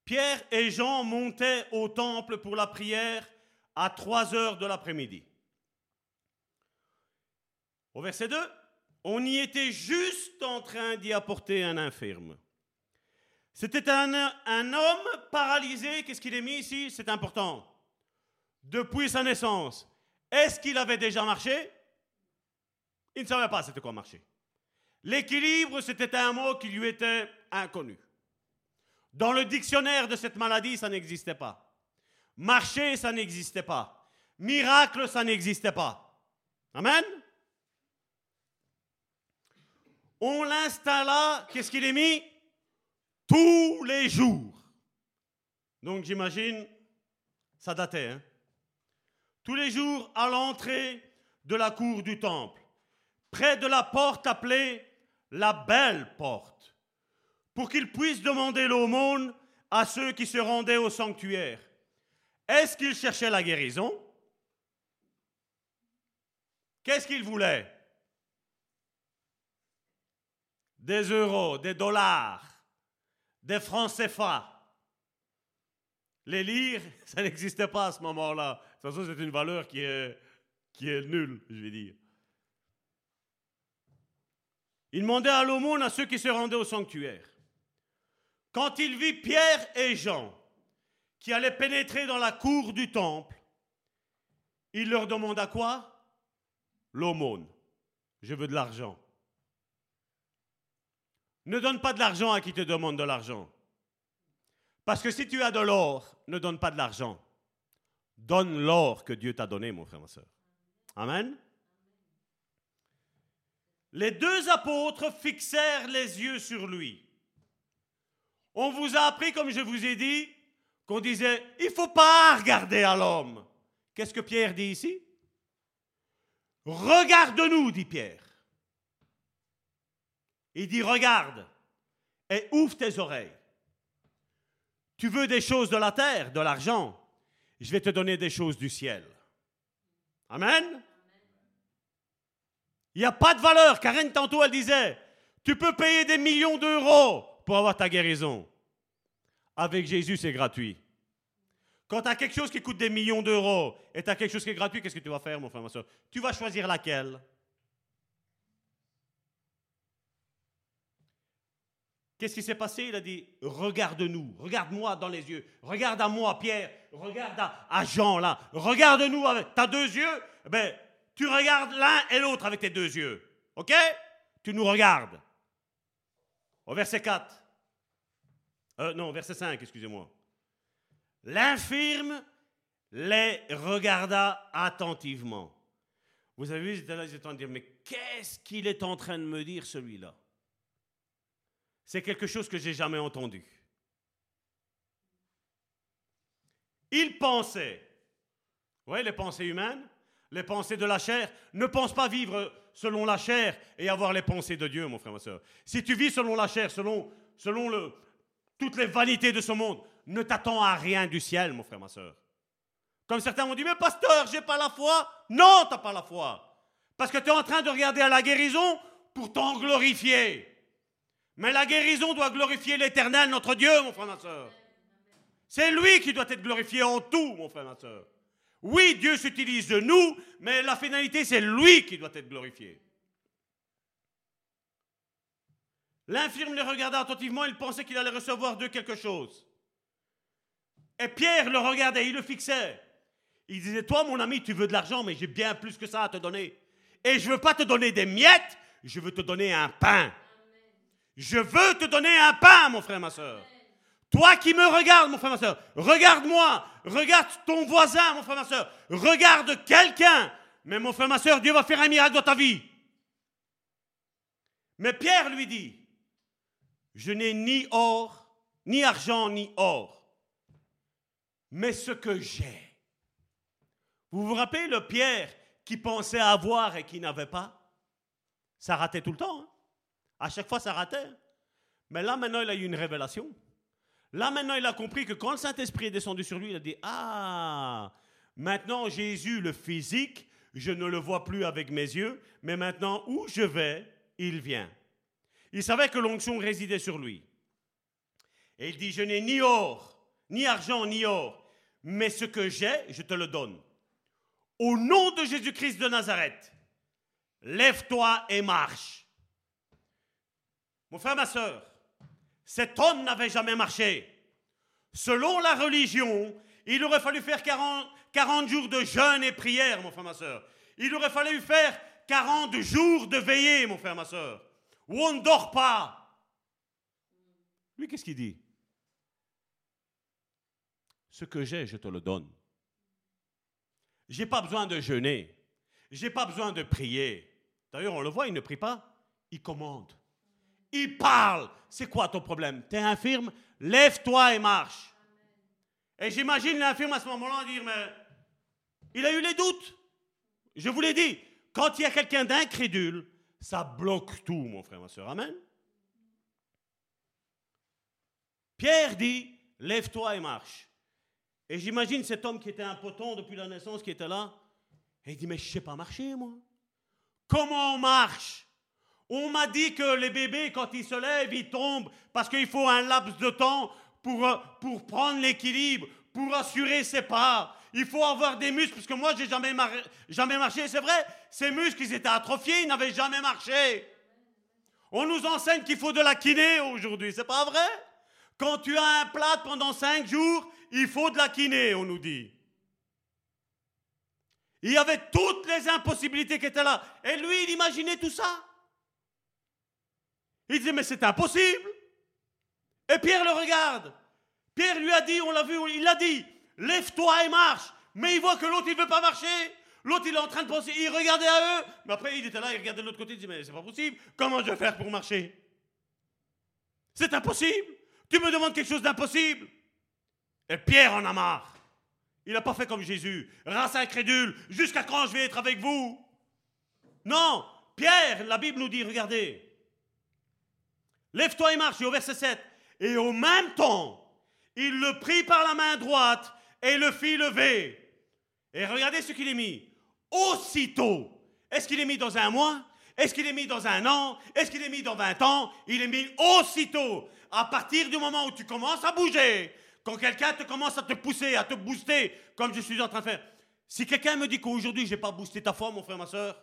Pierre et Jean montaient au temple pour la prière à 3 heures de l'après-midi. Au verset 2, on y était juste en train d'y apporter un infirme. C'était un, un, homme paralysé, qu'est-ce qu'il est mis ici? C'est important. Depuis sa naissance. Est-ce qu'il avait déjà marché? Il ne savait pas c'était quoi marcher. L'équilibre, c'était un mot qui lui était inconnu. Dans le dictionnaire de cette maladie, ça n'existait pas. Marcher, ça n'existait pas. Miracle, ça n'existait pas. Amen? On l'installa, qu'est-ce qu'il est mis? Tous les jours. Donc j'imagine, ça datait. Hein? Tous les jours à l'entrée de la cour du temple, près de la porte appelée la belle porte pour qu'il puisse demander l'aumône à ceux qui se rendaient au sanctuaire. Est-ce qu'il cherchait la guérison? Qu'est-ce qu'il voulait Des euros, des dollars, des francs CFA. Les lire, ça n'existait pas à ce moment-là. De toute façon, c'est une valeur qui est, qui est nulle, je vais dire. Il demandait à l'aumône à ceux qui se rendaient au sanctuaire. Quand il vit Pierre et Jean qui allaient pénétrer dans la cour du temple, il leur demanda quoi? L'aumône. Je veux de l'argent. Ne donne pas de l'argent à qui te demande de l'argent. Parce que si tu as de l'or, ne donne pas de l'argent. Donne l'or que Dieu t'a donné, mon frère, ma soeur. Amen. Les deux apôtres fixèrent les yeux sur lui. On vous a appris, comme je vous ai dit, qu'on disait, il ne faut pas regarder à l'homme. Qu'est-ce que Pierre dit ici? Regarde-nous, dit Pierre. Il dit, regarde et ouvre tes oreilles. Tu veux des choses de la terre, de l'argent, je vais te donner des choses du ciel. Amen? Il n'y a pas de valeur. Karen, tantôt, elle disait, tu peux payer des millions d'euros pour avoir ta guérison. Avec Jésus, c'est gratuit. Quand tu as quelque chose qui coûte des millions d'euros et tu as quelque chose qui est gratuit, qu'est-ce que tu vas faire, mon frère, ma soeur? Tu vas choisir laquelle? Qu'est-ce qui s'est passé? Il a dit Regarde-nous, regarde-moi dans les yeux, regarde à moi, Pierre, regarde à, Jean là, regarde-nous avec. tes deux yeux? Ben, tu regardes l'un et l'autre avec tes deux yeux. Ok? Tu nous regardes. Au verset 4. Euh, non, verset 5, excusez-moi. L'infirme les regarda attentivement. Vous avez vu, ils étaient en train de dire, mais qu'est-ce qu'il est en train de me dire celui-là? C'est quelque chose que j'ai jamais entendu. Il pensait. Vous voyez les pensées humaines, les pensées de la chair. Ne pense pas vivre selon la chair et avoir les pensées de Dieu, mon frère, ma soeur. Si tu vis selon la chair, selon, le, toutes les vanités de ce monde, ne t'attends à rien du ciel, mon frère, ma soeur. Comme certains m'ont dit, mais pasteur, j'ai pas la foi. Non, t'as pas la foi. Parce que tu es en train de regarder à la guérison pour t'en glorifier. Mais la guérison doit glorifier l'éternel, notre Dieu, mon frère, ma soeur. C'est lui qui doit être glorifié en tout, mon frère, ma soeur. Oui, Dieu s'utilise de nous, mais la finalité, c'est lui qui doit être glorifié. L'infirme le regardait attentivement, il pensait qu'il allait recevoir d'eux quelque chose. Et Pierre le regardait, il le fixait. Il disait, toi mon ami, tu veux de l'argent, mais j'ai bien plus que ça à te donner. Et je ne veux pas te donner des miettes, je veux te donner un pain. Je veux te donner un pain, mon frère, ma soeur. Toi qui me regardes, mon frère, ma soeur, regarde-moi, regarde ton voisin, mon frère, ma soeur, regarde quelqu'un. Mais mon frère, ma soeur, Dieu va faire un miracle dans ta vie. Mais Pierre lui dit, je n'ai ni or, ni argent, ni or, mais ce que j'ai. Vous vous rappelez le Pierre qui pensait avoir et qui n'avait pas? Ça ratait tout le temps. Hein. À chaque fois, ça ratait. Mais là, maintenant, il a eu une révélation. Là, maintenant, il a compris que quand le Saint-Esprit est descendu sur lui, il a dit, ah, maintenant, Jésus, le physique, je ne le vois plus avec mes yeux, mais maintenant, où je vais, il vient. Il savait que l'onction résidait sur lui. Et il dit, je n'ai ni or, ni argent, ni or, mais ce que j'ai, je te le donne. Au nom de Jésus-Christ de Nazareth, lève-toi et marche. Mon frère, ma soeur, cet homme n'avait jamais marché. Selon la religion, il aurait fallu faire 40, 40 jours de jeûne et prière, mon frère, ma soeur. Il aurait fallu faire 40 jours de veillée, mon frère, ma soeur où on ne dort pas. Lui, qu'est-ce qu'il dit? Ce que j'ai, je te le donne. J'ai pas besoin de jeûner. J'ai pas besoin de prier. D'ailleurs, on le voit, il ne prie pas, il commande. Il parle. C'est quoi ton problème? Tu es infirme? Lève-toi et marche. Et j'imagine l'infirme à ce moment-là dire, mais il a eu les doutes. Je vous l'ai dit, quand il y a quelqu'un d'incrédule, ça bloque tout, mon frère, ma soeur. Amen. Pierre dit, lève-toi et marche. Et j'imagine cet homme qui était un poton depuis la naissance, qui était là, et il dit, mais je ne sais pas marcher, moi. Comment on marche? On m'a dit que les bébés, quand ils se lèvent, ils tombent parce qu'il faut un laps de temps pour, euh, pour prendre l'équilibre, pour assurer ses pas. Il faut avoir des muscles, parce que moi, j'ai jamais, jamais marché. C'est vrai, ces muscles, ils étaient atrophiés, ils n'avaient jamais marché. On nous enseigne qu'il faut de la kiné aujourd'hui, c'est pas vrai? Quand tu as un plat pendant cinq jours, il faut de la kiné, on nous dit. Il y avait toutes les impossibilités qui étaient là. Et lui, il imaginait tout ça? Il disait, mais c'est impossible. Et Pierre le regarde. Pierre lui a dit, on l'a vu, il l'a dit, lève-toi et marche. Mais il voit que l'autre, il ne veut pas marcher. L'autre, il est en train de penser, il regardait à eux. Mais après, il était là, il regardait de l'autre côté, il dit, mais c'est pas possible. Comment je vais faire pour marcher? C'est impossible. Tu me demandes quelque chose d'impossible. Et Pierre en a marre. Il n'a pas fait comme Jésus. Race incrédule, jusqu'à quand je vais être avec vous? Non, Pierre, la Bible nous dit, regardez. Lève-toi et marche, au verset 7. Et au même temps, il le prit par la main droite et le fit lever. Et regardez ce qu'il est mis. Aussitôt. Est-ce qu'il est mis dans un mois? Est-ce qu'il est mis dans un an? Est-ce qu'il est mis dans 20 ans? Il est mis aussitôt. À partir du moment où tu commences à bouger, quand quelqu'un te commence à te pousser, à te booster, comme je suis en train de faire. Si quelqu'un me dit qu'aujourd'hui, je n'ai pas boosté ta foi, mon frère, ma soeur,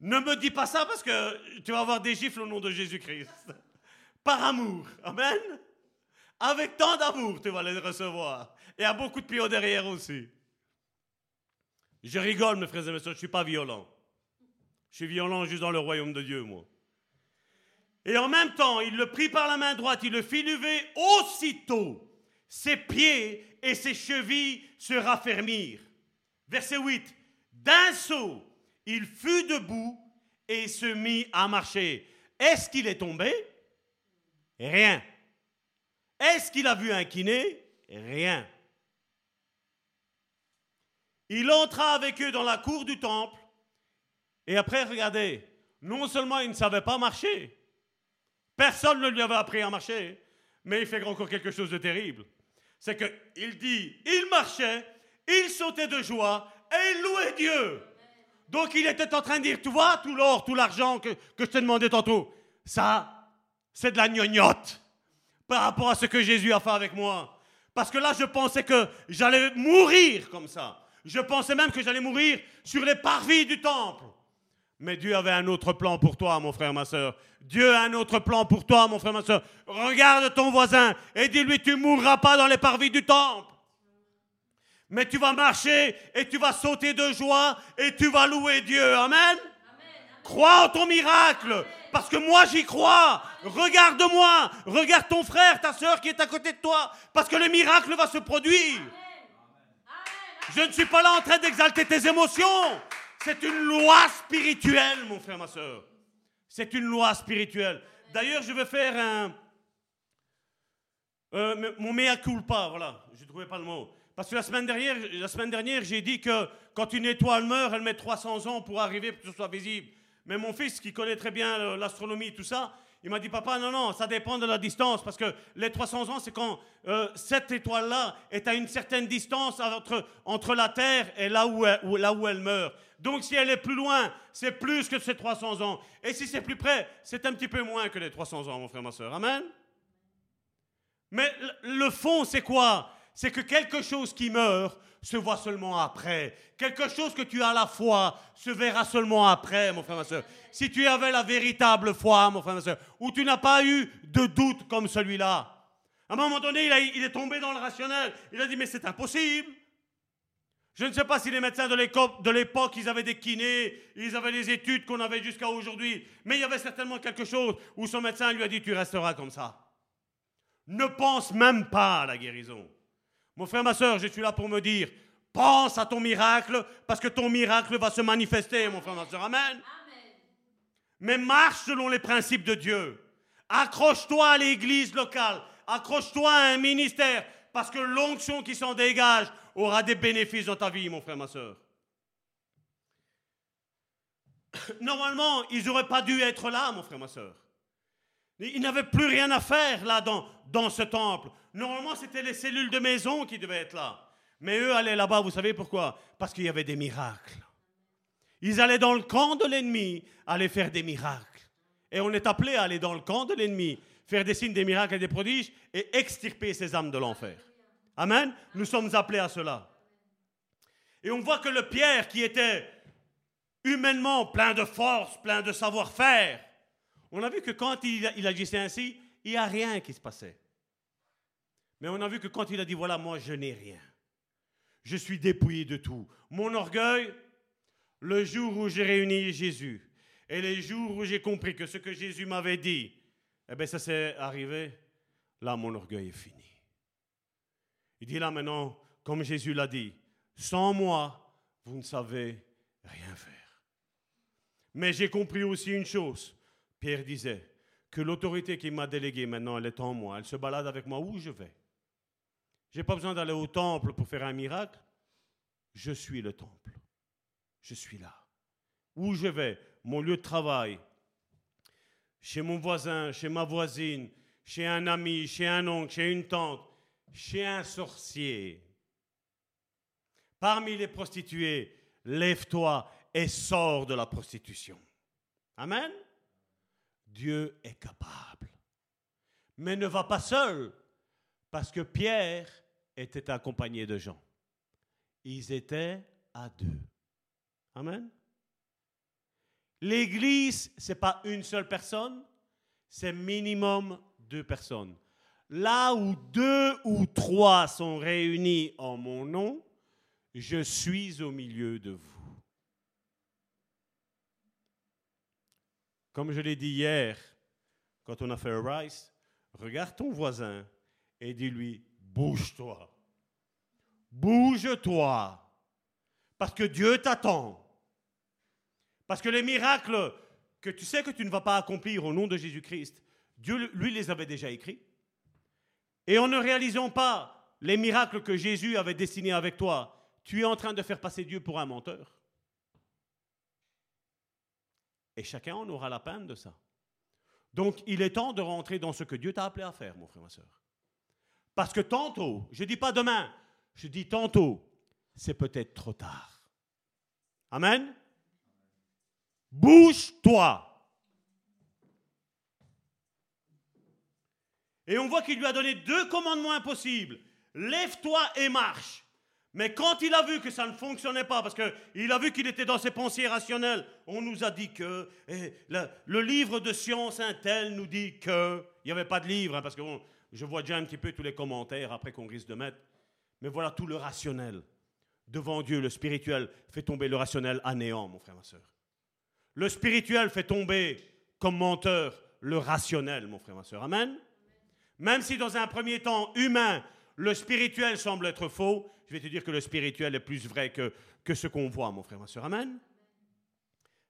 ne me dis pas ça parce que tu vas avoir des gifles au nom de Jésus-Christ. Par amour. Amen. Avec tant d'amour, tu vas les recevoir. Et à beaucoup de pieds derrière aussi. Je rigole, mes frères et mes soeurs, je ne suis pas violent. Je suis violent juste dans le royaume de Dieu, moi. Et en même temps, il le prit par la main droite, il le fit lever aussitôt. Ses pieds et ses chevilles se raffermirent. Verset 8. D'un saut, il fut debout et se mit à marcher. Est-ce qu'il est tombé? Rien. Est-ce qu'il a vu un kiné? Rien. Il entra avec eux dans la cour du temple. Et après, regardez, non seulement il ne savait pas marcher, personne ne lui avait appris à marcher, mais il fait encore quelque chose de terrible. C'est qu'il dit, il marchait, il sautait de joie et il louait Dieu. Donc il était en train de dire, tu vois, tout l'or, tout l'argent que, je t'ai demandé tantôt, ça, c'est de la gnognotte par rapport à ce que Jésus a fait avec moi. Parce que là, je pensais que j'allais mourir comme ça. Je pensais même que j'allais mourir sur les parvis du temple. Mais Dieu avait un autre plan pour toi, mon frère, ma soeur. Dieu a un autre plan pour toi, mon frère, ma soeur. Regarde ton voisin et dis-lui, tu mourras pas dans les parvis du temple. Mais tu vas marcher et tu vas sauter de joie et tu vas louer Dieu. Amen? Crois en ton miracle. Parce que moi j'y crois. Regarde-moi. Regarde ton frère, ta soeur qui est à côté de toi. Parce que le miracle va se produire. Je ne suis pas là en train d'exalter tes émotions. C'est une loi spirituelle, mon frère, ma soeur. C'est une loi spirituelle. D'ailleurs, je vais faire un. Euh, mon mea culpa, voilà, je ne trouvais pas le mot. Parce que la semaine dernière, la semaine dernière j'ai dit que quand une étoile meurt, elle met 300 ans pour arriver pour que ce soit visible. Mais mon fils, qui connaît très bien euh, l'astronomie, tout ça, il m'a dit, papa, non, non, ça dépend de la distance, parce que les 300 ans, c'est quand euh, cette étoile-là est à une certaine distance entre, entre la Terre et là où, elle, là où elle meurt. Donc si elle est plus loin, c'est plus que ces 300 ans. Et si c'est plus près, c'est un petit peu moins que les 300 ans, mon frère, ma soeur. Amen. Mais le fond, c'est quoi? C'est que quelque chose qui meurt se voit seulement après. Quelque chose que tu as la foi se verra seulement après, mon frère, ma soeur. Si tu avais la véritable foi, mon frère, ma soeur, ou tu n'as pas eu de doute comme celui-là. À un moment donné, il, il est tombé dans le rationnel. Il a dit, mais c'est impossible. Je ne sais pas si les médecins de l'époque, ils avaient des kinés, ils avaient les études qu'on avait jusqu'à aujourd'hui, mais il y avait certainement quelque chose où son médecin lui a dit, tu resteras comme ça. Ne pense même pas à la guérison. Mon frère, ma soeur, je suis là pour me dire, pense à ton miracle, parce que ton miracle va se manifester, mon frère, ma soeur. Amen. Mais marche selon les principes de Dieu. Accroche-toi à l'église locale. Accroche-toi à un ministère, parce que l'onction qui s'en dégage aura des bénéfices dans ta vie, mon frère, ma soeur. Normalement, ils n'auraient pas dû être là, mon frère, ma soeur. Ils n'avaient plus rien à faire là dans, dans ce temple. Normalement, c'était les cellules de maison qui devaient être là. Mais eux allaient là-bas, vous savez pourquoi? Parce qu'il y avait des miracles. Ils allaient dans le camp de l'ennemi, aller faire des miracles. Et on est appelé à aller dans le camp de l'ennemi, faire des signes, des miracles et des prodiges et extirper ces âmes de l'enfer. Amen? Nous sommes appelés à cela. Et on voit que le Pierre, qui était humainement plein de force, plein de savoir-faire, on a vu que quand il, agissait ainsi, il n'y a rien qui se passait. Mais on a vu que quand il a dit, voilà, moi, je n'ai rien. Je suis dépouillé de tout. Mon orgueil, le jour où j'ai réuni Jésus, et les jours où j'ai compris que ce que Jésus m'avait dit, eh bien, ça s'est arrivé, là, mon orgueil est fini. Il dit là maintenant, comme Jésus l'a dit, sans moi, vous ne savez rien faire. Mais j'ai compris aussi une chose. Pierre disait que l'autorité qui m'a déléguée maintenant, elle est en moi. Elle se balade avec moi où je vais. Je n'ai pas besoin d'aller au temple pour faire un miracle. Je suis le temple. Je suis là. Où je vais, mon lieu de travail, chez mon voisin, chez ma voisine, chez un ami, chez un oncle, chez une tante, chez un sorcier. Parmi les prostituées, lève-toi et sors de la prostitution. Amen? Dieu est capable. Mais ne va pas seul, parce que Pierre était accompagné de gens. Ils étaient à deux. Amen. L'église, ce n'est pas une seule personne, c'est minimum deux personnes. Là où deux ou trois sont réunis en mon nom, je suis au milieu de vous. Comme je l'ai dit hier, quand on a fait un regarde ton voisin et dis-lui, bouge-toi. Bouge-toi. Parce que Dieu t'attend. Parce que les miracles que tu sais que tu ne vas pas accomplir au nom de Jésus-Christ, Dieu, lui, les avait déjà écrits. Et en ne réalisant pas les miracles que Jésus avait destinés avec toi, tu es en train de faire passer Dieu pour un menteur. Et chacun en aura la peine de ça. Donc, il est temps de rentrer dans ce que Dieu t'a appelé à faire, mon frère, ma soeur. Parce que tantôt, je ne dis pas demain, je dis tantôt, c'est peut-être trop tard. Amen? Bouge-toi. Et on voit qu'il lui a donné deux commandements impossibles. Lève-toi et marche. Mais quand il a vu que ça ne fonctionnait pas, parce qu'il a vu qu'il était dans ses pensées rationnelles, on nous a dit que, et le, livre de science Intel nous dit que, il n'y avait pas de livre, hein, parce que bon, je vois déjà un petit peu tous les commentaires après qu'on risque de mettre, mais voilà tout le rationnel. Devant Dieu, le spirituel fait tomber le rationnel à néant, mon frère, ma soeur. Le spirituel fait tomber comme menteur le rationnel, mon frère, ma soeur. Amen. Même si dans un premier temps humain, le spirituel semble être faux, je vais te dire que le spirituel est plus vrai que, ce qu'on voit, mon frère, ma soeur. Amen.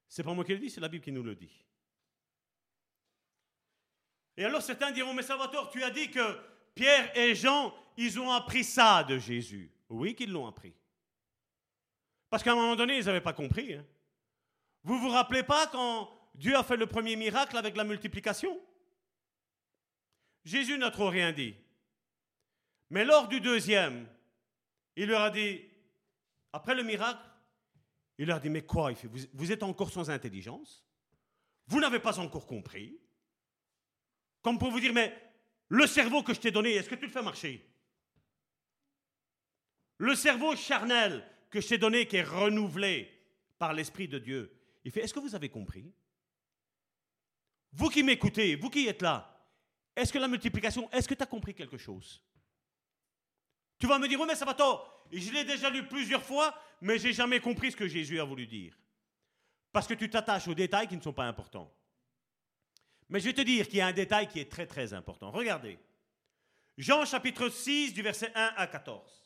C'est pas moi qui le dis, c'est la Bible qui nous le dit. Et alors certains diront, mais Salvatore, tu as dit que Pierre et Jean, ils ont appris ça de Jésus. Oui qu'ils l'ont appris. Parce qu'à un moment donné, ils n'avaient pas compris. Hein. Vous vous rappelez pas quand Dieu a fait le premier miracle avec la multiplication? Jésus n'a trop rien dit. Mais lors du deuxième, il leur a dit, après le miracle, il leur a dit, mais quoi il fait, vous, vous êtes encore sans intelligence? Vous n'avez pas encore compris? Comme pour vous dire, mais le cerveau que je t'ai donné, est-ce que tu le fais marcher? Le cerveau charnel que je t'ai donné, qui est renouvelé par l'Esprit de Dieu, il fait, est-ce que vous avez compris? Vous qui m'écoutez, vous qui êtes là, est-ce que la multiplication, est-ce que tu as compris quelque chose? Tu vas me dire, oui, mais ça va tort. Je l'ai déjà lu plusieurs fois, mais j'ai jamais compris ce que Jésus a voulu dire. Parce que tu t'attaches aux détails qui ne sont pas importants. Mais je vais te dire qu'il y a un détail qui est très très important. Regardez. Jean chapitre 6 du verset 1 à 14.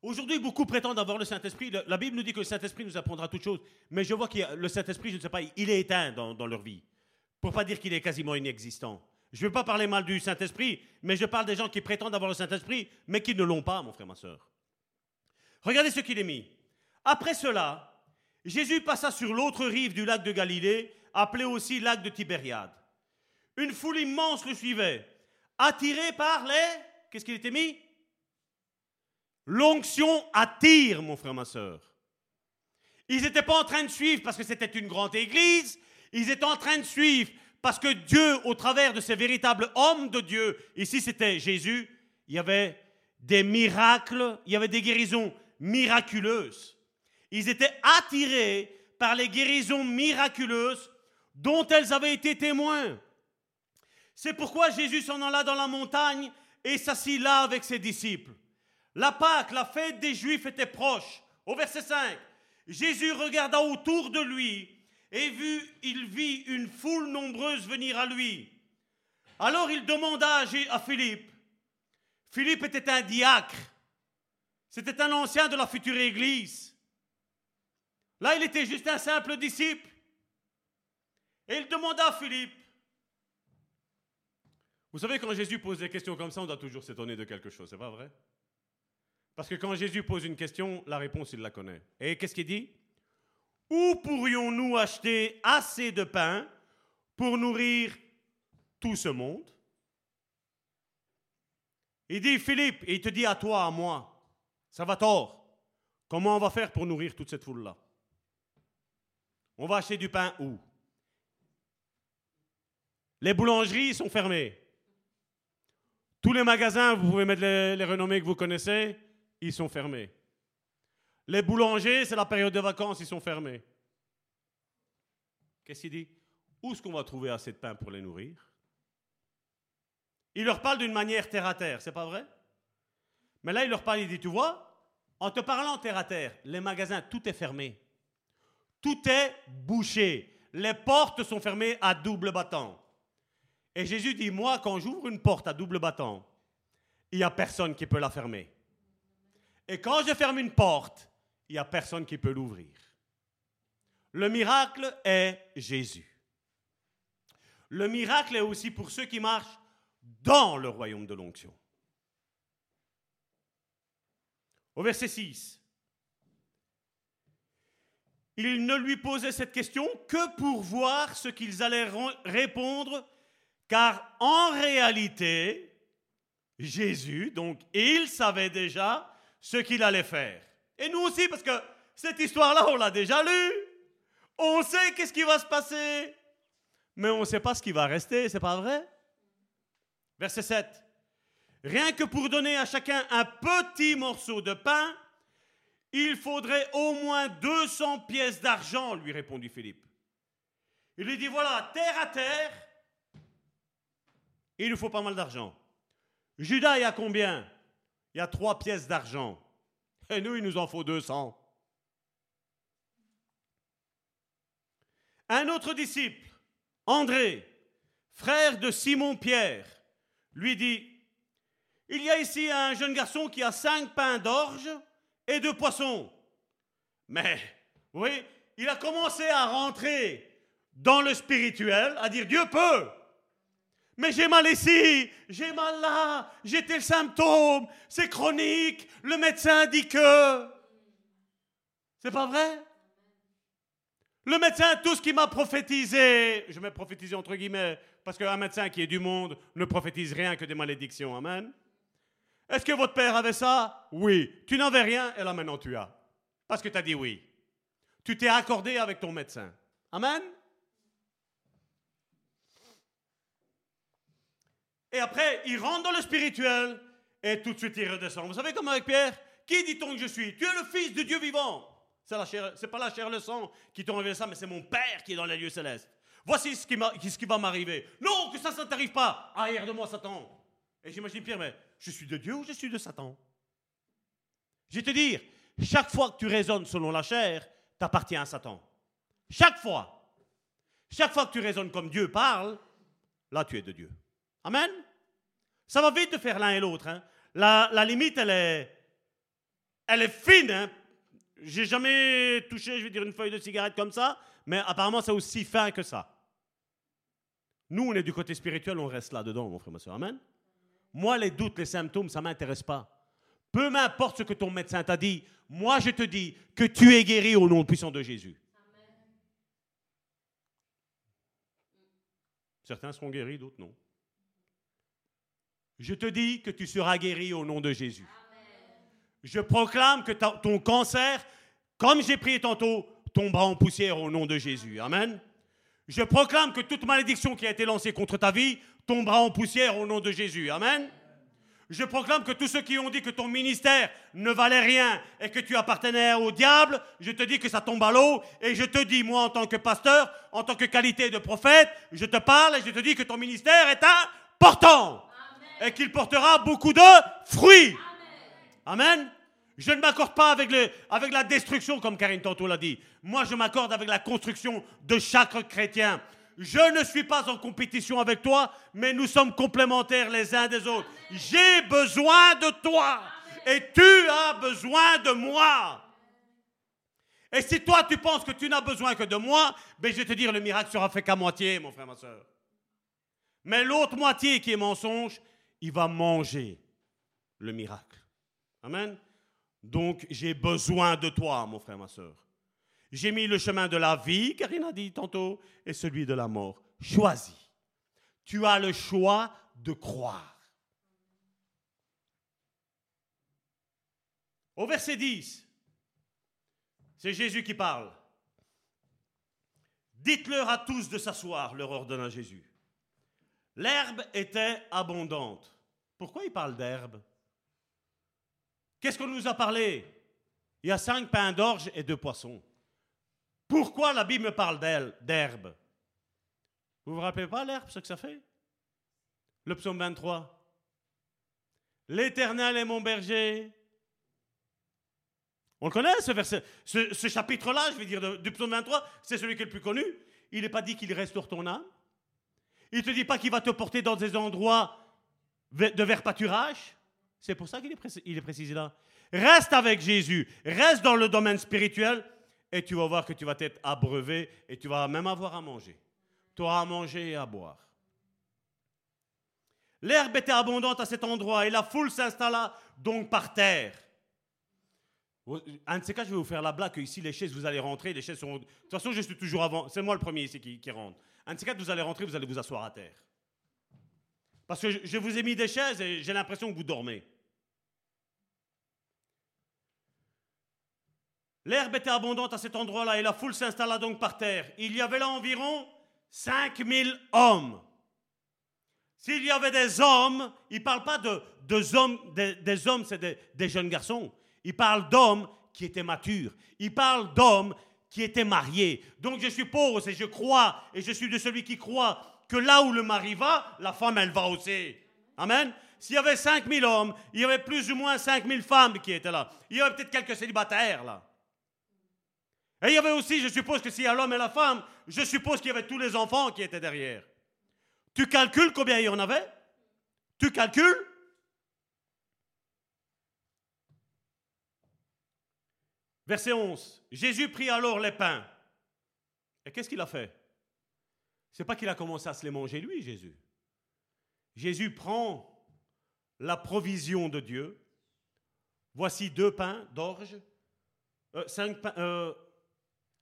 Aujourd'hui, beaucoup prétendent avoir le Saint-Esprit. La Bible nous dit que le Saint-Esprit nous apprendra toutes choses. Mais je vois que le Saint-Esprit, je ne sais pas, il est éteint dans leur vie pour pas dire qu'il est quasiment inexistant. Je ne veux pas parler mal du Saint-Esprit, mais je parle des gens qui prétendent avoir le Saint-Esprit, mais qui ne l'ont pas, mon frère, ma soeur. Regardez ce qu'il est mis. Après cela, Jésus passa sur l'autre rive du lac de Galilée, appelé aussi lac de Tibériade. Une foule immense le suivait, attirée par les... Qu'est-ce qu'il était mis? L'onction attire, mon frère, ma soeur. Ils n'étaient pas en train de suivre parce que c'était une grande église, ils étaient en train de suivre parce que Dieu, au travers de ces véritables hommes de Dieu, ici c'était Jésus, il y avait des miracles, il y avait des guérisons miraculeuses. Ils étaient attirés par les guérisons miraculeuses dont elles avaient été témoins. C'est pourquoi Jésus s'en alla dans la montagne et s'assit là avec ses disciples. La Pâque, la fête des Juifs était proche. Au verset 5, Jésus regarda autour de lui et vu, il vit une foule nombreuse venir à lui. Alors il demanda à Philippe. Philippe était un diacre. C'était un ancien de la future église. Là, il était juste un simple disciple. Et il demanda à Philippe. Vous savez, quand Jésus pose des questions comme ça, on doit toujours s'étonner de quelque chose, c'est pas vrai? Parce que quand Jésus pose une question, la réponse, il la connaît. Et qu'est-ce qu'il dit? Où pourrions-nous acheter assez de pain pour nourrir tout ce monde? Il dit, Philippe, il te dit à toi, à moi, ça va tort. Comment on va faire pour nourrir toute cette foule-là? On va acheter du pain où? Les boulangeries sont fermées. Tous les magasins, vous pouvez mettre les, les renommées que vous connaissez, ils sont fermés. Les boulangers, c'est la période de vacances, ils sont fermés. Qu'est-ce qu'il dit? Où est-ce qu'on va trouver assez de pain pour les nourrir? Il leur parle d'une manière terre à terre, c'est pas vrai? Mais là, il leur parle, il dit, tu vois, en te parlant terre à terre, les magasins, tout est fermé. Tout est bouché. Les portes sont fermées à double battant. Et Jésus dit, moi, quand j'ouvre une porte à double battant, il n'y a personne qui peut la fermer. Et quand je ferme une porte, il n'y a personne qui peut l'ouvrir. Le miracle est Jésus. Le miracle est aussi pour ceux qui marchent dans le royaume de l'onction. Au verset 6, il ne lui posait cette question que pour voir ce qu'ils allaient répondre, car en réalité, Jésus, donc, il savait déjà ce qu'il allait faire. Et nous aussi, parce que cette histoire-là, on l'a déjà lue. On sait qu'est-ce qui va se passer, mais on ne sait pas ce qui va rester, c'est pas vrai? Verset 7. Rien que pour donner à chacun un petit morceau de pain, il faudrait au moins 200 pièces d'argent, lui répondit Philippe. Il lui dit, voilà, terre à terre, il nous faut pas mal d'argent. Judas, il y a combien? Il y a trois pièces d'argent. Et nous, il nous en faut 200. Un autre disciple, André, frère de Simon-Pierre, lui dit, il y a ici un jeune garçon qui a cinq pains d'orge et deux poissons. Mais, oui, il a commencé à rentrer dans le spirituel, à dire Dieu peut. Mais j'ai mal ici, j'ai mal là, j'ai tel symptôme, c'est chronique, le médecin dit que. C'est pas vrai? Le médecin, tout ce qu'il m'a prophétisé, je mets prophétisé entre guillemets, parce qu'un médecin qui est du monde ne prophétise rien que des malédictions. Amen. Est-ce que votre père avait ça? Oui. Tu n'avais rien et là maintenant tu as. Parce que tu as dit oui. Tu t'es accordé avec ton médecin. Amen? Et après, il rentre dans le spirituel et tout de suite il redescend. Vous savez comme avec Pierre Qui dit-on que je suis? Tu es le fils de Dieu vivant. C'est n'est pas la chair le sang qui t'ont révélé ça, mais c'est mon Père qui est dans les lieux célestes. Voici ce qui, ce qui va m'arriver. Non, que ça, ça ne t'arrive pas. Arrière de moi, Satan. Et j'imagine Pierre, mais je suis de Dieu ou je suis de Satan? Je vais te dire, chaque fois que tu raisonnes selon la chair, t'appartiens à Satan. Chaque fois. Chaque fois que tu raisonnes comme Dieu parle, là tu es de Dieu. Amen? Ça va vite de faire l'un et l'autre. Hein. La, limite, elle est, elle est fine. Hein. J'ai jamais touché, je vais dire, une feuille de cigarette comme ça, mais apparemment c'est aussi fin que ça. Nous, on est du côté spirituel, on reste là-dedans, mon frère, ma soeur. Amen? Moi, les doutes, les symptômes, ça ne m'intéresse pas. Peu m'importe ce que ton médecin t'a dit, moi je te dis que tu es guéri au nom puissant de Jésus. Certains seront guéris, d'autres non. Je te dis que tu seras guéri au nom de Jésus. Je proclame que ton cancer, comme j'ai prié tantôt, tombera en poussière au nom de Jésus. Amen. Je proclame que toute malédiction qui a été lancée contre ta vie tombera en poussière au nom de Jésus. Amen. Je proclame que tous ceux qui ont dit que ton ministère ne valait rien et que tu appartenais au diable, je te dis que ça tombe à l'eau et je te dis, moi en tant que pasteur, en tant que qualité de prophète, je te parle et je te dis que ton ministère est important et qu'il portera beaucoup de fruits. Amen. Je ne m'accorde pas avec, avec la destruction comme Karine tantôt l'a dit. Moi, je m'accorde avec la construction de chaque chrétien. Je ne suis pas en compétition avec toi, mais nous sommes complémentaires les uns des autres. J'ai besoin de toi et tu as besoin de moi. Et si toi tu penses que tu n'as besoin que de moi, ben je vais te dire le miracle sera fait qu'à moitié, mon frère, ma soeur. Mais l'autre moitié qui est mensonge, il va manger le miracle. Amen. Donc j'ai besoin de toi, mon frère, ma soeur. J'ai mis le chemin de la vie, Karine a dit tantôt, et celui de la mort. Choisis. Tu as le choix de croire. Au verset 10, c'est Jésus qui parle. Dites-leur à tous de s'asseoir, leur ordonna Jésus. L'herbe était abondante. Pourquoi il parle d'herbe? Qu'est-ce qu'on nous a parlé? Il y a cinq pains d'orge et deux poissons. Pourquoi la Bible parle d'herbe? Vous vous rappelez pas l'herbe, ce que ça fait? Le psaume 23. L'Éternel est mon berger. On le connaît, ce. Ce, chapitre-là, je vais dire, du psaume 23, c'est celui qui est le plus connu. Il n'est pas dit qu'il restaure ton âme. Il te dit pas qu'il va te porter dans des endroits de vert pâturage. C'est pour ça qu'il est, est précisé là. Reste avec Jésus. Reste dans le domaine spirituel et tu vas voir que tu vas être abreuvé et tu vas même avoir à manger. Tu auras à manger et à boire. L'herbe était abondante à cet endroit et la foule s'installa donc par terre. Un de ces cas, je vais vous faire la blague que ici, les chaises, vous allez rentrer, les chaises sont... De toute façon, je suis toujours avant. C'est moi le premier ici qui, rentre. Un de ces cas, vous allez rentrer, vous allez vous asseoir à terre. Parce que je vous ai mis des chaises et j'ai l'impression que vous dormez. L'herbe était abondante à cet endroit-là et la foule s'installa donc par terre. Il y avait là environ 5000 hommes. S'il y avait des hommes, il ne parle pas de, hommes, des, hommes, c'est des, jeunes garçons. Il parle d'hommes qui étaient matures. Il parle d'hommes qui étaient mariés. Donc je suppose et je crois, et je suis de celui qui croit, que là où le mari va, la femme, elle va aussi. Amen. S'il y avait 5000 hommes, il y avait plus ou moins 5000 femmes qui étaient là. Il y avait peut-être quelques célibataires là. Et il y avait aussi, je suppose que s'il y a l'homme et la femme, je suppose qu'il y avait tous les enfants qui étaient derrière. Tu calcules combien il y en avait? Tu calcules? Verset 11. Jésus prit alors les pains. Et qu'est-ce qu'il a fait? C'est pas qu'il a commencé à se les manger lui, Jésus. Jésus prend la provision de Dieu. Voici deux pains d'orge, euh, euh,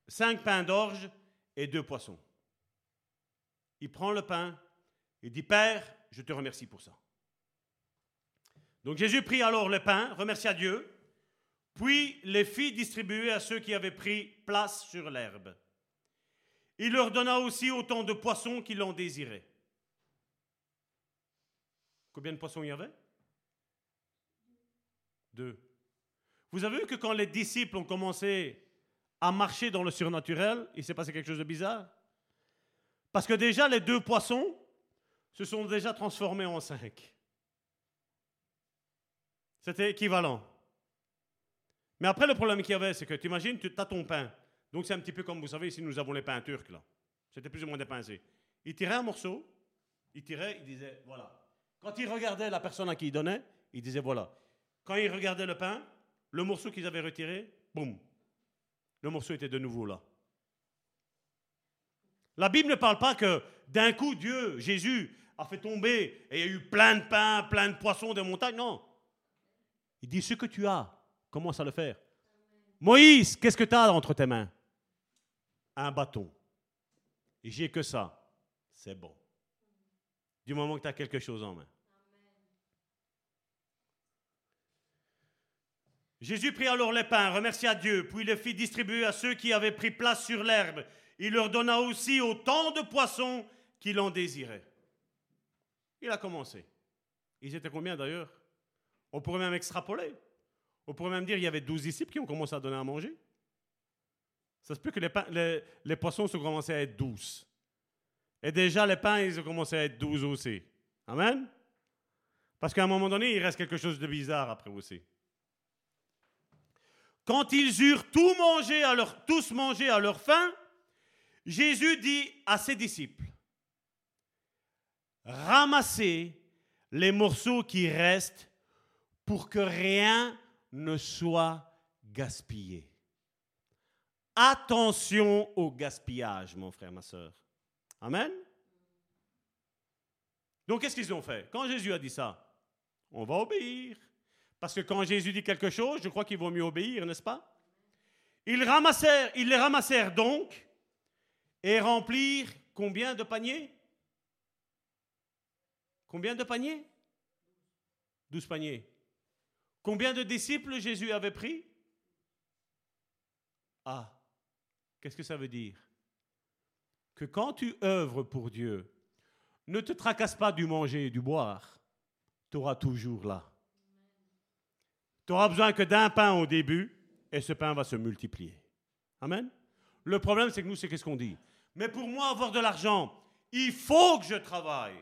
cinq pains d'orge et deux poissons. Il prend le pain et dit, Père, je te remercie pour ça. Donc Jésus prit alors le pain, remercia Dieu, puis les fit distribuer à ceux qui avaient pris place sur l'herbe. Il leur donna aussi autant de poissons qu'ils en désiraient. Combien de poissons il y avait? Deux. Vous avez vu que quand les disciples ont commencé à marcher dans le surnaturel, il s'est passé quelque chose de bizarre? Parce que déjà, les deux poissons se sont déjà transformés en cinq. C'était équivalent. Mais après, le problème qu'il y avait, c'est que tu imagines, tu as ton pain. Donc c'est un petit peu comme vous savez, ici nous avons les pains turcs là. C'était plus ou moins des pincés. Il tirait un morceau, il tirait, il disait voilà. Quand il regardait la personne à qui il donnait, il disait voilà. Quand il regardait le pain, le morceau qu'ils avaient retiré, boum, le morceau était de nouveau là. La Bible ne parle pas que d'un coup Dieu, Jésus, a fait tomber et il y a eu plein de pain, plein de poissons des montagnes. Non. Il dit ce que tu as, commence à le faire? Moïse, qu'est-ce que tu as entre tes mains? Un bâton. J'ai que ça. C'est bon. Du moment que tu as quelque chose en main. Jésus prit alors les pains, remercia Dieu, puis les fit distribuer à ceux qui avaient pris place sur l'herbe. Il leur donna aussi autant de poissons qu'il en désirait. Il a commencé. Ils étaient combien d'ailleurs? On pourrait même extrapoler. On pourrait même dire qu'il y avait douze disciples qui ont commencé à donner à manger. Ça se peut que les, les, poissons ont commencé à être douze. Et déjà, les pains, ils ont commencé à être douze aussi. Amen? Parce qu'à un moment donné, il reste quelque chose de bizarre après aussi. Quand ils eurent tout mangé à leur, tous mangé à leur faim, Jésus dit à ses disciples, ramassez les morceaux qui restent pour que rien ne soit gaspillé. Attention au gaspillage, mon frère, ma soeur. Amen. Donc, qu'est-ce qu'ils ont fait? Quand Jésus a dit ça, on va obéir. Parce que quand Jésus dit quelque chose, je crois qu'il vaut mieux obéir, n'est-ce pas? Ils, ramassèrent, ils les ramassèrent donc et remplirent combien de paniers? Combien de paniers? Douze paniers. Combien de disciples Jésus avait pris? Ah, qu'est-ce que ça veut dire? Que quand tu œuvres pour Dieu, ne te tracasse pas du manger et du boire, tu auras toujours là. Tu n'auras besoin que d'un pain au début et ce pain va se multiplier. Amen? Le problème, c'est que nous, c'est qu'est-ce qu'on dit? Mais pour moi, avoir de l'argent, il faut que je travaille.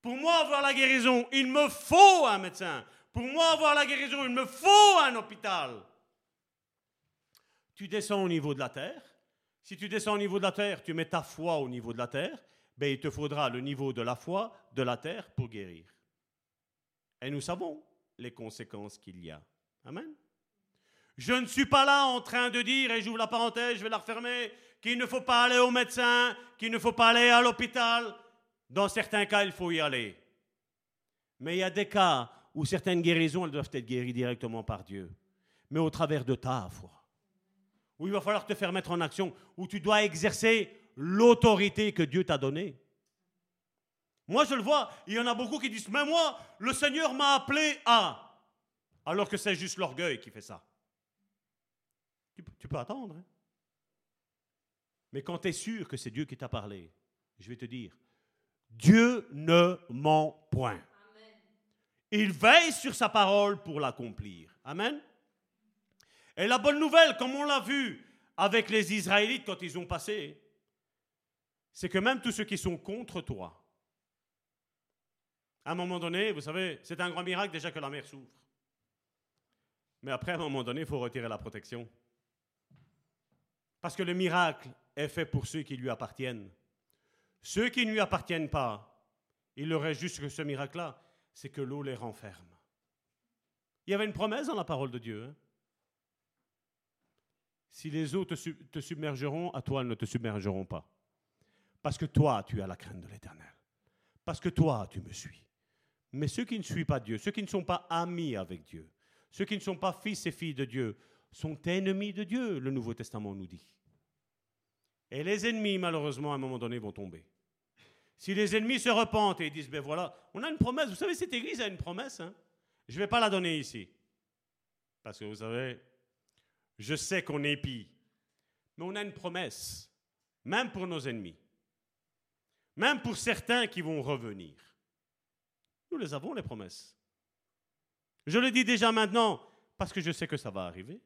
Pour moi, avoir la guérison, il me faut un médecin. Pour moi, avoir la guérison, il me faut un hôpital. Tu descends au niveau de la terre. Si tu descends au niveau de la terre, tu mets ta foi au niveau de la terre, ben, il te faudra le niveau de la foi de la terre pour guérir. Et nous savons les conséquences qu'il y a. Amen. Je ne suis pas là en train de dire, et j'ouvre la parenthèse, je vais la refermer, qu'il ne faut pas aller au médecin, qu'il ne faut pas aller à l'hôpital. Dans certains cas, il faut y aller. Mais il y a des cas où certaines guérisons, elles doivent être guéries directement par Dieu, mais au travers de ta foi. Où il va falloir te faire mettre en action, où tu dois exercer l'autorité que Dieu t'a donnée. Moi, je le vois, il y en a beaucoup qui disent, mais moi, le Seigneur m'a appelé à, alors que c'est juste l'orgueil qui fait ça. Tu, peux attendre. Hein. Mais quand tu es sûr que c'est Dieu qui t'a parlé, je vais te dire, Dieu ne ment point. Il veille sur sa parole pour l'accomplir. Amen. Et la bonne nouvelle, comme on l'a vu avec les Israélites quand ils ont passé, c'est que même tous ceux qui sont contre toi, à un moment donné, vous savez, c'est un grand miracle déjà que la mer s'ouvre. Mais après, à un moment donné, il faut retirer la protection. Parce que le miracle est fait pour ceux qui lui appartiennent. Ceux qui ne lui appartiennent pas, il leur reste juste que ce miracle-là, c'est que l'eau les renferme. Il y avait une promesse dans la parole de Dieu. Hein. Si les eaux te, te submergeront, à toi, elles ne te submergeront pas. Parce que toi, tu as la crainte de l'éternel. Parce que toi, tu me suis. Mais ceux qui ne suivent pas Dieu, ceux qui ne sont pas amis avec Dieu, ceux qui ne sont pas fils et filles de Dieu, sont ennemis de Dieu, le Nouveau Testament nous dit. Et les ennemis, malheureusement, à un moment donné, vont tomber. Si les ennemis se repentent et disent, ben voilà, on a une promesse, vous savez, cette église a une promesse, hein. je ne vais pas la donner ici. Parce que vous savez, je sais qu'on est pis, mais on a une promesse, même pour nos ennemis, même pour certains qui vont revenir. Nous les avons, les promesses. Je le dis déjà maintenant, parce que je sais que ça va arriver.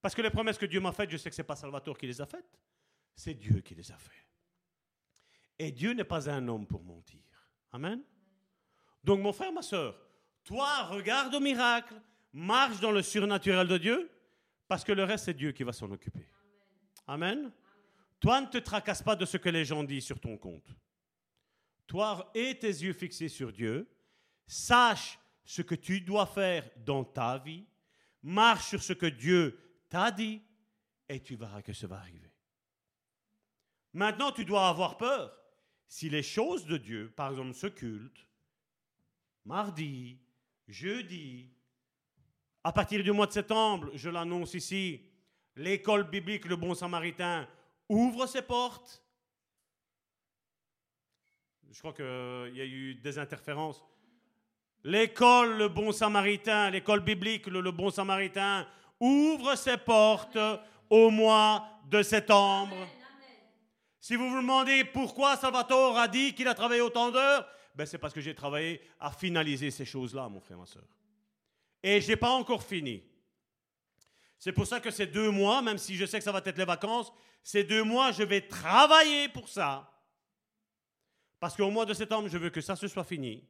Parce que les promesses que Dieu m'a faites, je sais que ce n'est pas Salvatore qui les a faites, c'est Dieu qui les a faites. Et Dieu n'est pas un homme pour mentir. Amen. Donc mon frère, ma soeur, toi, regarde au miracle, marche dans le surnaturel de Dieu, parce que le reste, c'est Dieu qui va s'en occuper. Amen. Toi, ne te tracasse pas de ce que les gens disent sur ton compte. Toi, aie tes yeux fixés sur Dieu, sache ce que tu dois faire dans ta vie, marche sur ce que Dieu t'a dit, et tu verras que ça va arriver. Maintenant, tu dois avoir peur. Si les choses de Dieu, par exemple ce culte, mardi, jeudi, à partir du mois de septembre, je l'annonce ici, l'école biblique Le Bon Samaritain ouvre ses portes. Je crois qu'il y a eu des interférences. L'école Le Bon Samaritain, l'école biblique Le, Bon Samaritain ouvre ses portes au mois de septembre. Si vous vous demandez pourquoi Salvatore a dit qu'il a travaillé autant d'heures, ben c'est parce que j'ai travaillé à finaliser ces choses-là, mon frère, ma soeur. Et je n'ai pas encore fini. C'est pour ça que ces deux mois, même si je sais que ça va être les vacances, ces deux mois, je vais travailler pour ça. Parce qu'au mois de septembre, je veux que ça se soit fini,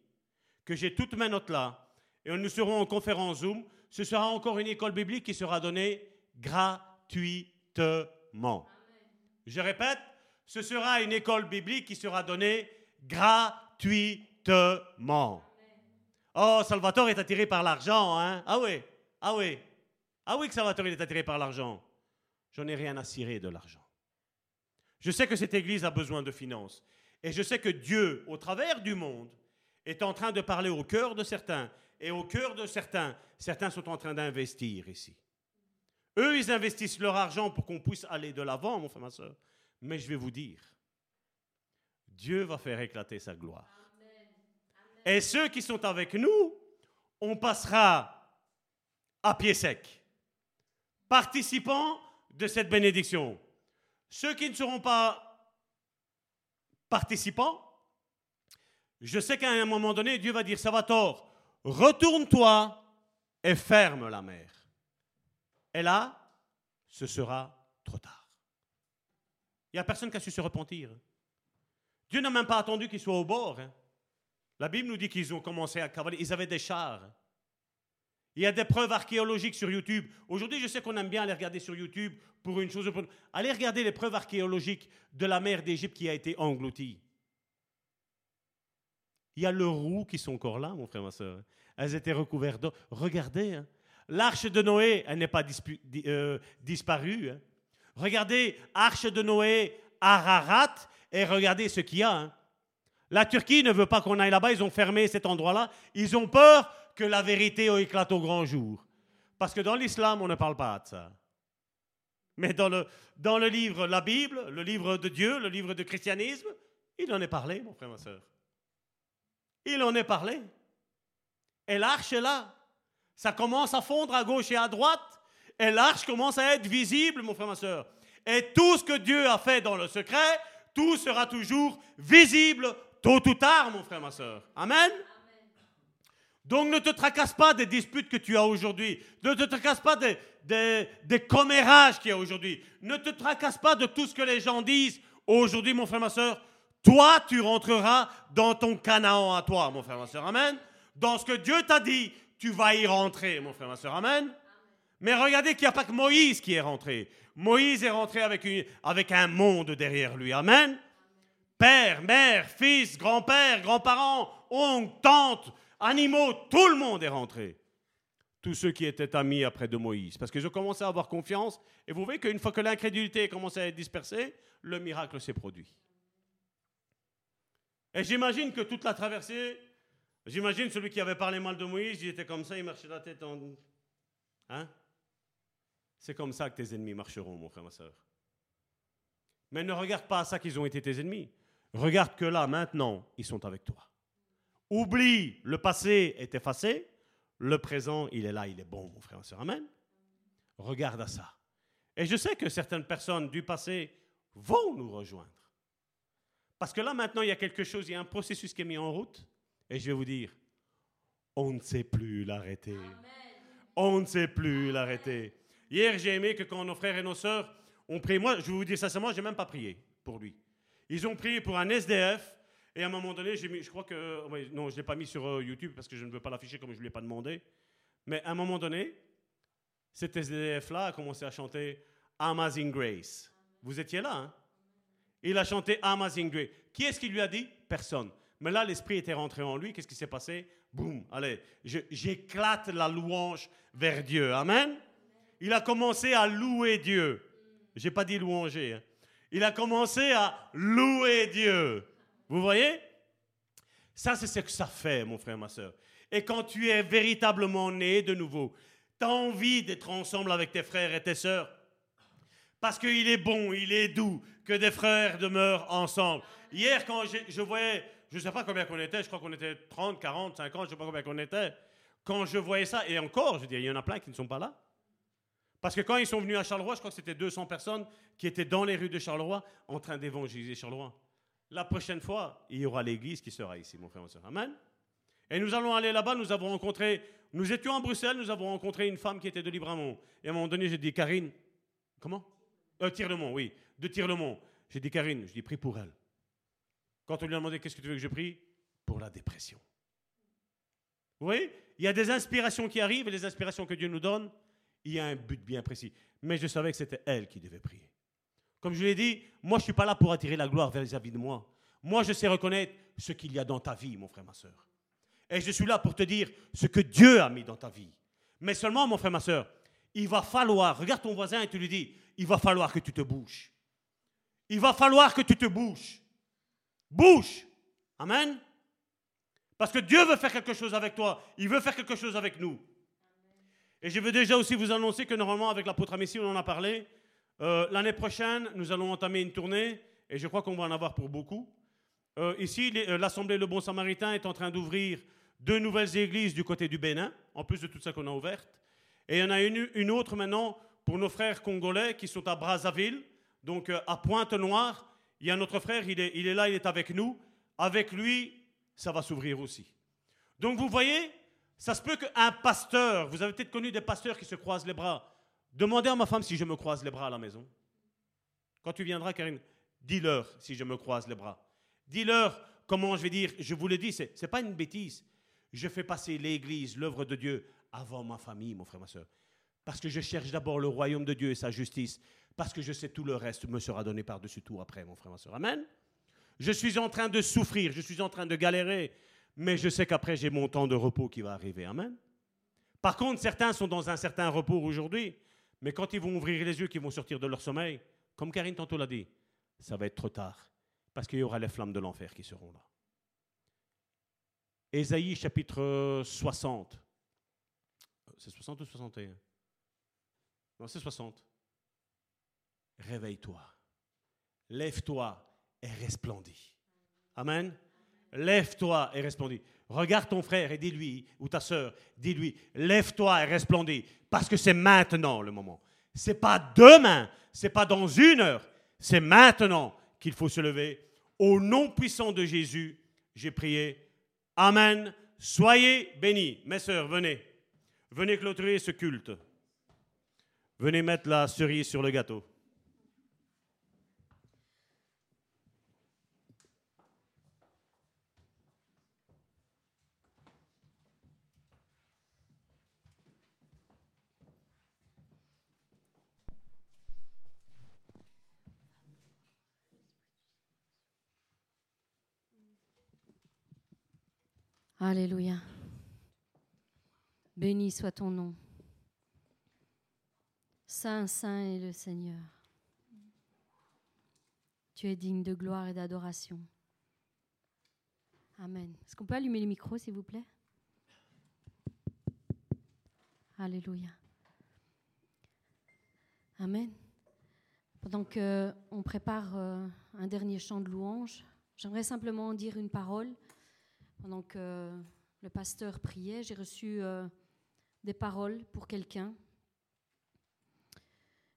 que j'ai toutes mes notes là, et nous serons en conférence Zoom. Ce sera encore une école biblique qui sera donnée gratuitement. Je répète, ce sera une école biblique qui sera donnée gratuitement. Oh, Salvatore est attiré par l'argent, hein? Ah oui, ah oui. Ah oui que Salvatore est attiré par l'argent. Je n'ai rien à cirer de l'argent. Je sais que cette église a besoin de finances. Et je sais que Dieu, au travers du monde, est en train de parler au cœur de certains. Et au cœur de certains, certains sont en train d'investir ici. Eux, ils investissent leur argent pour qu'on puisse aller de l'avant, mon frère, ma soeur. Mais je vais vous dire, Dieu va faire éclater sa gloire. Et ceux qui sont avec nous, on passera à pied sec, participants de cette bénédiction. Ceux qui ne seront pas participants, je sais qu'à un moment donné, Dieu va dire, ça va tort, retourne-toi et ferme la mer. Et là, ce sera trop tard. Il n'y a personne qui a su se repentir. Dieu n'a même pas attendu qu'ils soient au bord. Hein. La Bible nous dit qu'ils ont commencé à cavaler. Ils avaient des chars. Il y a des preuves archéologiques sur YouTube. Aujourd'hui, je sais qu'on aime bien aller regarder sur YouTube pour une chose. Allez regarder les preuves archéologiques de la mer d'Égypte qui a été engloutie. Il y a le roux qui sont encore là, mon frère, ma soeur. Elles étaient recouvertes d'eau. Regardez, hein. l'arche de Noé, elle n'est pas euh, disparue. Hein. Regardez, arche de Noé, Ararat, et regardez ce qu'il y a. Hein. La Turquie ne veut pas qu'on aille là-bas, ils ont fermé cet endroit-là. Ils ont peur que la vérité éclate au grand jour. Parce que dans l'islam, on ne parle pas de ça. Mais dans le, dans le livre, la Bible, le livre de Dieu, le livre du christianisme, il en est parlé, mon frère, ma soeur. Il en est parlé. Et l'arche est là. Ça commence à fondre à gauche et à droite. Et l'arche commence à être visible, mon frère, ma soeur. Et tout ce que Dieu a fait dans le secret, tout sera toujours visible tôt ou tard, mon frère, ma soeur. Amen? Donc ne te tracasse pas des disputes que tu as aujourd'hui. Ne te tracasse pas des, des, commérages qu'il y a aujourd'hui. Ne te tracasse pas de tout ce que les gens disent aujourd'hui, mon frère, ma soeur. Toi, tu rentreras dans ton Canaan à toi, mon frère, ma soeur. Amen? Dans ce que Dieu t'a dit, tu vas y rentrer, mon frère, ma soeur. Amen? Mais regardez qu'il n'y a pas que Moïse qui est rentré. Moïse est rentré avec, une, avec un monde derrière lui. Amen. Père, mère, fils, grand-père, grands-parents, oncle, tante, animaux, tout le monde est rentré. Tous ceux qui étaient amis après de Moïse. Parce qu'ils ont commencé à avoir confiance. Et vous voyez qu'une fois que l'incrédulité a commencé à être dispersée, le miracle s'est produit. Et j'imagine que toute la traversée, j'imagine celui qui avait parlé mal de Moïse, il était comme ça, il marchait la tête en... Hein? C'est comme ça que tes ennemis marcheront, mon frère, ma soeur. Mais ne regarde pas à ça qu'ils ont été tes ennemis. Regarde que là, maintenant, ils sont avec toi. Oublie, le passé est effacé, le présent, il est là, il est bon, mon frère, ma soeur. Amen. Regarde à ça. Et je sais que certaines personnes du passé vont nous rejoindre. Parce que là, maintenant, il y a quelque chose, il y a un processus qui est mis en route. Et je vais vous dire, on ne sait plus l'arrêter. On ne sait plus l'arrêter. Hier, j'ai aimé que quand nos frères et nos sœurs ont prié, moi, je vous ça, moi, je n'ai même pas prié pour lui. Ils ont prié pour un SDF. Et à un moment donné, mis, je crois que, ouais, non, je ne l'ai pas mis sur euh, YouTube parce que je ne veux pas l'afficher comme je ne lui ai pas demandé. Mais à un moment donné, cet SDF-là a commencé à chanter Amazing Grace. Vous étiez là, hein? Il a chanté Amazing Grace. Qui est-ce qui lui a dit? Personne. Mais là, l'esprit était rentré en lui. Qu'est-ce qui s'est passé? Boum, allez, j'éclate la louange vers Dieu. Amen? Il a commencé à louer Dieu. J'ai pas dit louanger. hein. Il a commencé à louer Dieu. Vous voyez? Ça, c'est ce que ça fait, mon frère, ma soeur. Et quand tu es véritablement né de nouveau, tu as envie d'être ensemble avec tes frères et tes sœurs. Parce qu'il est bon, il est doux que des frères demeurent ensemble. Hier, quand je voyais, je ne sais pas combien qu'on était, je crois qu'on était 30, 40, 50, je ne sais pas combien qu'on était. Quand je voyais ça, et encore, je dire, il y en a plein qui ne sont pas là. Parce que quand ils sont venus à Charleroi, je crois que c'était 200 personnes qui étaient dans les rues de Charleroi en train d'évangéliser Charleroi. La prochaine fois, il y aura l'église qui sera ici, mon frère, ma soeur. Amen. Et nous allons aller là-bas, nous avons rencontré, nous étions à Bruxelles, nous avons rencontré une femme qui était de Libramont. Et à un moment donné, j'ai dit, Karine, comment? Euh, Tire-le-Mont, oui, de Tire-le-Mont. J'ai dit, Karine, je dis, prie pour elle. Quand on lui a demandé, qu'est-ce que tu veux que je prie? Pour la dépression. Vous voyez? Il y a des inspirations qui arrivent et les inspirations que Dieu nous donne, il y a un but bien précis. Mais je savais que c'était elle qui devait prier. Comme je l'ai dit, moi, je ne suis pas là pour attirer la gloire vis-à-vis de moi. Moi, je sais reconnaître ce qu'il y a dans ta vie, mon frère, ma soeur. Et je suis là pour te dire ce que Dieu a mis dans ta vie. Mais seulement, mon frère, ma soeur, il va falloir, regarde ton voisin et tu lui dis, il va falloir que tu te bouges. Il va falloir que tu te bouges. Bouge. Amen. Parce que Dieu veut faire quelque chose avec toi. Il veut faire quelque chose avec nous. Et je veux déjà aussi vous annoncer que normalement, avec l'apôtre Amici, on en a parlé. Euh, L'année prochaine, nous allons entamer une tournée, et je crois qu'on va en avoir pour beaucoup. Euh, ici, euh, l'Assemblée Le Bon Samaritain est en train d'ouvrir deux nouvelles églises du côté du Bénin, en plus de toutes celles qu'on a ouvertes. Et il y en a une, une autre maintenant pour nos frères congolais qui sont à Brazzaville, donc à Pointe-Noire. Il y a notre frère, il est là, il est avec nous. Avec lui, ça va s'ouvrir aussi. Donc vous voyez, ça se peut qu'un pasteur, vous avez peut-être connu des pasteurs qui se croisent les bras. Demandez à ma femme si je me croise les bras à la maison. Quand tu viendras, Karine, dis-leur si je me croise les bras. Dis-leur comment je vais dire, je vous le dis, c'est n'est pas une bêtise. Je fais passer l'Église, l'œuvre de Dieu, avant ma famille, mon frère, ma soeur. Parce que je cherche d'abord le royaume de Dieu et sa justice. Parce que je sais tout le reste me sera donné par-dessus tout après, mon frère, ma soeur. Amen. Je suis en train de souffrir, je suis en train de galérer, mais je sais qu'après j'ai mon temps de repos qui va arriver. Amen. Par contre, certains sont dans un certain repos aujourd'hui, mais quand ils vont ouvrir les yeux, qu'ils vont sortir de leur sommeil, comme Karine tantôt l'a dit, ça va être trop tard, parce qu'il y aura les flammes de l'enfer qui seront là. Ésaïe chapitre 60. C'est 60 ou 61 Non, c'est 60. Réveille-toi. Lève-toi et resplendis. Amen. Lève-toi et resplendis. Regarde ton frère et dis-lui, ou ta soeur, dis-lui, lève-toi et resplendis, parce que c'est maintenant le moment. C'est pas demain, c'est pas dans une heure, c'est maintenant qu'il faut se lever. Au nom puissant de Jésus, j'ai prié. Amen. Soyez bénis. Mes sœurs, venez. Venez clôturer ce culte. Venez mettre la cerise sur le gâteau. Alléluia. Béni soit ton nom. Saint, saint est le Seigneur. Tu es digne de gloire et d'adoration. Amen. Est-ce qu'on peut allumer le micro, s'il vous plaît? Alléluia. Amen. Pendant qu'on prépare euh, un dernier chant de louange, j'aimerais simplement dire une parole pendant que le pasteur priait, j'ai reçu euh, des paroles pour quelqu'un.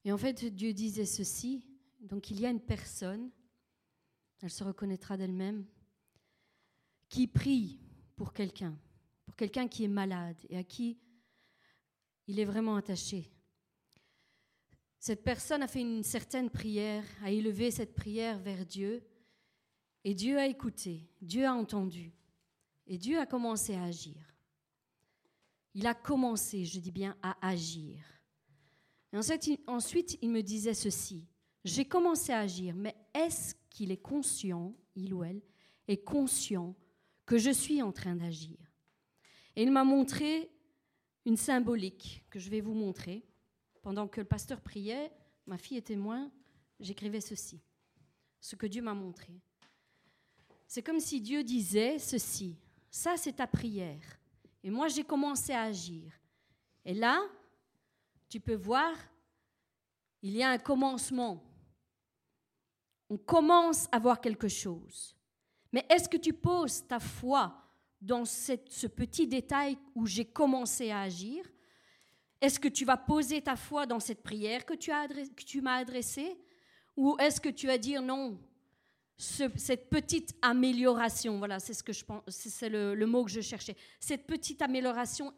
Et en fait, Dieu disait ceci. Donc il y a une personne, elle se reconnaîtra d'elle-même, qui prie pour quelqu'un, pour quelqu'un qui est malade et à qui il est vraiment attaché. Cette personne a fait une certaine prière, a élevé cette prière vers Dieu, et Dieu a écouté, Dieu a entendu. Et Dieu a commencé à agir. Il a commencé, je dis bien, à agir. Et ensuite, il, me disait ceci. J'ai commencé à agir, mais est-ce qu'il est conscient, il ou elle, est conscient que je suis en train d'agir? Et il m'a montré une symbolique que je vais vous montrer. Pendant que le pasteur priait, ma fille est témoin, j'écrivais ceci. Ce que Dieu m'a montré. C'est comme si Dieu disait ceci. Ça, c'est ta prière. Et moi, j'ai commencé à agir. Et là, tu peux voir, il y a un commencement. On commence à voir quelque chose. Mais est-ce que tu poses ta foi dans ce petit détail où j'ai commencé à agir? Est-ce que tu vas poser ta foi dans cette prière que tu, que tu m'as adressée? Ou est-ce que tu vas dire non, cette petite amélioration, voilà, c'est ce que je pense, c'est le, le, mot que je cherchais. Cette petite amélioration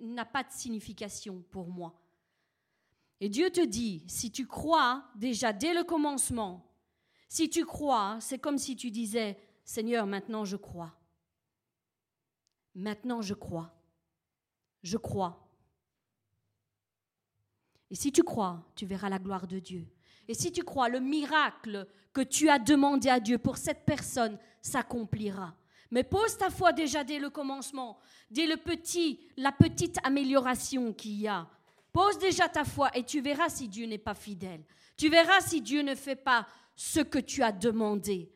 n'a pas de signification pour moi. Et Dieu te dit, si tu crois déjà dès le commencement, si tu crois, c'est comme si tu disais, Seigneur, maintenant je crois. Maintenant je crois. Je crois. Et si tu crois, tu verras la gloire de Dieu. Et si tu crois, le miracle que tu as demandé à Dieu pour cette personne s'accomplira. Mais pose ta foi déjà dès le commencement, dès le petit, la petite amélioration qu'il y a. Pose déjà ta foi et tu verras si Dieu n'est pas fidèle. Tu verras si Dieu ne fait pas ce que tu as demandé.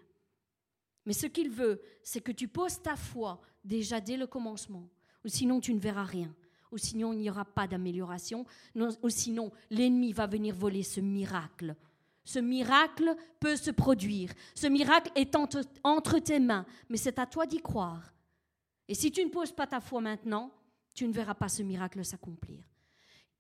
Mais ce qu'il veut, c'est que tu poses ta foi déjà dès le commencement. Ou sinon, tu ne verras rien. Ou sinon, il n'y aura pas d'amélioration. Ou sinon, l'ennemi va venir voler ce miracle ce miracle peut se produire. Ce miracle est entre, tes mains, mais c'est à toi d'y croire. Et si tu ne poses pas ta foi maintenant, tu ne verras pas ce miracle s'accomplir.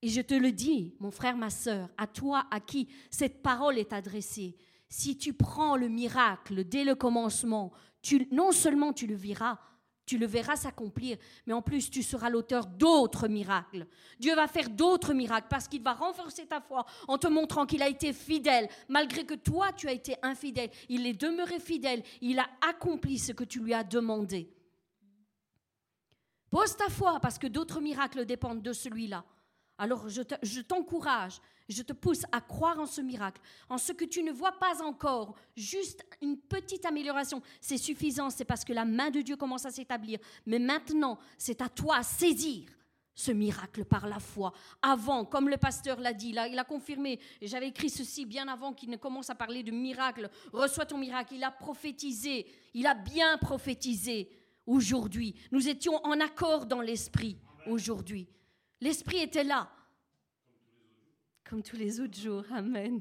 Et je te le dis, mon frère, ma sœur, à toi à qui cette parole est adressée, si tu prends le miracle dès le commencement, non seulement tu le verras, tu le verras s'accomplir, mais en plus tu seras l'auteur d'autres miracles. Dieu va faire d'autres miracles parce qu'il va renforcer ta foi en te montrant qu'il a été fidèle, malgré que toi tu as été infidèle. Il est demeuré fidèle, il a accompli ce que tu lui as demandé. Pose ta foi parce que d'autres miracles dépendent de celui-là. Alors je t'encourage, je, te pousse à croire en ce miracle, en ce que tu ne vois pas encore, juste une petite amélioration. C'est suffisant, c'est parce que la main de Dieu commence à s'établir. Mais maintenant, c'est à toi à saisir ce miracle par la foi. Avant, comme le pasteur l'a dit, il a confirmé, j'avais écrit ceci bien avant qu'il ne commence à parler de miracle, reçois ton miracle, il a prophétisé, il a bien prophétisé aujourd'hui. Nous étions en accord dans l'esprit aujourd'hui. L'Esprit était là. Comme tous les autres jours. Amen.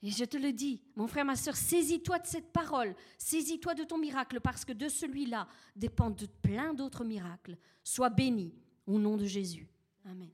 Et je te le dis, mon frère, ma soeur, saisis-toi de cette parole, saisis-toi de ton miracle, parce que de celui-là dépendent plein d'autres miracles. Sois béni au nom de Jésus. Amen.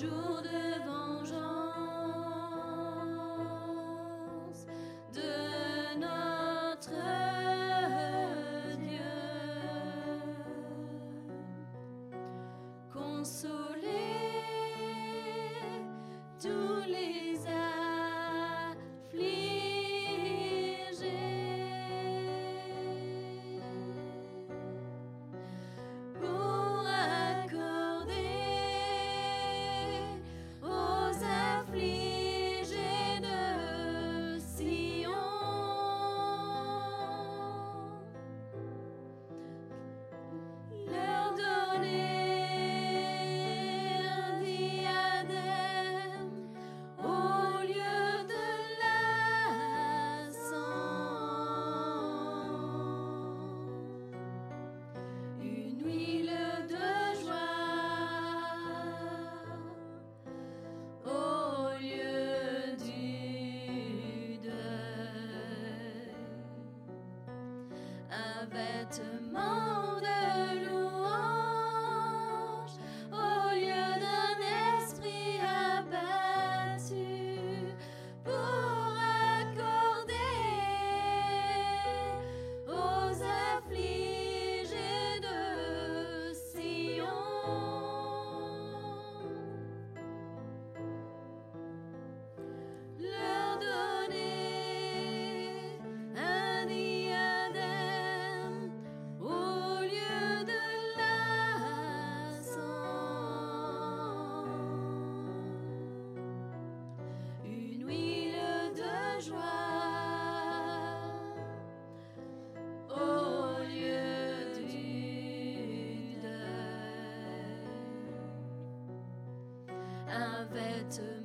jour de better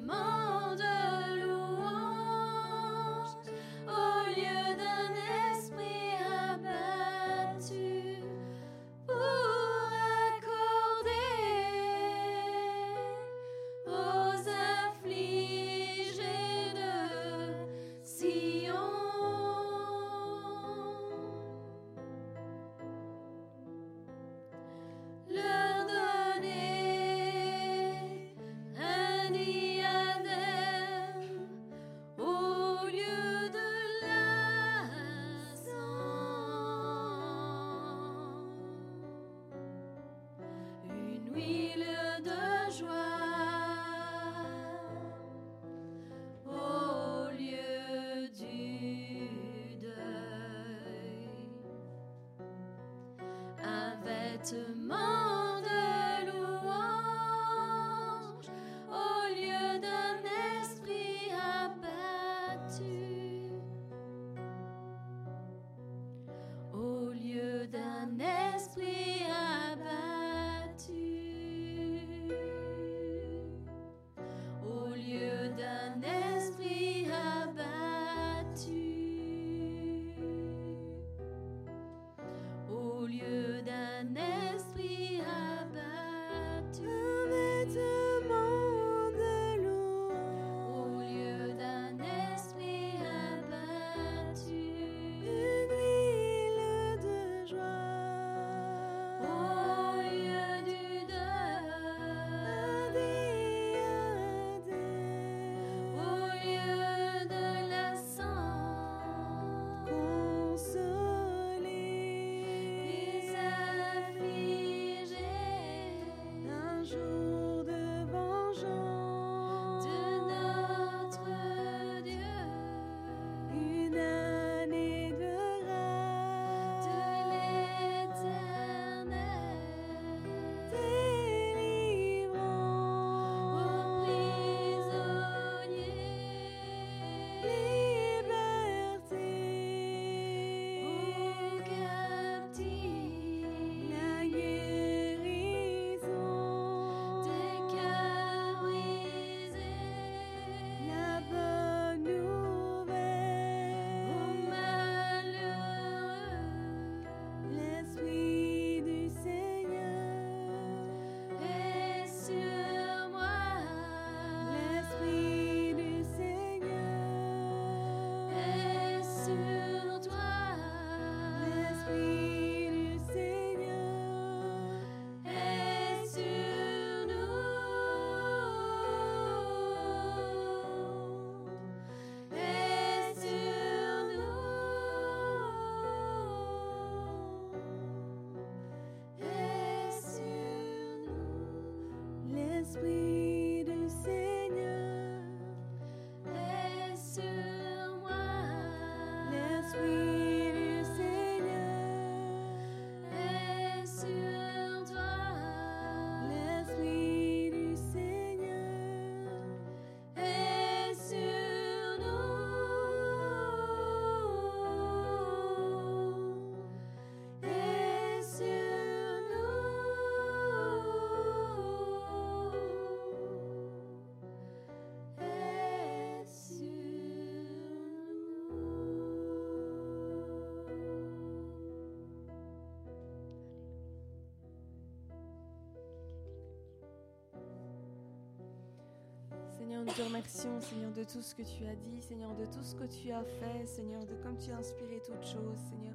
Seigneur, nous te remercions, Seigneur, de tout ce que tu as dit, Seigneur, de tout ce que tu as fait, Seigneur, de comme tu as inspiré toutes choses, Seigneur.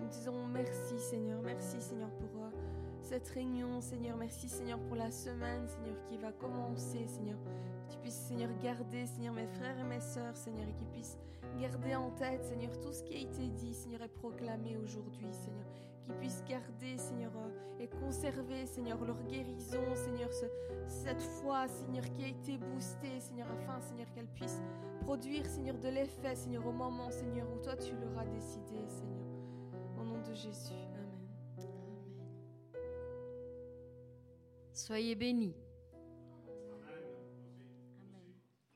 Nous disons merci, Seigneur, merci, Seigneur, pour euh, cette réunion, Seigneur. Merci, Seigneur, pour la semaine, Seigneur, qui va commencer, Seigneur. Que tu puisses, Seigneur, garder, Seigneur, mes frères et mes sœurs, Seigneur, et qu'ils puissent garder en tête, Seigneur, tout ce qui a été dit, Seigneur, et proclamé aujourd'hui, Seigneur. Qu'ils puissent garder, Seigneur, euh, conserver, Seigneur, leur guérison, Seigneur, ce- cette foi, Seigneur, qui a été boostée, Seigneur, afin, Seigneur, qu'elle puisse produire, Seigneur, de l'effet, Seigneur, au moment, Seigneur, où toi tu l'auras décidé, Seigneur. Au nom de Jésus. Amen. Soyez bénis.